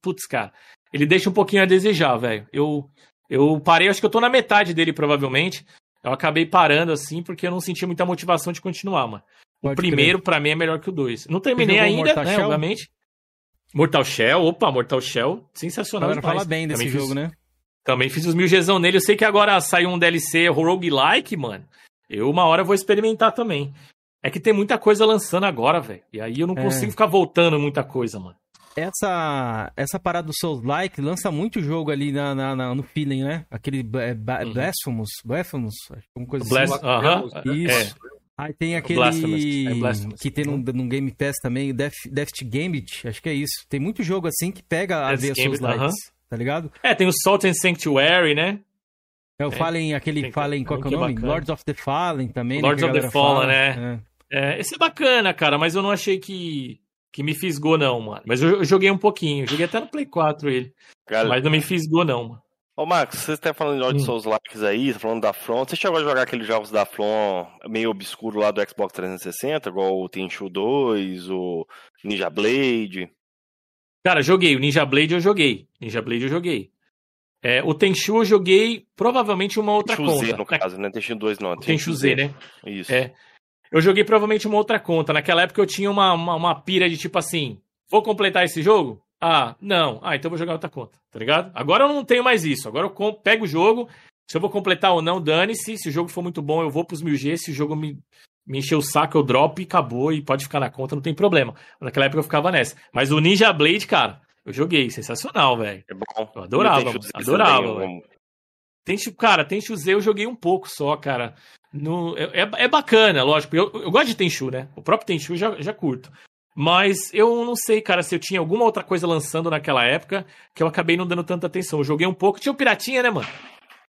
Putz, cara. Ele deixa um pouquinho a desejar, velho. Eu, eu parei, acho que eu tô na metade dele, provavelmente. Eu acabei parando assim, porque eu não senti muita motivação de continuar, mano. Pode o primeiro, para mim, é melhor que o dois. Não terminei ainda, Mortal né, Shell? obviamente. Mortal Shell, opa, Mortal Shell, sensacional. Agora fala bem desse Também jogo, fiz... né? Também fiz os mil Gzão nele. Eu sei que agora saiu um DLC roguelike, mano. Eu uma hora vou experimentar também. É que tem muita coisa lançando agora, velho. E aí eu não é. consigo ficar voltando muita coisa, mano. Essa, essa parada do Souls-like lança muito jogo ali na, na, na no feeling, né? Aquele é, uhum. Blasphemous, Blasphemous, alguma coisa Blast, assim. Uh -huh. Isso. É. Aí tem aquele é que tem num, num Game Pass também, Death, Death Gambit, acho que é isso. Tem muito jogo assim que pega a ver Souls likes. Uh -huh tá ligado? É, tem o Salt and Sanctuary, né? É o é, Fallen, aquele Fallen, qual que é o nome? Lords of the Fallen também, né, Lords né, of the Fallen, né? É. é. esse é bacana, cara, mas eu não achei que, que me fisgou, não, mano. Mas eu, eu joguei um pouquinho, joguei até no Play 4 ele. Cara... Mas não me fisgou, não, mano. Ô, Marcos, você tá falando de Lord hum. Souls Likes aí, tá falando da Front. Você chegou a jogar aqueles jogos da Front meio obscuro lá do Xbox 360, igual o Tenchu 2, o Ninja Blade? Cara, joguei. O Ninja Blade eu joguei. Ninja Blade eu joguei. É, o Tenchu eu joguei provavelmente uma outra Tenchu conta. Z, no caso, né? Tenchu 2 não. Tenchu, Tenchu Z, né? Isso. É. Eu joguei provavelmente uma outra conta. Naquela época eu tinha uma, uma, uma pira de tipo assim: vou completar esse jogo? Ah, não. Ah, então vou jogar outra conta, tá ligado? Agora eu não tenho mais isso. Agora eu pego o jogo. Se eu vou completar ou não, dane-se. Se o jogo for muito bom, eu vou pros 1000G. Se o jogo me me encheu o saco, eu drop e acabou, e pode ficar na conta, não tem problema. Naquela época eu ficava nessa. Mas o Ninja Blade, cara, eu joguei, sensacional, velho. É bom. Eu adorava, eu adorava. Tem, cara, Tenchu Z eu joguei um pouco só, cara. No, é, é, é bacana, lógico. Eu, eu gosto de Tenchu, né? O próprio Tenchu já, já curto. Mas eu não sei, cara, se eu tinha alguma outra coisa lançando naquela época que eu acabei não dando tanta atenção. Eu joguei um pouco. Tinha o Piratinha, né, mano?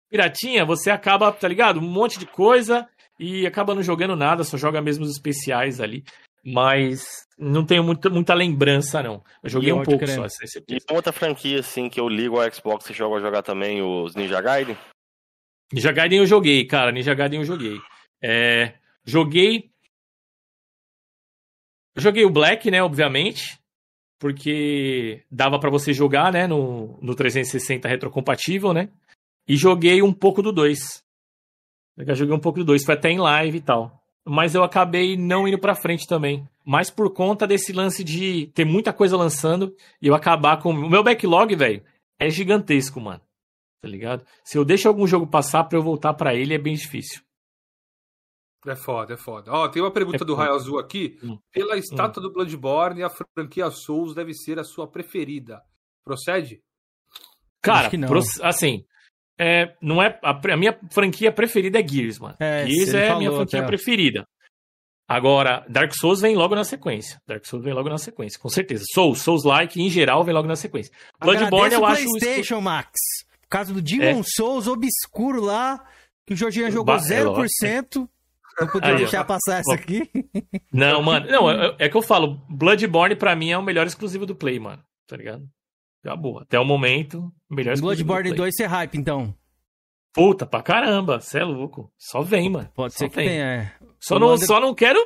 Piratinha, você acaba, tá ligado? Um monte de coisa e acaba não jogando nada, só joga mesmo os especiais ali. Mas não tenho muita, muita lembrança, não. Eu joguei um pouco só. Esse, e outra franquia, assim, que eu ligo ao Xbox e jogo a jogar também, os Ninja Gaiden? Ninja Gaiden eu joguei, cara. Ninja Gaiden eu joguei. É, joguei. Joguei o Black, né, obviamente. Porque dava para você jogar, né, no, no 360 retrocompatível, né? E joguei um pouco do 2. Eu joguei um pouco do 2, foi até em live e tal. Mas eu acabei não indo pra frente também. Mas por conta desse lance de ter muita coisa lançando e eu acabar com. O meu backlog, velho, é gigantesco, mano. Tá ligado? Se eu deixo algum jogo passar pra eu voltar para ele, é bem difícil. É foda, é foda. Ó, tem uma pergunta é do Raio Azul aqui. Hum. Pela estátua hum. do Bloodborne, a franquia Souls deve ser a sua preferida. Procede? Cara, assim, é, não é a, a, minha franquia preferida é Gears, mano. É, Gears é a minha franquia até. preferida. Agora, Dark Souls vem logo na sequência. Dark Souls vem logo na sequência, com certeza. Souls, Souls-like em geral vem logo na sequência. Bloodborne eu acho PlayStation, Max. Por causa do Demon é. Souls obscuro lá, que o Jorginho jogou ba 0%. Não podia deixar passar essa aqui. Não, mano. Não, é, é, que eu falo, Bloodborne pra mim é o melhor exclusivo do Play, mano. Tá ligado? Boa. Até o momento, melhor Bloodborne 2 ser hype, então. Puta, pra caramba. Você é louco. Só vem, mano. Pode só ser que vem. tenha, é. Só não, só não quero.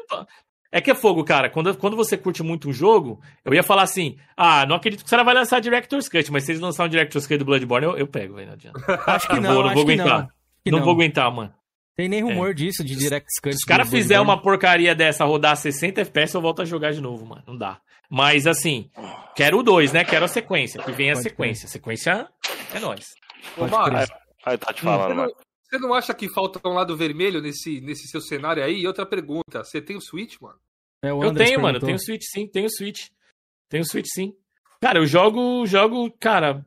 É que é fogo, cara. Quando, quando você curte muito um jogo, eu ia falar assim: ah, não acredito que o cara vai lançar Director's Cut, mas se eles lançarem um Director's Cut do Bloodborne, eu, eu pego, velho. Não adianta. Acho que não, vou, não vou aguentar. Não, não, não, vou aguentar, mano. Tem nem rumor é. disso, de Director's Cut. Se os caras fizer uma porcaria dessa rodar 60 FPS, eu volto a jogar de novo, mano. Não dá. Mas assim, quero o 2, né? Quero a sequência. Que vem a sequência. A sequência é nóis. Ô, Aí tá te falando, mano. Você não acha que falta um lado vermelho nesse, nesse seu cenário aí? E outra pergunta, você tem o Switch, mano? É, eu tenho, perguntou. mano, eu tenho Switch sim, tenho Switch. Tenho Switch sim. Cara, eu jogo, jogo, cara,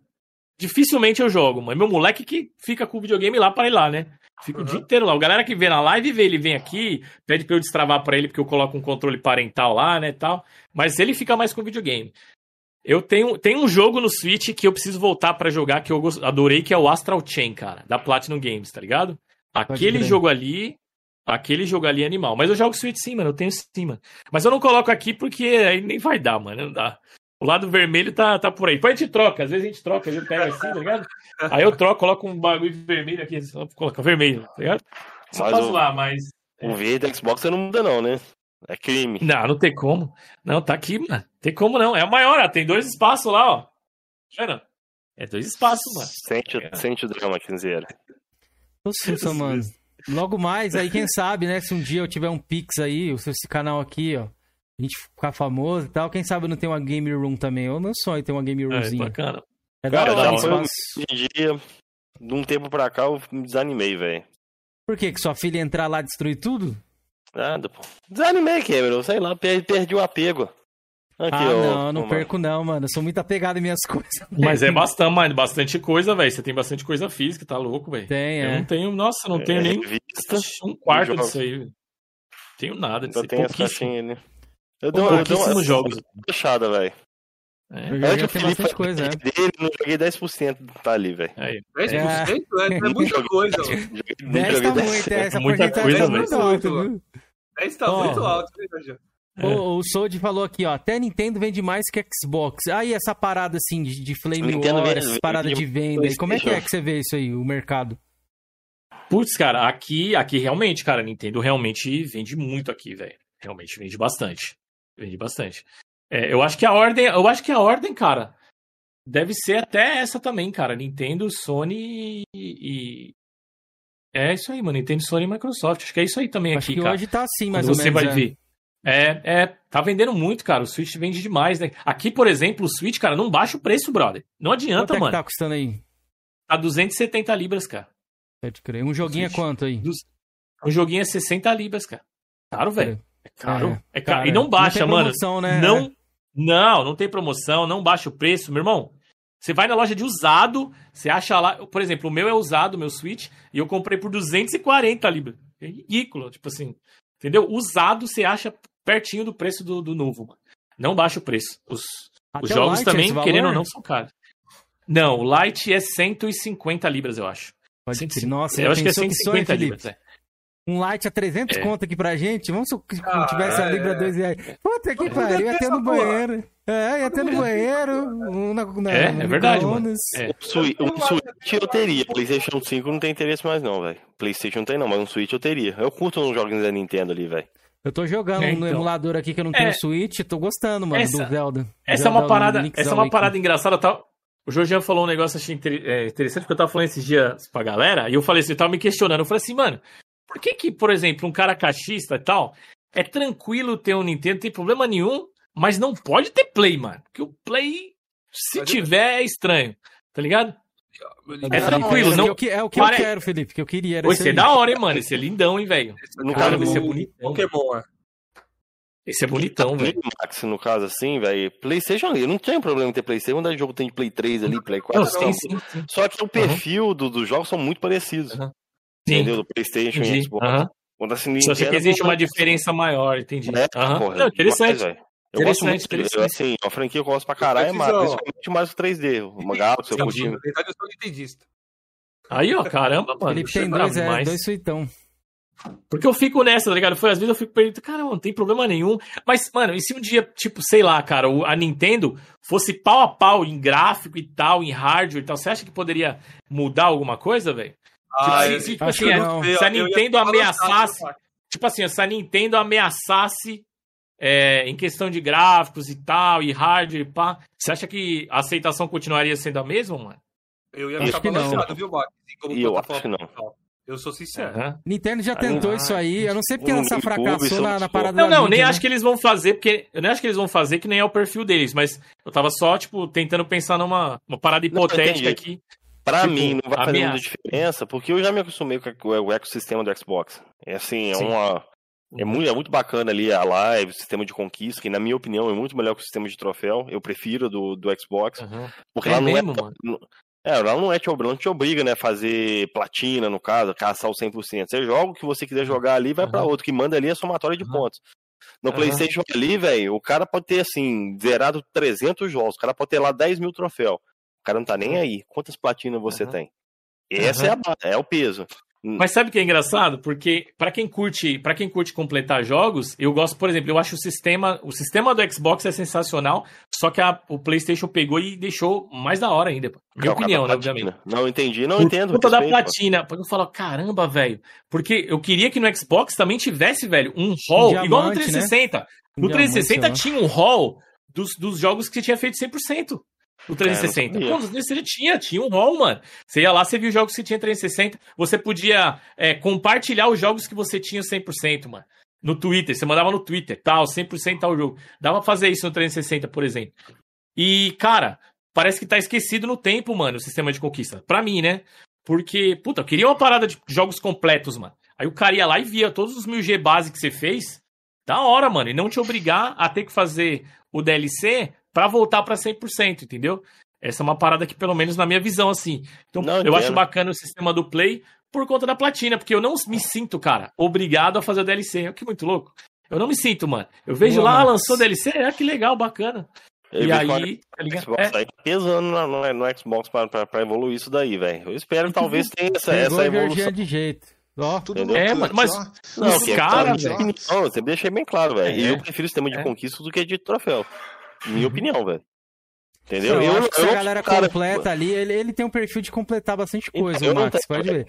dificilmente eu jogo, mano. Meu moleque que fica com o videogame lá para ir lá, né? Fica uhum. o dia inteiro lá. O galera que vê na live vê, ele vem aqui, pede pra eu destravar pra ele porque eu coloco um controle parental lá, né, tal. Mas ele fica mais com o videogame. Eu tenho, tenho um jogo no Switch que eu preciso voltar para jogar, que eu adorei, que é o Astral Chain, cara, da Platinum Games, tá ligado? Aquele jogo ali, aquele jogo ali é animal. Mas eu jogo Switch sim, mano, eu tenho sim, mano. Mas eu não coloco aqui porque aí nem vai dar, mano, não dá. O lado vermelho tá, tá por aí. Depois a gente troca, às vezes a gente troca, a gente pega assim, tá ligado? Aí eu troco, coloco um bagulho vermelho aqui, só coloca vermelho, tá ligado? Só mas o, lá, mas. O verde da Xbox não muda, não, né? É crime. Não, não tem como. Não, tá aqui, mano. Tem como não. É o maior, ó. Tem dois espaços lá, ó. Vendo? É dois espaços, mano. Sente, é. sente o drama, Quinzeira. Nossa, mano. Logo mais, aí quem sabe, né? Se um dia eu tiver um Pix aí, esse canal aqui, ó. A gente ficar famoso e tal, quem sabe não tem uma game room também. Ou meu sonho ter uma game roomzinha. É, bacana. É Cara, da hora. Um dia, de um tempo pra cá, eu me desanimei, velho. Por quê? Que sua filha entrar lá e destruir tudo? Nada, pô. Desanimei, Cameron. Sei lá, perdi, perdi o apego. Aqui, ah, ó, não, não perco não, mano. Eu sou muito apegado em minhas coisas. Mas é bastante, mano, bastante coisa, velho. Você tem bastante coisa física, tá louco, velho. Tem, é. Eu não tenho, nossa, não é, tenho nem vista, um quarto disso aí. Tenho nada disso aí. Tenho essa caixinha ali. Eu dou, eu dou uma jogos. fechada, velho. É. Eu joguei até bastante coisa, né? Dele, não joguei 10% tá ali, velho. 10%? É. é muita coisa, mano. 10 tá muito, essa muita coisa, tá muito alto, viu? 10 tá muito alto, né, é. O, o Sold falou aqui, ó, até Nintendo vende mais que Xbox. Aí ah, essa parada assim de, de Flame War, essa parada de venda, e como é que é que você vê isso aí, o mercado? Putz, cara, aqui, aqui realmente, cara, Nintendo realmente vende muito aqui, velho. Realmente vende bastante. Vende bastante. É, eu acho que a ordem, eu acho que a ordem, cara, deve ser até essa também, cara. Nintendo, Sony e, é isso aí, mano. Nintendo, Sony e Microsoft. Acho que é isso aí também acho aqui, que cara. hoje tá assim, ou você menos. Vai é. ver. É, é, tá vendendo muito, cara. O Switch vende demais, né? Aqui, por exemplo, o Switch, cara, não baixa o preço, brother. Não adianta, quanto mano. É que tá custando aí? Tá 270 libras, cara. Pode crer. Um joguinho é quanto aí? Um joguinho é 60 libras, cara. Caro, velho. É caro. É, é caro. E não baixa, não mano. Promoção, né? Não, não, não tem promoção, não baixa o preço, meu irmão. Você vai na loja de usado, você acha lá, por exemplo, o meu é usado, o meu Switch, e eu comprei por 240 libras. É ridículo, tipo assim. Entendeu? Usado você acha pertinho do preço do, do novo, mano. Não baixa o preço. Os, os jogos também, querendo ou não, são caros. Não, o Lite é 150 libras, eu acho. Pode 150. Nossa, eu acho que é 150 libras. É. Um Lite a 300 é. conto aqui pra gente. Vamos se ah, tivesse a Libra 2 reais. Puta que pariu, ia ter no banheiro. É, ia ter no banheiro. Na, na, é, é verdade, mano. É. O, Switch, o Switch eu teria. PlayStation 5 não tem interesse mais, não, velho. PlayStation não tem, não, mas um Switch eu teria. Eu curto uns jogos da Nintendo ali, velho. Eu tô jogando é, então. no emulador aqui que eu não tenho é, Switch, tô gostando, mano, essa, do Zelda. Essa Zelda é uma parada, essa é uma parada engraçada, tá? O Jorginho falou um negócio achei é, interessante, porque eu tava falando esses dias pra galera, e eu falei assim, eu tava me questionando, eu falei assim, mano, por que que, por exemplo, um cara caixista e tal, é tranquilo ter um Nintendo, não tem problema nenhum, mas não pode ter Play, mano, porque o Play, se tiver, é estranho, tá ligado? É tranquilo, não. É o que, é o que Pare... eu quero, Felipe, que eu queria. Era esse é da hora, hein, mano? Esse é lindão, hein, velho. No cara, esse é bonitão. Pokémon, é. Esse é bonitão, velho. Max, no caso, assim, velho. PlayStation, eu não tenho problema em ter PlayStation. Quando é jogo tem de Play 3 ali, Play 4. Não, sim, sim, sim. Só que o perfil uhum. dos do jogos são muito parecidos. Uhum. Entendeu? Do PlayStation entendi. e Xbox. Uhum. Quando assim, Só que existe uma diferença maior, entendi. É, uhum. porra, não, interessante. Demais, eu gosto muito, interessante. assim, a franquia eu gosto pra caralho, é mais, principalmente mais o 3D, o Galaxy, eu curti. Aí, ó, caramba, mano. Ele tem dois, é, dois suitão. Porque eu fico nessa, tá ligado? Foi, às vezes eu fico perguntando, cara, não tem problema nenhum. Mas, mano, e se um dia, tipo, sei lá, cara, a Nintendo fosse pau a pau em gráfico e tal, em hardware e tal, você acha que poderia mudar alguma coisa, velho? Ah, tipo, se, tipo assim, se a Nintendo ameaçasse. Tipo assim, se a Nintendo ameaçasse é, em questão de gráficos e tal, e hardware e pá, você acha que a aceitação continuaria sendo a mesma, mano? Eu ia ficar balanceado, viu, Max? E eu acho que não. Eu sou sincero. Uhum. Nintendo já tentou ah, isso aí. Eu não sei porque essa fracassou na, na parada Não, não, nem né? acho que eles vão fazer, porque. Eu nem acho que eles vão fazer, que nem é o perfil deles, mas eu tava só, tipo, tentando pensar numa uma parada hipotética não, aqui. Pra tipo, mim, não vai fazer muita diferença, porque eu já me acostumei com o ecossistema do Xbox. É assim, é Sim. uma. É muito, é muito bacana ali a live, o sistema de conquista, que na minha opinião é muito melhor que o sistema de troféu. Eu prefiro do, do Xbox. Uhum. Porque é lá não mesmo, é. Mano? É, ela não, é te, não te obriga, né, a fazer platina, no caso, caçar o 100%. Você joga o que você quiser jogar ali, vai uhum. para outro. que manda ali é somatória de uhum. pontos. No uhum. PlayStation ali, velho, o cara pode ter, assim, zerado 300 jogos. O cara pode ter lá 10 mil troféus. O cara não tá nem aí. Quantas platinas você tem? Esse é, a, é o peso. Mas sabe o que é engraçado? Porque para quem curte, para quem curte completar jogos, eu gosto, por exemplo, eu acho o sistema, o sistema do Xbox é sensacional, só que a, o PlayStation pegou e deixou mais da hora ainda. Minha não, opinião, né, obviamente. Não entendi, não por entendo. Por conta da platina, porque eu falo, caramba, velho, porque eu queria que no Xbox também tivesse, velho, um hall Diamante, igual no 360. Né? No 360 Diamante, tinha um hall dos, dos jogos que você tinha feito 100%. O 360. É, Pô, você tinha, tinha um ROM, mano. Você ia lá, você viu os jogos que tinha 360. Você podia é, compartilhar os jogos que você tinha 100%, mano. No Twitter, você mandava no Twitter, tal, 100% tal jogo. Dava pra fazer isso no 360, por exemplo. E, cara, parece que tá esquecido no tempo, mano, o sistema de conquista. Pra mim, né? Porque, puta, eu queria uma parada de jogos completos, mano. Aí o cara ia lá e via todos os 1000G base que você fez. Da hora, mano. E não te obrigar a ter que fazer o DLC para voltar para 100%, entendeu? Essa é uma parada que, pelo menos na minha visão, assim. Então, não, eu acho bacana o sistema do Play por conta da platina, porque eu não me sinto, cara, obrigado a fazer o DLC. É que muito louco. Eu não me sinto, mano. Eu vejo lá, lançou DLC, é que legal, bacana. Eu e aí, tá ligado? É. Pesando no, no, Xbox pra, pra, pra, evoluir isso daí, velho. Eu espero que talvez tenha essa, essa evolução. de jeito. Ó, tudo é, mas, mas não, os caras, velho. Não, você deixei bem claro, velho. É, eu prefiro o sistema de é. conquista do que de troféu. Minha opinião, velho. Entendeu? eu, eu acho que se a galera cara, completa ali, ele, ele tem um perfil de completar bastante então, coisa, então, Max, pode ver.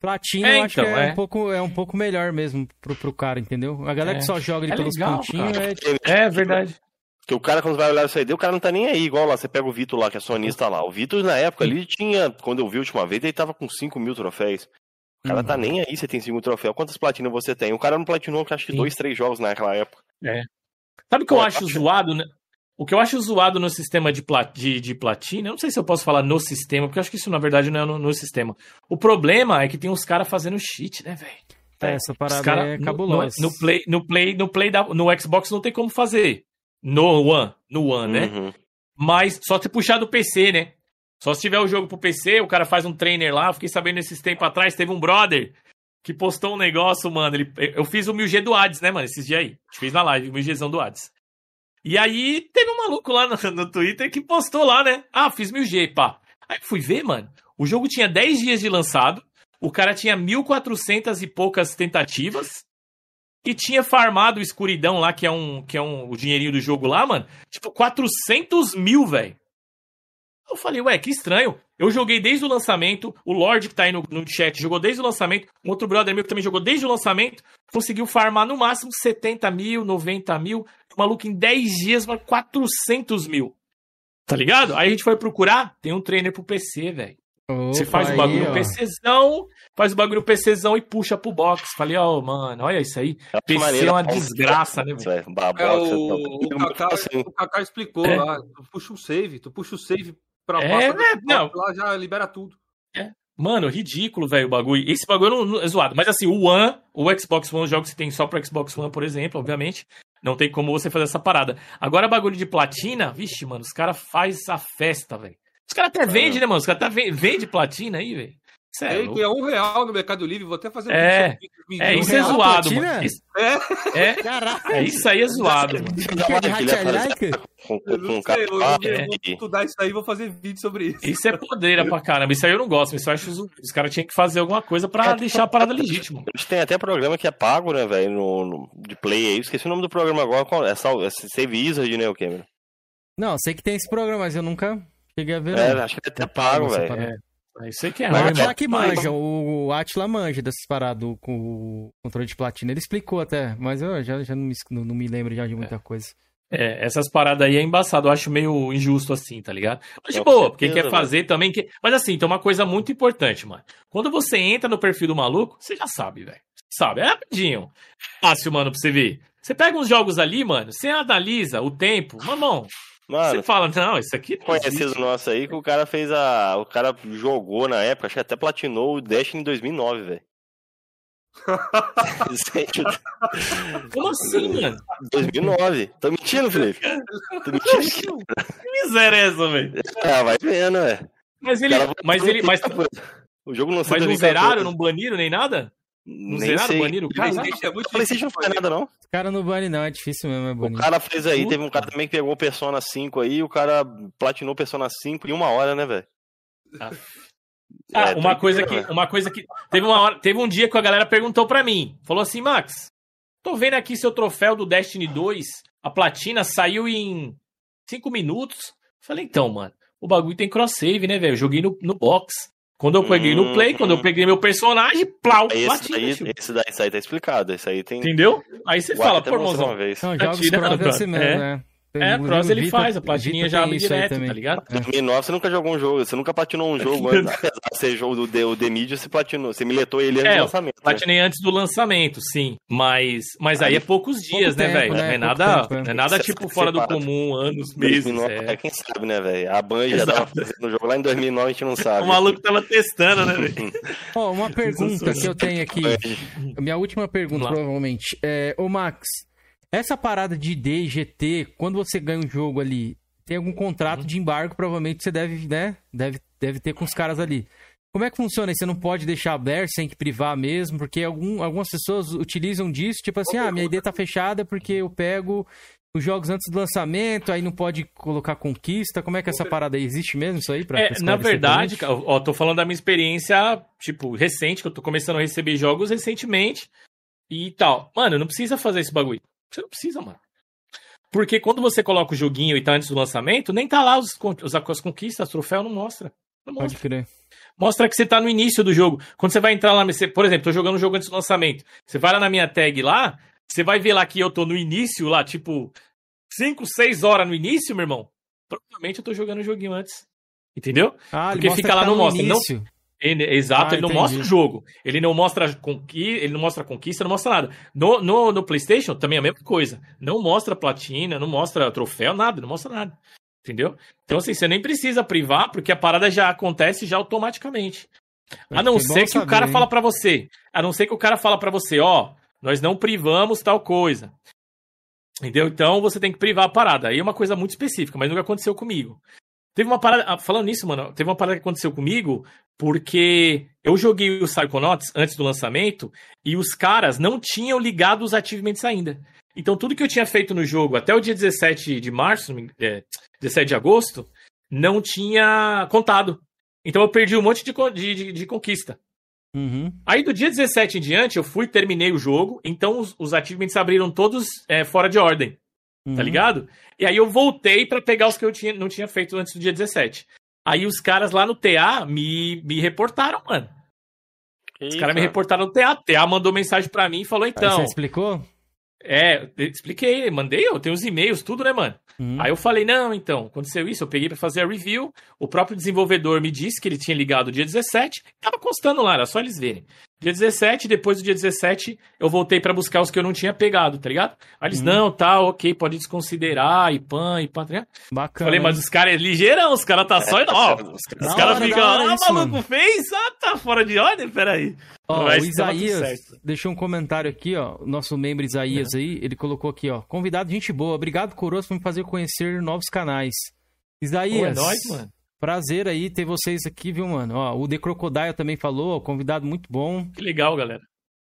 Platina é, eu acho então, que é, é, Um pouco, é um pouco melhor mesmo pro, pro cara, entendeu? A galera é. que só joga ali é pelos legal, pontinhos é... É verdade. Porque o cara, quando vai olhar isso aí, o cara não tá nem aí, igual lá, você pega o Vitor lá, que é sonista lá. O Vitor, na época ali, tinha, quando eu vi a última vez, ele tava com 5 mil troféus. O cara tá uhum. tá nem aí, você tem 5 mil troféus. Quantas platinas você tem? O cara não platinou, acho que 2, 3 jogos naquela época. É. Sabe o que eu acho zoado, né? O que eu acho zoado no sistema de, plat de, de, platina, eu não sei se eu posso falar no sistema, porque eu acho que isso na verdade não é no, no sistema. O problema é que tem uns caras fazendo cheat, né, velho? É, essa parada cara, é cabulosa. No, no, Play, no Play, no Play da, no Xbox não tem como fazer. No One, no One, né? Uhum. Mas só se puxar do PC, né? Só se tiver o jogo pro PC, o cara faz um trainer lá. Eu fiquei sabendo esses tempos atrás, teve um brother que postou um negócio, mano. Ele, eu fiz o 1000G do Hades, né, mano? Esses dias aí. A gente fez na live, o 1000Gzão do Hades. E aí teve um maluco lá no, no Twitter que postou lá, né? Ah, fiz 1000G, pá. Aí fui ver, mano. O jogo tinha 10 dias de lançado. O cara tinha 1.400 e poucas tentativas. E tinha farmado o escuridão lá, que é um que é um, o dinheirinho do jogo lá, mano. Tipo, 400 mil, velho. Eu falei, ué, que estranho. Eu joguei desde o lançamento, o Lorde que tá aí no, no chat jogou desde o lançamento, um outro brother meu que também jogou desde o lançamento, conseguiu farmar no máximo 70 mil, 90 mil, o maluco em 10 dias, mas 400 mil. Tá ligado? Aí a gente foi procurar, tem um trainer pro PC, velho. Você faz o bagulho no PCzão, faz o bagulho no PCzão e puxa pro box. Falei, ó, oh, mano, olha isso aí. É PC é uma desgraça, né, velho? É, o, o, Kaká, o Kaká explicou é. lá, tu puxa o save, tu puxa o save pra é, é, não. lá já libera tudo. É. Mano, ridículo, velho, o bagulho. Esse bagulho não, não, é zoado. Mas assim, o One, o Xbox One, os jogos que tem só pro Xbox One, por exemplo, obviamente. Não tem como você fazer essa parada. Agora, bagulho de platina, vixe, mano, os caras fazem a festa, velho. Os caras até vendem, né, mano? Os caras até vendem platina aí, velho. Isso é, é um real no Mercado Livre, vou até fazer é, vídeo, é, isso é zoado, mano. Isso, é, é, Caraca. é, isso aí é zoado, mano. Com, com, sei, eu, eu, eu vou estudar isso aí e vou fazer vídeo sobre isso. Isso é podeira pra caramba. Isso aí eu não gosto. Isso eu acho os caras tinham que fazer alguma coisa pra é, deixar a parada legítima. Eles têm até programa que é pago, né, velho, no, no, de play aí. Esqueci o nome do programa agora. É, é Save Wizard, né, o Cameron? Não, sei que tem esse programa, mas eu nunca cheguei a ver. É, acho que é até pago, velho. Isso aí que é Mas o Atila que manja, o Atila manja dessas paradas com o controle de platina. Ele explicou até, mas eu já, já não, me, não me lembro já de muita é. coisa. É, essas paradas aí é embaçado, eu acho meio injusto assim, tá ligado? Mas de boa, porque quer fazer também. Que... Mas assim, tem uma coisa muito importante, mano. Quando você entra no perfil do maluco, você já sabe, velho. Sabe? É rapidinho. Fácil, mano, pra você ver. Você pega uns jogos ali, mano, você analisa o tempo, mamão. Mano, você fala, não, isso aqui. Não conhecido nosso aí que o cara fez a. O cara jogou na época, acho que até platinou o Destiny em 2009, velho. Como assim, mano? 2009. Tô mentindo, Felipe? Tô mentindo. Que miséria é essa, velho? Ah, vai vendo, velho. Mas ele. Mas ele. Mas, o jogo não Mas não zeraram, não baniram nem nada? Não Nem zeraram, baniram o cara? É muito PlayStation não faz nada, não. O cara não bane, não, é difícil mesmo, é bonito. O cara fez aí, teve um cara também que pegou o Persona 5 aí, o cara platinou Persona 5 em uma hora, né, velho? Ah, ah é, uma coisa que. Uma coisa que. Teve, uma hora, teve um dia que a galera perguntou pra mim. Falou assim, Max, tô vendo aqui seu troféu do Destiny 2, a platina saiu em 5 minutos. Falei, então, mano, o bagulho tem cross save, né, velho? Joguei no, no box. Quando eu peguei no play, quando eu hum. peguei meu personagem, plau, esse platina, daí, esse daí, esse aí tá explicado, esse aí tem... Entendeu? Aí você fala, pô, irmãozão, uma vez. Não, jogos cross é assim é. né? É, Cross ele Vita, faz, a platininha já abre direto, tá ligado? Em 2009 você nunca jogou um jogo, você nunca platinou um jogo antes, apesar de ser jogo do The, o The Media, você platinou, você miletou ele antes é, do lançamento. Né? platinei né? antes do lançamento, sim, mas, mas aí, aí é poucos dias, né, velho? Né? Não é nada, tempo, é. é nada tipo fora do comum, anos, meses. 2009, é. quem sabe, né, velho? A Band já tava fazendo o jogo lá em 2009, a gente não sabe. o maluco tava testando, né, velho? Ó, oh, uma pergunta que eu tenho aqui, minha última pergunta, provavelmente, é, ô Max... Essa parada de D e GT, quando você ganha um jogo ali, tem algum contrato uhum. de embargo, provavelmente você deve, né? Deve, deve ter com os caras ali. Como é que funciona? Você não pode deixar aberto, sem que privar mesmo, porque algum, algumas pessoas utilizam disso, tipo assim, ah, minha ID tá fechada porque eu pego os jogos antes do lançamento, aí não pode colocar conquista. Como é que essa parada aí? Existe mesmo isso aí? Pra é, na verdade, ó, tô falando da minha experiência, tipo, recente, que eu tô começando a receber jogos recentemente e tal. Mano, não precisa fazer esse bagulho. Você não precisa, mano. Porque quando você coloca o joguinho e tá antes do lançamento, nem tá lá os, os, as conquistas, troféu, não mostra. Não mostra. Pode crer. Mostra que você tá no início do jogo. Quando você vai entrar lá, você, por exemplo, tô jogando um jogo antes do lançamento. Você vai lá na minha tag lá, você vai ver lá que eu tô no início lá, tipo, 5, 6 horas no início, meu irmão. Provavelmente eu tô jogando o joguinho antes. Entendeu? Ah, Porque fica lá, tá não mostra. Início. Não, ele, exato, ah, ele não mostra o jogo. Ele não mostra conqui, ele não mostra conquista, não mostra nada. No, no, no PlayStation também é a mesma coisa. Não mostra platina, não mostra troféu, nada, não mostra nada. Entendeu? Então, assim, você nem precisa privar, porque a parada já acontece já automaticamente. A não ser que saber, o cara hein? fala para você. A não ser que o cara fala para você, ó, nós não privamos tal coisa. Entendeu? Então você tem que privar a parada. Aí é uma coisa muito específica, mas nunca aconteceu comigo. Teve uma parada. Ah, falando nisso, mano, teve uma parada que aconteceu comigo, porque eu joguei o Psychonauts antes do lançamento e os caras não tinham ligado os achievements ainda. Então tudo que eu tinha feito no jogo até o dia 17 de março, é, 17 de agosto, não tinha contado. Então eu perdi um monte de, de, de conquista. Uhum. Aí do dia 17 em diante, eu fui, terminei o jogo, então os, os achievements abriram todos é, fora de ordem. Tá uhum. Tá ligado? E aí eu voltei para pegar os que eu tinha, não tinha feito antes do dia 17. Aí os caras lá no TA me, me reportaram, mano. Os caras me reportaram no TA. O TA mandou mensagem pra mim e falou, então. Aí você explicou? É, expliquei, mandei, eu tenho os e-mails, tudo, né, mano? Uhum. Aí eu falei, não, então, aconteceu isso, eu peguei para fazer a review, o próprio desenvolvedor me disse que ele tinha ligado dia 17, tava constando lá, era só eles verem. Dia 17, depois do dia 17, eu voltei para buscar os que eu não tinha pegado, tá ligado? Aí eles, hum. não, tá, ok, pode desconsiderar, e pan, e pan, tá ligado? Bacana. Falei, mas os caras é ligeirão, os caras tá só. Ó, os caras ficam, ah, isso, maluco mano. fez? Ah, tá fora de ordem, peraí. Ó, o Isaías deixou um comentário aqui, ó. Nosso membro Isaías é. aí, ele colocou aqui, ó. Convidado, gente boa. Obrigado, Coroas, por me fazer conhecer novos canais. Isaías. Pô, é nóis, mano. Prazer aí ter vocês aqui, viu, mano? Ó, o The Crocodile também falou, ó, convidado muito bom. Que legal, galera.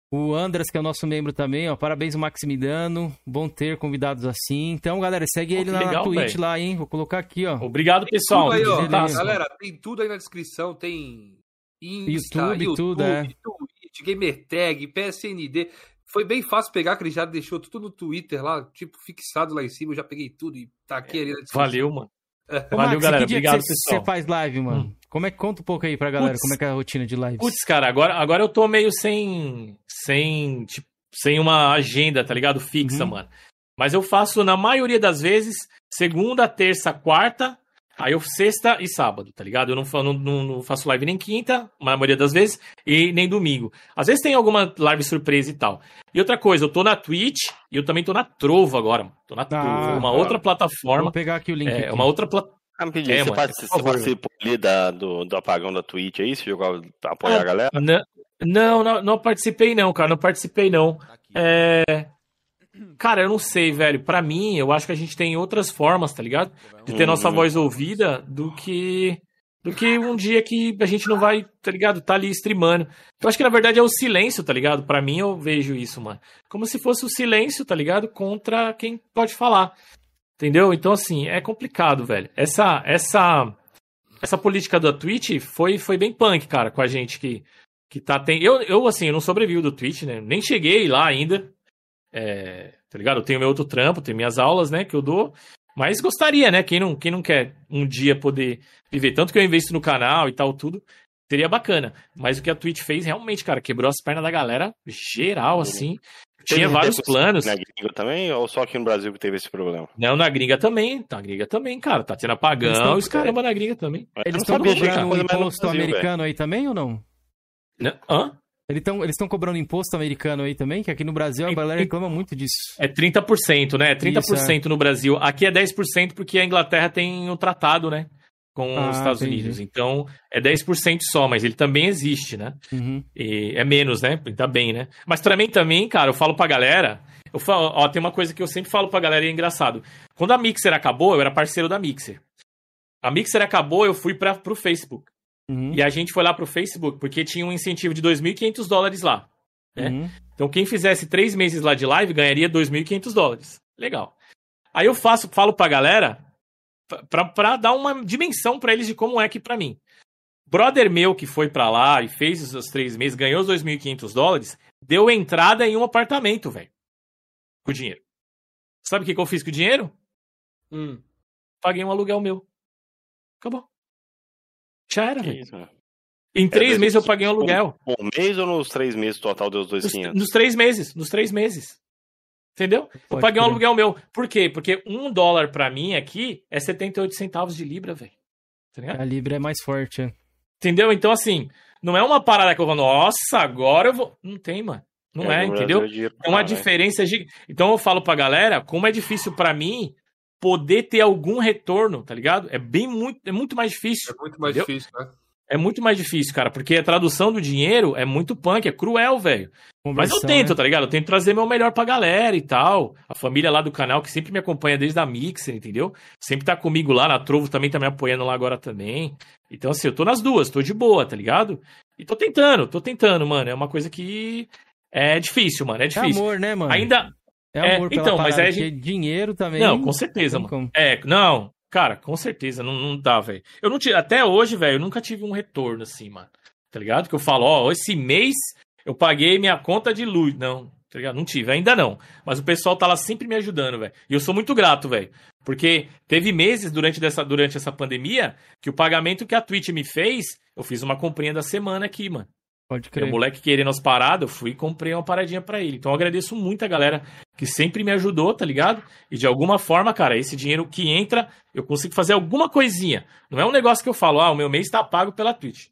O Andras, que é o nosso membro também, ó. Parabéns, o Maximiliano. Bom ter convidados assim. Então, galera, segue ele lá legal, na Twitch véio. lá, hein? Vou colocar aqui, ó. Obrigado, pessoal. Aí, ó, tá, galera, tem tudo aí na descrição. Tem Insta, YouTube, YouTube tudo, é. Twitch, Gamertag, PSND. Foi bem fácil pegar, que ele já deixou tudo no Twitter lá, tipo, fixado lá em cima. Eu já peguei tudo e tá aqui é, ali na descrição. Valeu, mano. Ô, Valeu, Max, galera. Obrigado, que pessoal. Você faz live, mano? Hum. Como é que conta um pouco aí pra galera? Puts, como é que é a rotina de lives? Putz, cara, agora, agora eu tô meio sem. Sem. Tipo, sem uma agenda, tá ligado? Fixa, uhum. mano. Mas eu faço, na maioria das vezes, segunda, terça, quarta Aí eu sexta e sábado, tá ligado? Eu não, não, não, faço live nem quinta, na maioria das vezes, e nem domingo. Às vezes tem alguma live surpresa e tal. E outra coisa, eu tô na Twitch e eu também tô na Trovo agora. Tô na ah, Trovo, uma outra plataforma. Vou pegar aqui o link. É, aqui. uma outra plataforma. Ah, é, você, participa, você participou ali da, do, do apagão da Twitch aí? Você jogou pra apoiar ah, a galera? Não, não, não participei não, cara. Não participei não. É, Cara, eu não sei, velho. Para mim, eu acho que a gente tem outras formas, tá ligado? De ter nossa uhum. voz ouvida do que do que um dia que a gente não vai, tá ligado? Tá ali streamando. Eu acho que na verdade é o silêncio, tá ligado? Para mim eu vejo isso, mano. Como se fosse o silêncio, tá ligado? Contra quem pode falar. Entendeu? Então assim, é complicado, velho. Essa essa essa política da Twitch foi foi bem punk, cara, com a gente que que tá tem eu eu assim, eu não sobrevivo do Twitch, né? Nem cheguei lá ainda. É, tá ligado? Eu tenho meu outro trampo, tenho minhas aulas, né, que eu dou. Mas gostaria, né? Quem não, quem não quer um dia poder viver tanto que eu investo no canal e tal, tudo, seria bacana. Mas o que a Twitch fez realmente, cara, quebrou as pernas da galera geral, assim. Tinha vários planos. Na gringa também, ou só aqui no Brasil que teve esse problema? Não, na gringa também. Na gringa também, cara. Tá tendo apagão, os caramba na gringa também. Eles estão cobrando um imposto americano aí também ou não? não? Hã? Eles estão cobrando imposto americano aí também, que aqui no Brasil a galera reclama muito disso. É 30%, né? 30% Isso, é. no Brasil. Aqui é 10% porque a Inglaterra tem um tratado, né? Com ah, os Estados entendi. Unidos. Então, é 10% só, mas ele também existe, né? Uhum. é menos, né? Tá bem, né? Mas também, também, cara, eu falo pra galera. Eu falo, ó, tem uma coisa que eu sempre falo pra galera e é engraçado. Quando a Mixer acabou, eu era parceiro da Mixer. A Mixer acabou, eu fui para pro Facebook. Uhum. E a gente foi lá pro Facebook, porque tinha um incentivo de 2.500 dólares lá. Né? Uhum. Então, quem fizesse três meses lá de live ganharia 2.500 dólares. Legal. Aí eu faço, falo pra galera pra, pra dar uma dimensão para eles de como é que para mim. Brother meu que foi para lá e fez os três meses, ganhou os 2.500 dólares, deu entrada em um apartamento, velho. Com o dinheiro. Sabe o que, que eu fiz com o dinheiro? Hum. Paguei um aluguel meu. Acabou. Já era, velho. Em é, três é, meses eu paguei um aluguel. Um, um mês ou nos três meses total deu os dois nos, nos três meses, nos três meses. Entendeu? Pode eu paguei um aluguel meu. Por quê? Porque um dólar pra mim aqui é 78 centavos de libra, velho. Tá a libra é mais forte, é. Entendeu? Então, assim, não é uma parada que eu vou, nossa, agora eu vou. Não tem, mano. Não é, é entendeu? É uma diferença gigante. Então eu falo pra galera, como é difícil para mim poder ter algum retorno, tá ligado? É bem muito, é muito mais difícil. É muito mais entendeu? difícil, né? É muito mais difícil, cara, porque a tradução do dinheiro é muito punk, é cruel, velho. Mas eu tento, né? tá ligado? Eu tento trazer meu melhor pra galera e tal. A família lá do canal que sempre me acompanha desde a Mixer, entendeu? Sempre tá comigo lá, na Trovo também tá me apoiando lá agora também. Então, assim, eu tô nas duas, tô de boa, tá ligado? E tô tentando, tô tentando, mano. É uma coisa que é difícil, mano. É difícil. É amor, né, mano? Ainda, é amor é, então, mas é gente... dinheiro também. Não, com certeza, mano. Como. É, não, cara, com certeza, não, não dá, velho. Eu não tive, até hoje, velho, eu nunca tive um retorno assim, mano. Tá ligado? Que eu falo, ó, esse mês eu paguei minha conta de luz. Não, tá ligado? Não tive, ainda não. Mas o pessoal tá lá sempre me ajudando, velho. E eu sou muito grato, velho. Porque teve meses durante, dessa, durante essa pandemia que o pagamento que a Twitch me fez, eu fiz uma comprinha da semana aqui, mano. Pode crer. O moleque querendo as paradas, eu fui e comprei uma paradinha para ele. Então eu agradeço muito a galera que sempre me ajudou, tá ligado? E de alguma forma, cara, esse dinheiro que entra, eu consigo fazer alguma coisinha. Não é um negócio que eu falo, ah, o meu mês tá pago pela Twitch.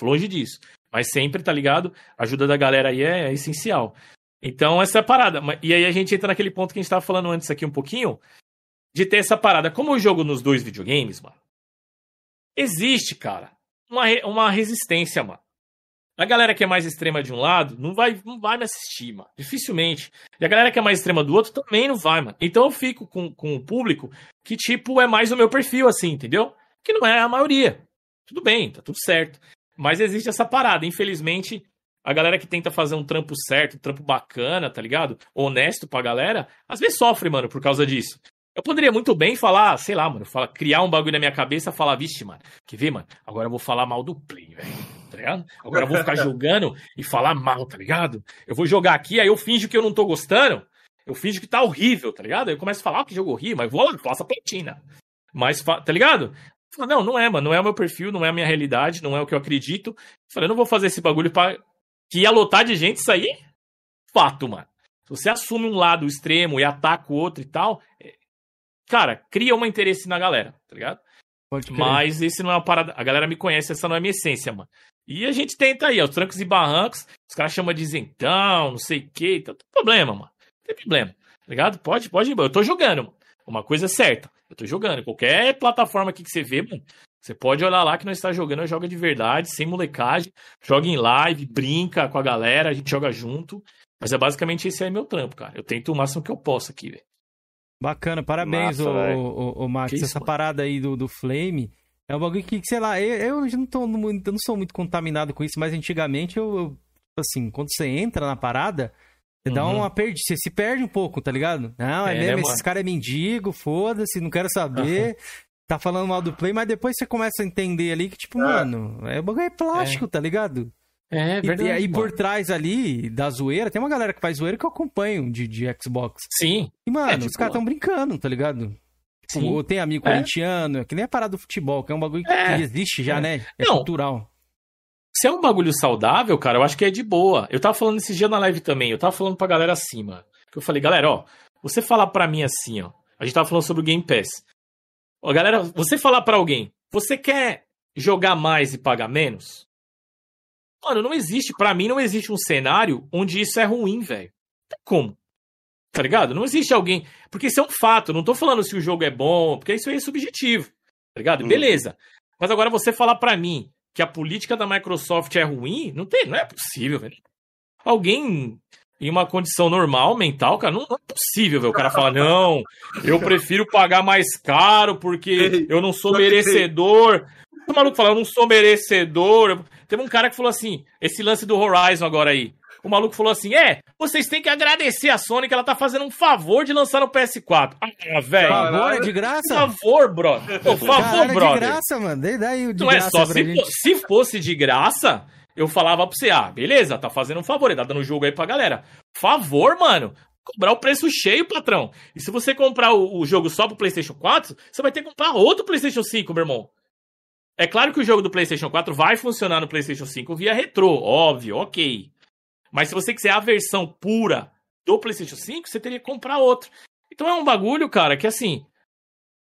Longe disso. Mas sempre, tá ligado? A ajuda da galera aí é, é essencial. Então, essa é a parada. E aí a gente entra naquele ponto que a gente tava falando antes aqui um pouquinho, de ter essa parada. Como eu jogo nos dois videogames, mano, existe, cara, uma, uma resistência, mano. A galera que é mais extrema de um lado não vai, não vai me assistir, mano. Dificilmente. E a galera que é mais extrema do outro também não vai, mano. Então eu fico com, com o público que, tipo, é mais o meu perfil, assim, entendeu? Que não é a maioria. Tudo bem, tá tudo certo. Mas existe essa parada. Infelizmente, a galera que tenta fazer um trampo certo, um trampo bacana, tá ligado? Honesto pra galera, às vezes sofre, mano, por causa disso. Eu poderia muito bem falar, sei lá, mano, falar, criar um bagulho na minha cabeça, falar, vixe, mano, quer ver, mano? Agora eu vou falar mal do Play, velho, tá ligado? Agora eu vou ficar jogando e falar mal, tá ligado? Eu vou jogar aqui, aí eu finjo que eu não tô gostando, eu finjo que tá horrível, tá ligado? Aí eu começo a falar, ah, que jogo horrível, mas vou lá, faço a platina. Mas, tá ligado? Não, não é, mano, não é o meu perfil, não é a minha realidade, não é o que eu acredito. Eu falei, eu não vou fazer esse bagulho pra que ia lotar de gente, isso aí, fato, mano. Se você assume um lado extremo e ataca o outro e tal, cara, cria um interesse na galera, tá ligado? Mas esse não é uma parada. A galera me conhece, essa não é minha essência, mano. E a gente tenta aí, os trancos e barrancos, os caras chamam de isentão, não sei o que, então tem problema, mano. Tem problema, tá ligado? Pode, pode ir, eu tô jogando, mano. Uma coisa é certa, eu tô jogando. Qualquer plataforma aqui que você vê, mano, você pode olhar lá que nós está jogando, joga de verdade, sem molecagem, joga em live, brinca com a galera, a gente joga junto. Mas é basicamente esse aí meu trampo, cara. Eu tento o máximo que eu posso aqui, velho. Bacana, parabéns, Massa, o, o, o, Max. Isso, Essa mano? parada aí do, do Flame é um bagulho que, sei lá, eu, eu não, tô, eu não sou muito contaminado com isso, mas antigamente eu, eu assim, quando você entra na parada, você uhum. dá uma perde, você se perde um pouco, tá ligado? Não, é, é mesmo, né, esses caras é mendigo, foda-se, não quero saber. Uhum. Tá falando mal do Play, mas depois você começa a entender ali que, tipo, é. mano, é, o bagulho é plástico, é. tá ligado? É, verdade. E, aí por trás ali da zoeira, tem uma galera que faz zoeira que eu acompanho de, de Xbox. Sim. E, mano, é, tipo, os caras tão brincando, tá ligado? Tipo, Sim. tem amigo é. corintiano, que nem a parada do futebol, que é um bagulho que é. existe já, é. né? É Não, cultural. Se é um bagulho saudável, cara, eu acho que é de boa. Eu tava falando esse dia na live também, eu tava falando pra galera assim, mano. Que eu falei, galera, ó, você falar pra mim assim, ó. A gente tava falando sobre o Game Pass. Ó, galera, você falar pra alguém, você quer jogar mais e pagar menos? Mano, não existe, para mim não existe um cenário onde isso é ruim, velho. Como? Tá ligado? Não existe alguém. Porque isso é um fato. Não tô falando se o jogo é bom, porque isso aí é subjetivo. Tá ligado? Hum. Beleza. Mas agora você falar para mim que a política da Microsoft é ruim, não tem, não é possível, velho. Alguém em uma condição normal, mental, cara, não, não é possível, velho. O cara fala, não, eu prefiro pagar mais caro porque eu não sou merecedor. O maluco fala, eu não sou merecedor. Teve um cara que falou assim, esse lance do Horizon agora aí. O maluco falou assim: é, vocês têm que agradecer a Sony que ela tá fazendo um favor de lançar no PS4. Ah, velho. Favor é de graça? Favor, brother. Por favor, Cara, brother. de graça, mano. Daí de Não é só, se, se fosse de graça, eu falava pra você, ah, beleza, tá fazendo um favor, ele tá dando jogo aí pra galera. Favor, mano. Cobrar o preço cheio, patrão. E se você comprar o, o jogo só pro PlayStation 4, você vai ter que comprar outro PlayStation 5, meu irmão. É claro que o jogo do PlayStation 4 vai funcionar no PlayStation 5 via retrô, óbvio, ok. Mas se você quiser a versão pura do PlayStation 5, você teria que comprar outro. Então é um bagulho, cara, que assim.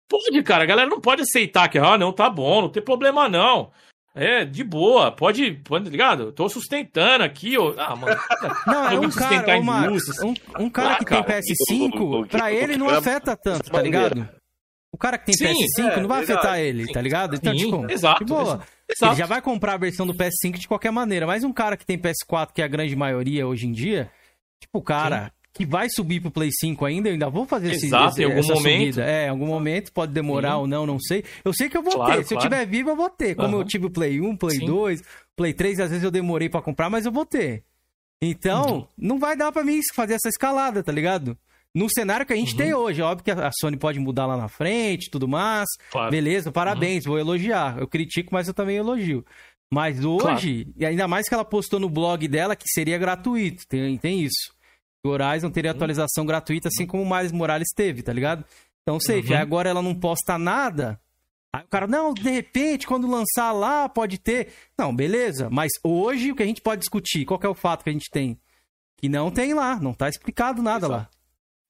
Pode, cara, a galera não pode aceitar que, ah, não, tá bom, não tem problema não. É, de boa, pode, pode, ligado? Eu tô sustentando aqui, ó. Ah, mano. Não, é um cara, uma, um, um, cara ah, que cara, tem PS5, pra ele não afeta tanto, tá ligado? O cara que tem Sim, PS5 é, não vai afetar ele, tá ligado? Então, Sim, tipo, exato, boa. Exato. Ele já vai comprar a versão do PS5 de qualquer maneira. Mas um cara que tem PS4, que é a grande maioria hoje em dia, tipo, o cara Sim. que vai subir pro Play 5 ainda, eu ainda vou fazer Exato, esse, em algum momento. Subida. É, em algum momento, pode demorar Sim. ou não, não sei. Eu sei que eu vou claro, ter. Se claro. eu tiver vivo, eu vou ter. Como uhum. eu tive o Play 1, Play Sim. 2, Play 3, às vezes eu demorei para comprar, mas eu vou ter. Então, uhum. não vai dar para mim fazer essa escalada, tá ligado? No cenário que a gente uhum. tem hoje. Óbvio que a Sony pode mudar lá na frente, tudo mais. Claro. Beleza, parabéns, uhum. vou elogiar. Eu critico, mas eu também elogio. Mas hoje, claro. e ainda mais que ela postou no blog dela que seria gratuito, tem, tem isso. O Horizon teria uhum. atualização gratuita, assim como o Miles Morales teve, tá ligado? Então, safe. Uhum. Agora ela não posta nada. Aí o cara, não, de repente, quando lançar lá, pode ter. Não, beleza. Mas hoje o que a gente pode discutir, qual é o fato que a gente tem? Que não tem lá, não tá explicado nada Exato. lá.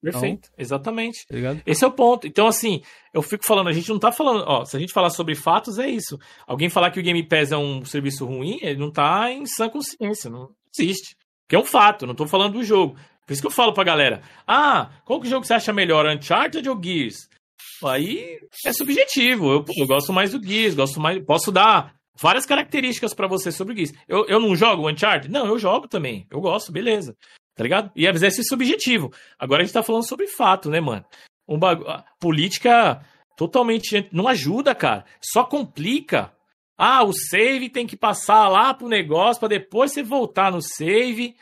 Perfeito, então, exatamente. Tá Esse é o ponto. Então, assim, eu fico falando, a gente não tá falando, ó, se a gente falar sobre fatos, é isso. Alguém falar que o Game Pass é um serviço ruim, ele não tá em sã consciência, não existe. Que é um fato, não tô falando do jogo. Por isso que eu falo pra galera, ah, qual que jogo você acha melhor, Uncharted ou Gears? Aí é subjetivo, eu, eu gosto mais do Gears, gosto mais, posso dar várias características para você sobre o Gears. Eu, eu não jogo Uncharted? Não, eu jogo também, eu gosto, beleza. Tá ligado? E é subjetivo. Agora a gente tá falando sobre fato, né, mano? Um. Política totalmente. Não ajuda, cara. Só complica. Ah, o save tem que passar lá pro negócio para depois você voltar no save.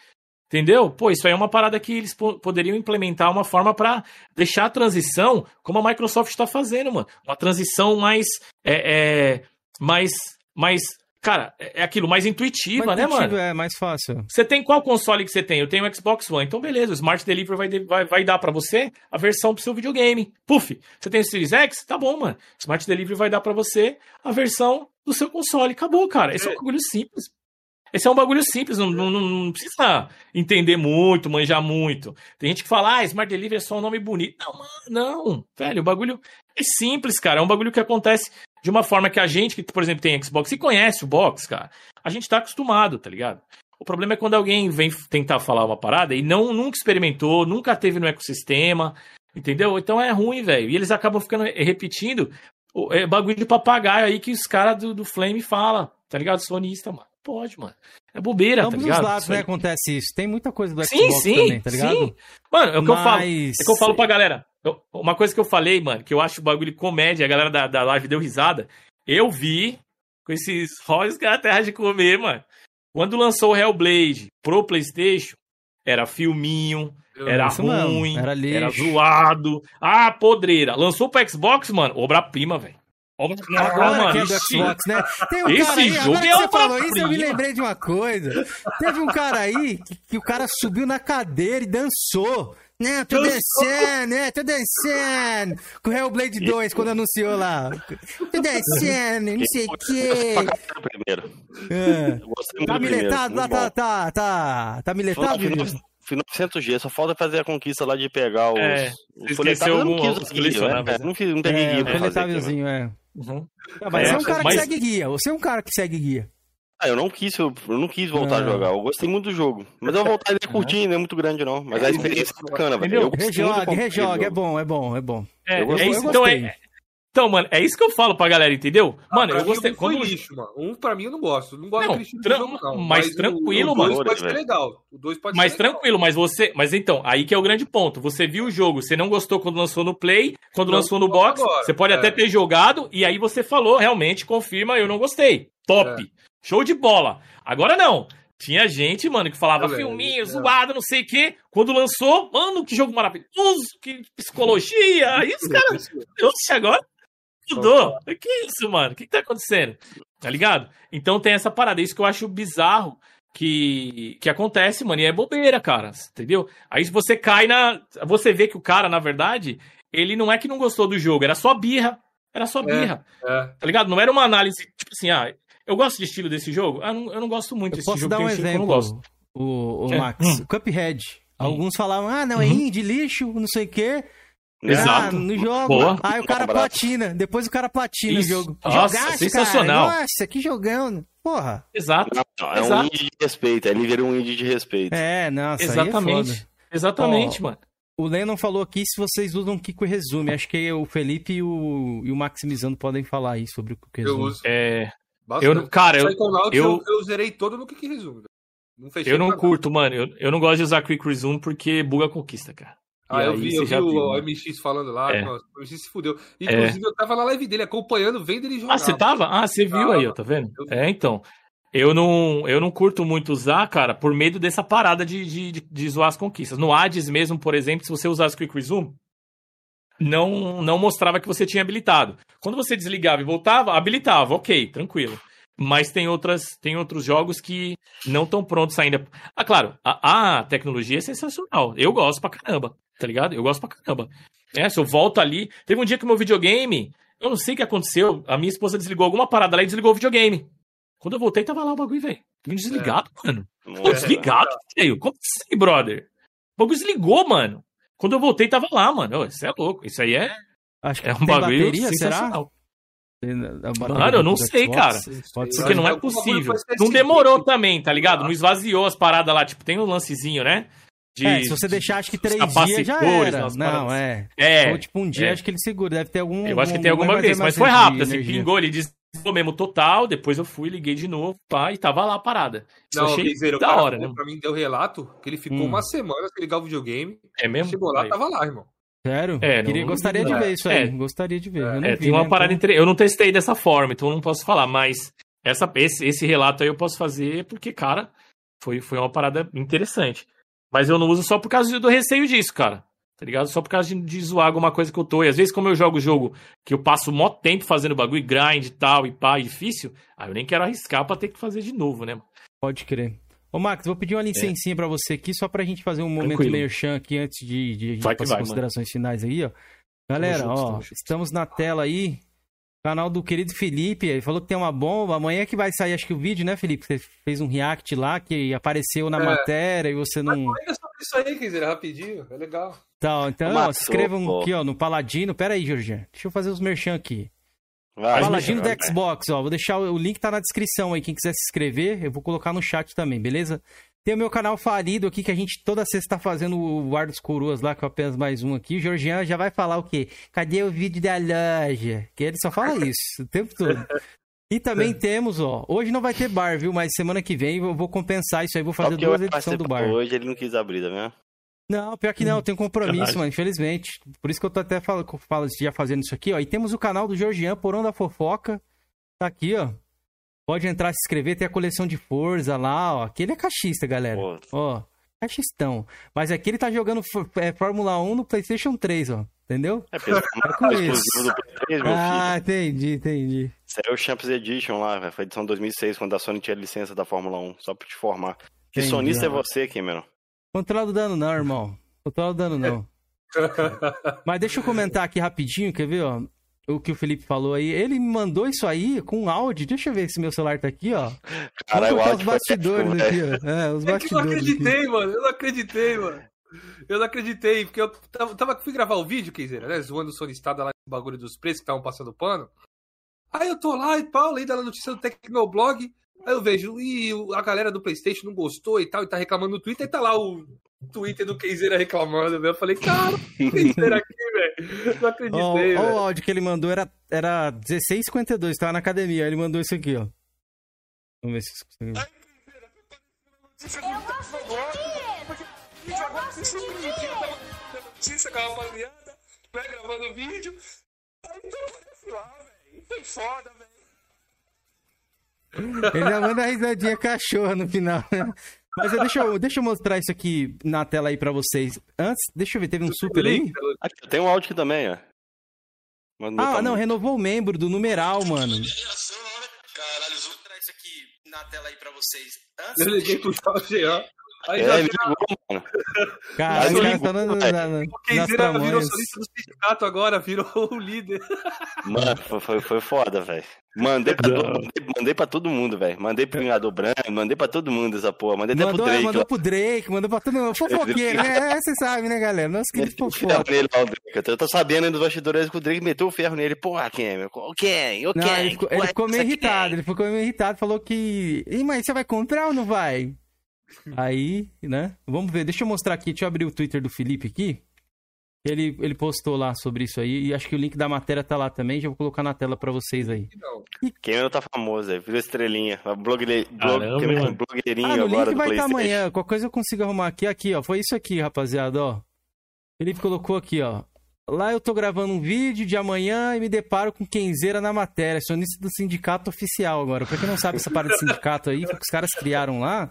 Entendeu? Pô, isso aí é uma parada que eles poderiam implementar uma forma para deixar a transição como a Microsoft está fazendo, mano. Uma transição mais. É, é, mais. mais Cara, é, é aquilo mais intuitiva, mais né, intuitivo, mano? É mais fácil. Você tem qual console que você tem? Eu tenho o Xbox One. Então, beleza, o Smart Delivery vai, vai, vai dar para você a versão pro seu videogame. Puf, você tem o Series X? Tá bom, mano. Smart Delivery vai dar para você a versão do seu console. Acabou, cara. Esse é, é um bagulho simples. Esse é um bagulho simples, não, não, não, precisa entender muito, manjar muito. Tem gente que fala, ah, Smart Delivery é só um nome bonito. Não, mano, não, velho, o bagulho é simples, cara. É um bagulho que acontece de uma forma que a gente, que, por exemplo, tem Xbox e conhece o box, cara, a gente tá acostumado, tá ligado? O problema é quando alguém vem tentar falar uma parada e não nunca experimentou, nunca teve no ecossistema, entendeu? Então é ruim, velho. E eles acabam ficando repetindo o é, bagulho de papagaio aí que os caras do, do Flame fala, tá ligado? Sonista, mano. Pode, mano. É bobeira, Ambos tá ligado? lados, né, acontece isso. Tem muita coisa do Xbox sim, sim, também, tá ligado? Sim. Mano, é o que Mas... eu falo. É que eu falo pra galera. Eu, uma coisa que eu falei, mano, que eu acho o bagulho comédia, a galera da, da live deu risada. Eu vi com esses róis que a terra de comer, mano. Quando lançou o Hellblade pro PlayStation, era filminho, era ruim, era, era, zoado. Ah, podreira. Lançou pro Xbox, mano, obra-prima, velho. Agora mano, que é do Xbox, né? Tem um Esse cara aí, jogo é você falou isso, eu me lembrei de uma coisa. Teve um cara aí que, que o cara subiu na cadeira e dançou. Né, tô dançando, né, tô dançando. Com o Hellblade 2, quando anunciou lá. Tô dançando, não sei o quê. Primeiro. É. Tá miletado lá, tá, tá, tá, tá miletado? Fui 900 G, só falta fazer a conquista lá de pegar os. É, os coletáveis. Eu não quis os colecionáveis. Né? Não, não teve é, guia. Coletávelzinho, é. Uhum. Ah, mas é, você é um cara mas... que segue guia. Você é um cara que segue guia. Ah, eu não quis, eu, eu não quis voltar a jogar. Eu gostei muito do jogo. Mas eu vou voltar a curtir, não é muito grande, não. Mas a experiência é bacana, velho. Rejogue, rejogue, é bom, é bom, é bom. É, eu, é isso, então é, então, mano, é isso que eu falo pra galera, entendeu? Ah, mano, eu gostei. Um quando... foi lixo, mano. Um pra mim eu não gosto. Não gosto não, daquele tra... jogo, não. Mas, mas tranquilo, o, o mano. O dois pode ser legal. O dois pode mas ser tranquilo, legal. mas você. Mas então, aí que é o grande ponto. Você viu o jogo, você não gostou quando lançou no Play, quando não, lançou no Box. Agora. Você pode é. até ter jogado, e aí você falou, realmente, confirma, eu não gostei. Top. É. Show de bola. Agora não. Tinha gente, mano, que falava é, filminho, é. zoado, não sei o quê. Quando lançou, mano, que jogo maravilhoso, que psicologia. Aí os caras. Oxe, agora mudou. Que isso, mano? O que, que tá acontecendo? Tá ligado? Então tem essa parada. Isso que eu acho bizarro que, que acontece, mano. E é bobeira, cara. Entendeu? Aí você cai na. Você vê que o cara, na verdade, ele não é que não gostou do jogo, era só birra. Era só é, birra. É, é. Tá ligado? Não era uma análise, tipo assim, ah, eu gosto de estilo desse jogo. Ah, não, eu não gosto muito eu desse posso jogo. Dar um exemplo, eu não gosto. O, o é. Max, hum. Cuphead. Alguns falavam, ah, não, é uhum. indie, lixo, não sei o quê. Exato. Ah, no jogo. Boa. Aí o cara platina. Depois o cara platina Isso. o jogo. Nossa, sensacional. Cara. Nossa, que jogão. Porra. Exato. Não, é Exato. um indie de respeito. Ele vira um indie de respeito. É, nossa. Exatamente. É Exatamente, mano. O Lennon falou aqui se vocês usam o Kiko Resume. Acho que o Felipe e o, e o Maximizando podem falar aí sobre o Kiko Resume. Eu uso. É. Eu, cara, eu, eu, eu, eu zerei todo no Quick Resume. Não eu não curto, mano. Eu, eu não gosto de usar Quick Resume porque buga a conquista, cara. Ah, eu vi, eu vi o, o, MX falando lá, é. nossa, o MX se fudeu. Inclusive, é. eu tava na live dele, acompanhando, vendo ele jogar. Ah, você tava? Ah, você viu ah, aí, ó, tá vendo? É, então. Eu não, eu não curto muito usar, cara, por medo dessa parada de, de, de, de zoar as conquistas. No Hades mesmo, por exemplo, se você usasse Quick Resume, não, não mostrava que você tinha habilitado. Quando você desligava e voltava, habilitava, ok, tranquilo. Mas tem, outras, tem outros jogos que não estão prontos ainda. Ah, claro, a, a tecnologia é sensacional. Eu gosto pra caramba tá ligado? Eu gosto pra caramba. É, se eu volto ali. Teve um dia que meu videogame, eu não sei o que aconteceu, a minha esposa desligou alguma parada lá e desligou o videogame. Quando eu voltei, tava lá o bagulho, velho. Desligado, é. mano. Pô, desligado, velho. Como assim, brother? O bagulho desligou, mano. Quando eu voltei, tava lá, mano. Isso é louco. Isso aí é, Acho que é um bagulho bateria, será? sensacional. Tem a bateria Mano, eu não sei, Xbox? cara. Pode ser. Porque não é possível. Não demorou também, tá ligado? Não esvaziou as paradas lá. Tipo, tem um lancezinho, né? De- É, se você deixar, acho que três dias já era. Não, paradas. é. É. Ou tipo um dia, é. acho que ele segura. Deve ter algum. Eu acho que tem alguma vez, mas foi de rápido, assim, pingou, ele desligou mesmo total, depois eu fui, liguei de novo, pá, e tava lá a parada. Eu Não, achei quer dizer, o da cara hora, né? pra mim deu relato que ele ficou Hum. uma semana sem ligar o videogame. É mesmo? Chegou lá, Aí. tava lá, irmão. Sério? É, Queria, não- gostaria de é, ver isso aí. é. Gostaria de ver. Eu não É, vi, tem uma né? parada Então- entre. Eu não testei dessa forma, então eu não posso falar, mas essa, esse, esse relato aí eu posso fazer porque, cara, foi, foi uma parada interessante. Mas eu não uso só por causa do receio disso, cara. Tá ligado? Só por causa de, de zoar alguma coisa que eu tô. E às vezes, como eu jogo jogo que eu passo mó tempo fazendo bagulho, grind e tal, e pá, e difícil, aí eu nem quero arriscar pra ter que fazer de novo, né? Pode crer. Ô, Max, vou pedir uma licencinha pra você aqui, só pra gente fazer um momento Tranquilo. merchan aqui antes de, de, de Vai as vai, considerações finais aí, ó. Galera, junto, ó, estamos na tela aí. Canal do querido Felipe, ele falou que tem uma bomba. Amanhã que vai sair, acho que o vídeo, né, Felipe? Você fez um react lá que apareceu na É. matéria e você não. Ainda sobre isso aí, quer dizer, rapidinho, é legal. Então, então Ô, ó, se inscrevam ô, ô. aqui, ó, no Paladino. Pera aí, Jorginho. Deixa eu fazer os merchan aqui. Vai, Paladino do Xbox, ó. Vou deixar o o link tá na descrição aí. Quem quiser se inscrever, eu vou colocar no chat também, beleza? Tem o meu canal falido aqui, que a gente toda sexta tá fazendo o War dos Coroas lá, é apenas mais um aqui. O Georgian já vai falar o quê? Cadê o vídeo da loja? Que ele só fala isso o tempo todo. E também temos, ó. Hoje não vai ter bar, viu? Mas semana que vem eu vou compensar isso aí. Vou fazer porque duas edições do bar. Hoje ele não quis abrir, tá vendo? Não, pior que não, eu tenho compromisso, mano, infelizmente. Por isso que eu tô até falo, já fazendo isso aqui, ó. E temos o canal do Georgian, Porão da Fofoca. Tá aqui, ó. Pode entrar, se inscrever, tem a coleção de Forza lá, ó. Aquele é cachista, galera. Ó, cachistão. Mas aqui ele tá jogando é, Fórmula 1 no PlayStation 3, ó. Entendeu? é pelo com isso. do Play 3, meu Ah, filho. entendi, entendi. Isso aí é o Champs Edition lá, velho. Foi edição 2006, quando a Sony tinha licença da Fórmula 1. Só pra te informar. Que Entendi, sonista é ó. você, Cameron. Controla do dano não, irmão. Controla do dano não. Mas deixa eu comentar aqui rapidinho, quer ver, ó? O que o Felipe falou aí. Ele me mandou isso aí com áudio. Deixa eu ver se meu celular tá aqui, ó. Caralho, o Vamos botar os foi bastidores épico, aqui, velho. ó. É, os É que eu não bastidores. aqui. acreditei, mano. Eu não acreditei, mano. Eu não acreditei, porque eu tava, tava- fui gravar o vídeo, quer dizer, né? Zoando o solistada lá no bagulho dos preços que estavam passando pano. Aí eu tô lá e pau, lendo a notícia do Tecnoblog. Aí eu vejo, e a galera do Playstation não gostou e tal, e tá reclamando no Twitter, e tá lá o Twitter do Keizeira reclamando, velho. Eu falei, cara, o Keizeira aqui, velho. Não acreditei, ó, o áudio que ele mandou era, era 16,52, tava na academia. Aí ele mandou isso aqui, ó. Vamos ver se. Eu gosto de. Eu gosto de notícia rapaziada, né, gravando vídeo. Aí lá, velho. Foi foda, velho. Ele já manda a risadinha cachorra no final, né? Mas deixa eu, deixa eu mostrar isso aqui na tela aí pra vocês. Antes, deixa eu ver, teve um super aí? Aqui, tem um áudio aqui também, ó. Mas meu Ah, tá não, muito- renovou o membro do numeral, mano. Caralho, Zu. mostrar isso aqui na tela aí pra vocês. Eu liguei pro Jean. Aí É, já ele ligou, mano. Cara, os caras ligou, estão na, na, na, O virou solista do sindicato agora, virou o líder. Mano, foi, foi, foda, velho. Mandei pra, todo, mandei, mandei pra todo mundo, velho. Mandei pro Vingador Branco, mandei pra todo mundo essa porra. Mandei até pro Mandou, Drake. mandou lá. pro Drake, mandou pra todo mundo. Fofoqueiro, né? É, Você sabe, né, galera? Nosso querido o fofoca. nele lá, o Drake. Eu tô- sabendo aí dos bastidores que o Drake meteu o ferro nele. Porra, quem? O quem? O Não, quem? ele ficou, ele ficou meio irritado, ele ficou meio irritado, falou que. Ih, mas você vai comprar ou não vai? Aí, né? Vamos ver, deixa eu mostrar aqui, deixa eu abrir o Twitter do Felipe aqui. Ele, ele postou lá sobre isso aí, e acho que o link da matéria tá lá também, já vou colocar na tela pra vocês aí. Não. Cameron tá famoso, aí. Virou estrelinha. Blogueire... Blog... Caramba, Cameron. Blogueirinho Ah, no agora link do vai estar PlayStation. amanhã, qualquer coisa eu consigo arrumar aqui. Aqui, ó, foi isso aqui, rapaziada, ó. Felipe colocou aqui, ó. Lá eu tô gravando um vídeo de amanhã e me deparo com Kenzeira na matéria. Sonista do sindicato oficial agora. Pra quem não sabe essa parada de sindicato aí, que os caras criaram lá.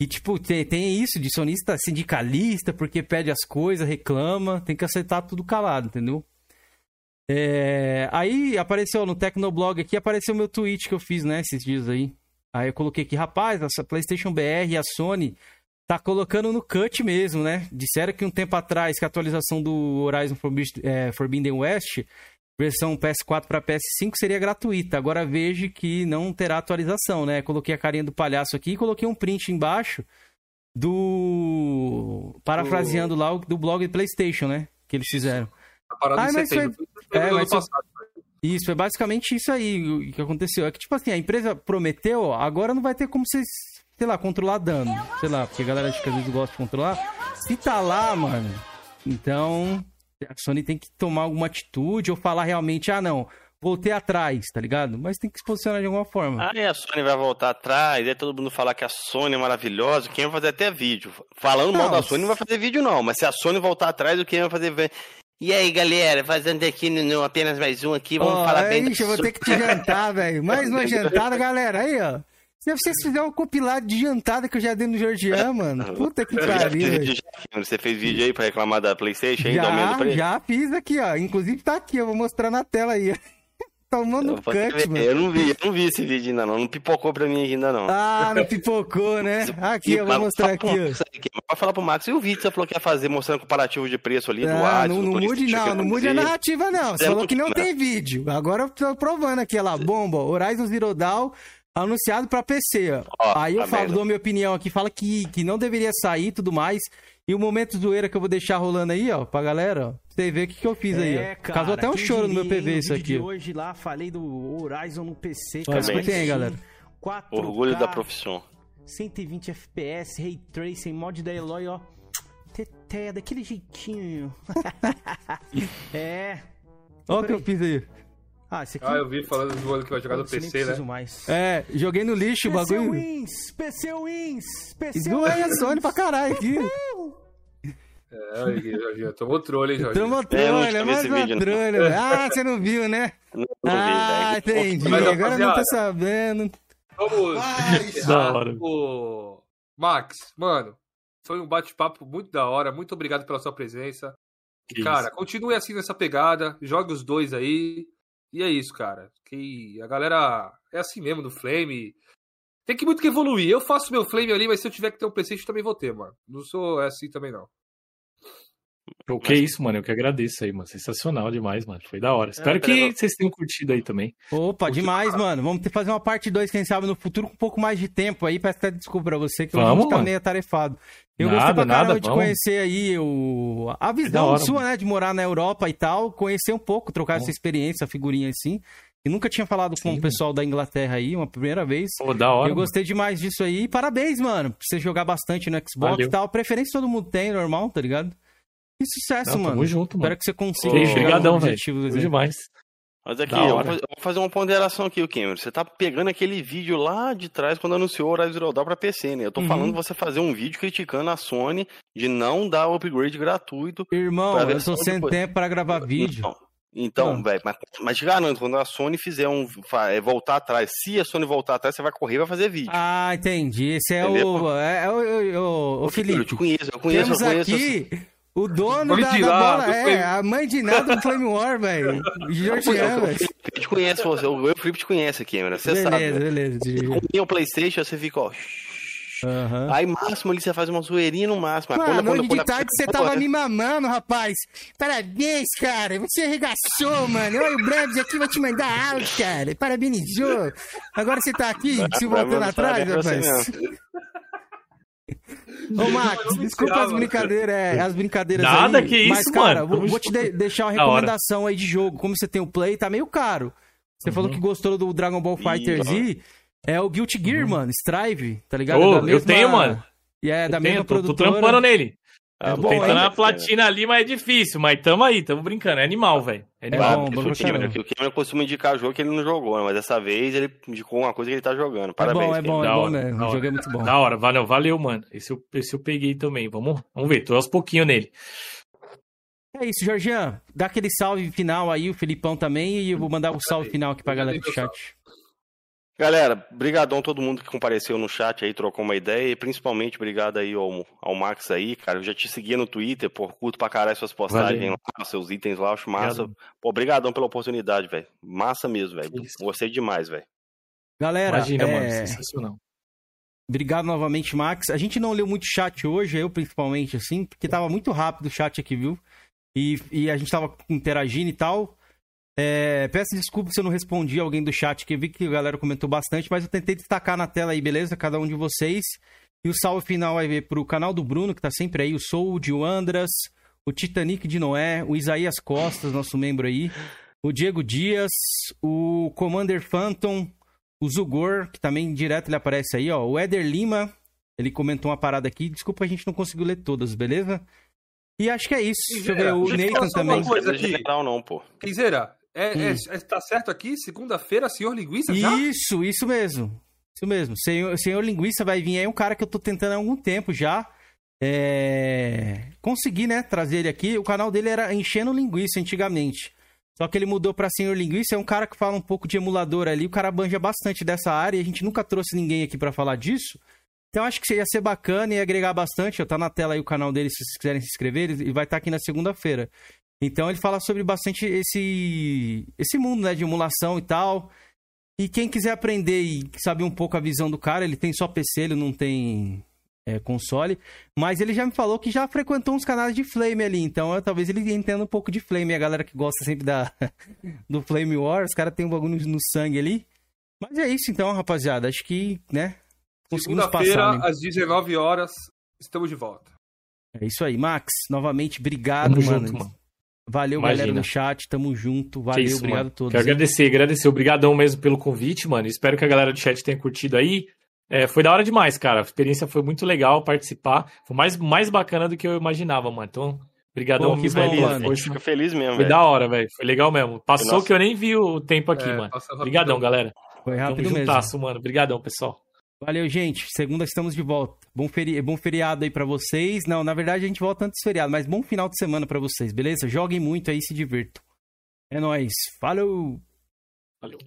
E, tipo, tem, tem isso de sonista sindicalista, porque pede as coisas, reclama, tem que aceitar tudo calado, entendeu? É, aí apareceu no Tecnoblog aqui, apareceu meu tweet que eu fiz, né, esses dias aí. Aí eu coloquei aqui, rapaz, essa PlayStation BR e a Sony tá colocando no cut mesmo, né? Disseram que um tempo atrás que a atualização do Horizon é, Forbidden West, versão PS4 para PS5 seria gratuita. Agora vejo que não terá atualização, né? Coloquei a carinha do palhaço aqui e coloquei um print embaixo do. Parafraseando lá o do blog do PlayStation, né? Que eles fizeram. A parada Ah, mas setembro. foi- é, ano mas passado. Isso, foi basicamente isso aí o que aconteceu. É que, tipo assim, a empresa prometeu, agora não vai ter como vocês, sei lá, controlar dano. Sei lá, porque a galera que às vezes gosta de controlar. Se tá lá, mano, então a Sony tem que tomar alguma atitude ou falar realmente, ah, não, voltei atrás, tá ligado? Mas tem que se posicionar de alguma forma. Aí a Sony vai voltar atrás, aí todo mundo falar que a Sony é maravilhosa, quem vai fazer até vídeo. Falando mal Não, da Sony não vai fazer vídeo não, mas se a Sony voltar atrás, o quem vai fazer... E aí, galera, fazendo aqui no, no apenas mais um aqui, vamos Ó, falar aí, bem ixi, eu vou ter que te jantar, velho. Mais uma jantada, galera. Aí, ó. Se vocês fizerem um compilado de jantada que eu já dei no Georgian, mano. Puta que pariu? Você fez vídeo aí pra reclamar da Playstation do do Já, preço? já fiz aqui, ó. Inclusive tá aqui, eu vou mostrar na tela aí. Tomando Eu, cut, mano. eu não vi, eu não vi esse vídeo ainda não, não pipocou pra mim ainda não. Ah, não pipocou, né? Aqui, eu vou mostrar fala aqui, ó. Vai falar pro Max, e o vídeo que você falou que ia fazer, mostrando comparativo de preço ali do Ah, Watts, não, do não mude não, não eu mude a narrativa não. Você É falou que não tem vídeo. Agora eu tô provando aqui, ó lá, bomba, Horizon Zero Dawn, anunciado pra PC, ó. Ó, Aí eu tá falo, vendo? dou minha opinião aqui, fala que, que não deveria sair e tudo mais. E o momento zoeira que eu vou deixar rolando aí, ó, pra galera, ó. pra Você ver o que, que eu fiz aí, É, ó. Causou até um choro no meu diria, PV isso aqui, ó. hoje lá, falei do Horizon no PC, Ó, cara. escutem aí, galera. 4K, Orgulho da profissão. 120 FPS, Ray Tracing, mod da Eloy, ó. Teté, daquele jeitinho. é. Ó o que eu fiz aí. Ah, esse aqui. Ah, eu vi falando do ano que vai jogar no PC, né? preciso mais. É, joguei no lixo o PC bagulho. Wins! PC Wins! PC Zoei a Sony pra caralho aqui. É, Jorginho, tomou trolho, hein, Jorginho? Tomou É, trolha, tinha mais uma trolha. Ah, você não viu, né? Não, não Ah, vi, velho. entendi. Mas, Agora eu não tô sabendo. Vamos Da encerrar hora. o Max, mano, foi um bate-papo muito da hora. Muito obrigado pela sua presença. Que Cara, continue assim nessa pegada. Jogue os dois aí. E é isso, cara. Que a galera é assim mesmo do Flame. Tem que muito que evoluir. Eu faço meu Flame ali, mas se eu tiver que ter um PlayStation também vou ter, mano. Não sou assim também, não. O que é isso, mano? Eu que agradeço aí, mano. Sensacional demais, mano. Foi da hora. Espero É, que vocês tenham curtido aí também. Opa, demais, mano. Vamos ter que fazer uma parte 2, quem sabe, no futuro, com um pouco mais de tempo aí. Peço até desculpa pra você, que hoje a Vamos, tá mano. meio atarefado. Eu Nada, gostei pra caramba nada, de vamos. conhecer aí o... a visão hora, sua, mano. né? De morar na Europa e tal. Conhecer um pouco, trocar essa Bom. experiência, a figurinha assim. E nunca tinha falado com Sim, o pessoal da Inglaterra aí, uma primeira vez. Pô, da hora. eu gostei demais disso aí. E Parabéns, mano. Pra você jogar bastante no Xbox Valeu. e tal. Preferência todo mundo tem, normal, tá ligado? E sucesso, Não, mano. Tamo junto, Espero mano. que você consiga chegar Obrigadão, velho. demais. Mas aqui, eu vou, fazer, uma ponderação aqui, o Cameron. Você tá pegando aquele vídeo lá de trás quando anunciou o Horizon Zero Dawn pra PC, né? Eu tô Uhum. falando você fazer um vídeo criticando a Sony de não dar o upgrade gratuito. Irmão, eu versão tô sem depois. tempo pra gravar vídeo. Então, então velho, mas, mas te garanto, quando a Sony fizer um. é, voltar atrás, se a Sony voltar atrás, você vai correr e vai fazer vídeo. Ah, entendi. Esse é Entendeu? o. É, é o, o, o, o Ô, filho, eu Felipe. te conheço, eu conheço, Temos eu conheço. aqui o dono da, da bola. É, Flame. a mãe de nada do Flame War, velho. Georgian, o velho. Felipe te conhece, você, o eu Felipe te conhece, Cameron. Você sabe. Beleza, né? beleza. Você Gigi. comia o Playstation, você fica, ó. Aham. Aí máximo ali você faz uma zoeirinha no máximo. Mano, quando- quando- de quando- tarde você tava me mamando, rapaz. Parabéns, cara. Você arregaçou, mano. Olha, o Brabs aqui vai te mandar áudio, cara. Parabenizou. Agora você tá aqui, se voltando atrás, pra rapaz. Ô, Max, desculpa as brincadeiras, é, as brincadeiras Nada aí, que isso, mas, cara, mano. vou, vou te de- deixar uma recomendação aí de jogo. Como você tem o Play, tá meio caro. Você falou Uhum. que gostou do Dragon Ball Fighter Z. É o Guilty Gear, mano, Strive, tá ligado? Uhum. Ô, É da eu tenho, mano. E é da Eu mesma tenho, tô, tô produtora. trampando nele. Ah, bom, tentando hein? a platina ali, mas é difícil. Mas tamo aí, tamo brincando. É animal, velho. É É animal. bom, Isso, bom o Cameron, o costuma indicar jogo que ele não jogou, né? mas dessa vez ele indicou uma coisa que ele tá jogando. É Parabéns. bom, é bom, é bom hora, mesmo. da O hora. jogo é muito bom. Da hora, valeu, valeu, mano. Esse eu, esse eu peguei também. Vamos, vamos ver, tô aos pouquinhos nele. É isso, Jorgian. Dá aquele salve final aí, o Felipão também, e eu vou mandar o salve final aqui pra galera do chat. Galera, brigadão todo mundo que compareceu no chat aí, trocou uma ideia, e principalmente obrigado aí ao, ao Max aí, cara, eu já te seguia no Twitter, pô, curto pra caralho suas postagens Valeu. lá, seus itens lá, acho massa. Obrigado. Pô, brigadão pela oportunidade, velho, massa mesmo, velho, gostei demais, velho. Galera, Imagina, é, mano, sensacional. Obrigado novamente, Max. A gente não leu muito chat hoje, eu principalmente, assim, porque tava muito rápido o chat aqui, viu? E, e a gente tava interagindo e tal. É, peço desculpa se eu não respondi alguém do chat, que eu vi que a galera comentou bastante, mas eu tentei destacar na tela aí, beleza? Cada um de vocês. E o salve final vai ver pro canal do Bruno, que tá sempre aí, o Sold, o Andras, o Titanic de Noé, o Isaías Costas, nosso membro aí, o Diego Dias, o Commander Phantom, o Zugor, que também direto ele aparece aí, ó, o Éder Lima, ele comentou uma parada aqui, desculpa a gente não conseguiu ler todas, beleza? E acho que é isso. Deixa eu ver, o Nathan também. coisa Não aqui. não, pô. É, Hum. É- é- tá certo aqui? Segunda-feira, senhor linguiça já? Isso, isso mesmo. Isso mesmo. Senhor, senhor Linguiça vai vir aí, um cara que eu tô tentando há algum tempo já. É... Consegui, né, trazer ele aqui. O canal dele era Enchendo Linguiça antigamente. Só que ele mudou pra Senhor Linguiça. É um cara que fala um pouco de emulador ali. O cara banja bastante dessa área e a gente nunca trouxe ninguém aqui pra falar disso. Então acho que ia ser bacana e agregar bastante. Ó, Tá na tela aí o canal dele, se vocês quiserem se inscrever. Ele vai estar aqui na segunda-feira. Então ele fala sobre bastante esse, esse mundo, né, de emulação e tal. E quem quiser aprender e saber um pouco a visão do cara, ele tem só PC, ele não tem é, console. Mas ele já me falou que já frequentou uns canais de Flame ali, então é, talvez ele entenda um pouco de Flame. A galera que gosta sempre da, do Flame War, os caras têm um bagulho no sangue ali. Mas é isso então, rapaziada. Acho que, né, conseguimos Segunda-feira, passar. Né? às 19 horas, estamos de volta. É isso aí, Max. Novamente, obrigado, Tamo mano. junto, mano. Valeu, Imagina. galera do chat. Tamo junto. Que Valeu, isso, obrigado mano. a todos. Quero hein? agradecer, agradecer. Obrigadão mesmo pelo convite, mano. Espero que a galera do chat tenha curtido aí. É, foi da hora demais, cara. A experiência foi muito legal participar. Foi mais, mais bacana do que eu imaginava, mano. Então, brigadão Pô, aqui pela mano. Fica feliz mesmo, Foi velho. da hora, velho. Foi legal mesmo. Passou Nossa. que eu nem vi o tempo aqui, É, mano. Obrigadão, galera. Foi Tamo rápido mesmo. juntasso, mano. Obrigadão, pessoal. Valeu, gente. Segunda estamos de volta. Bom, feri... bom feriado aí pra vocês. Não, na verdade a gente volta antes do feriado, mas bom final de semana pra vocês, beleza? Joguem muito aí, se divirtam. É nóis. Falou! Valeu.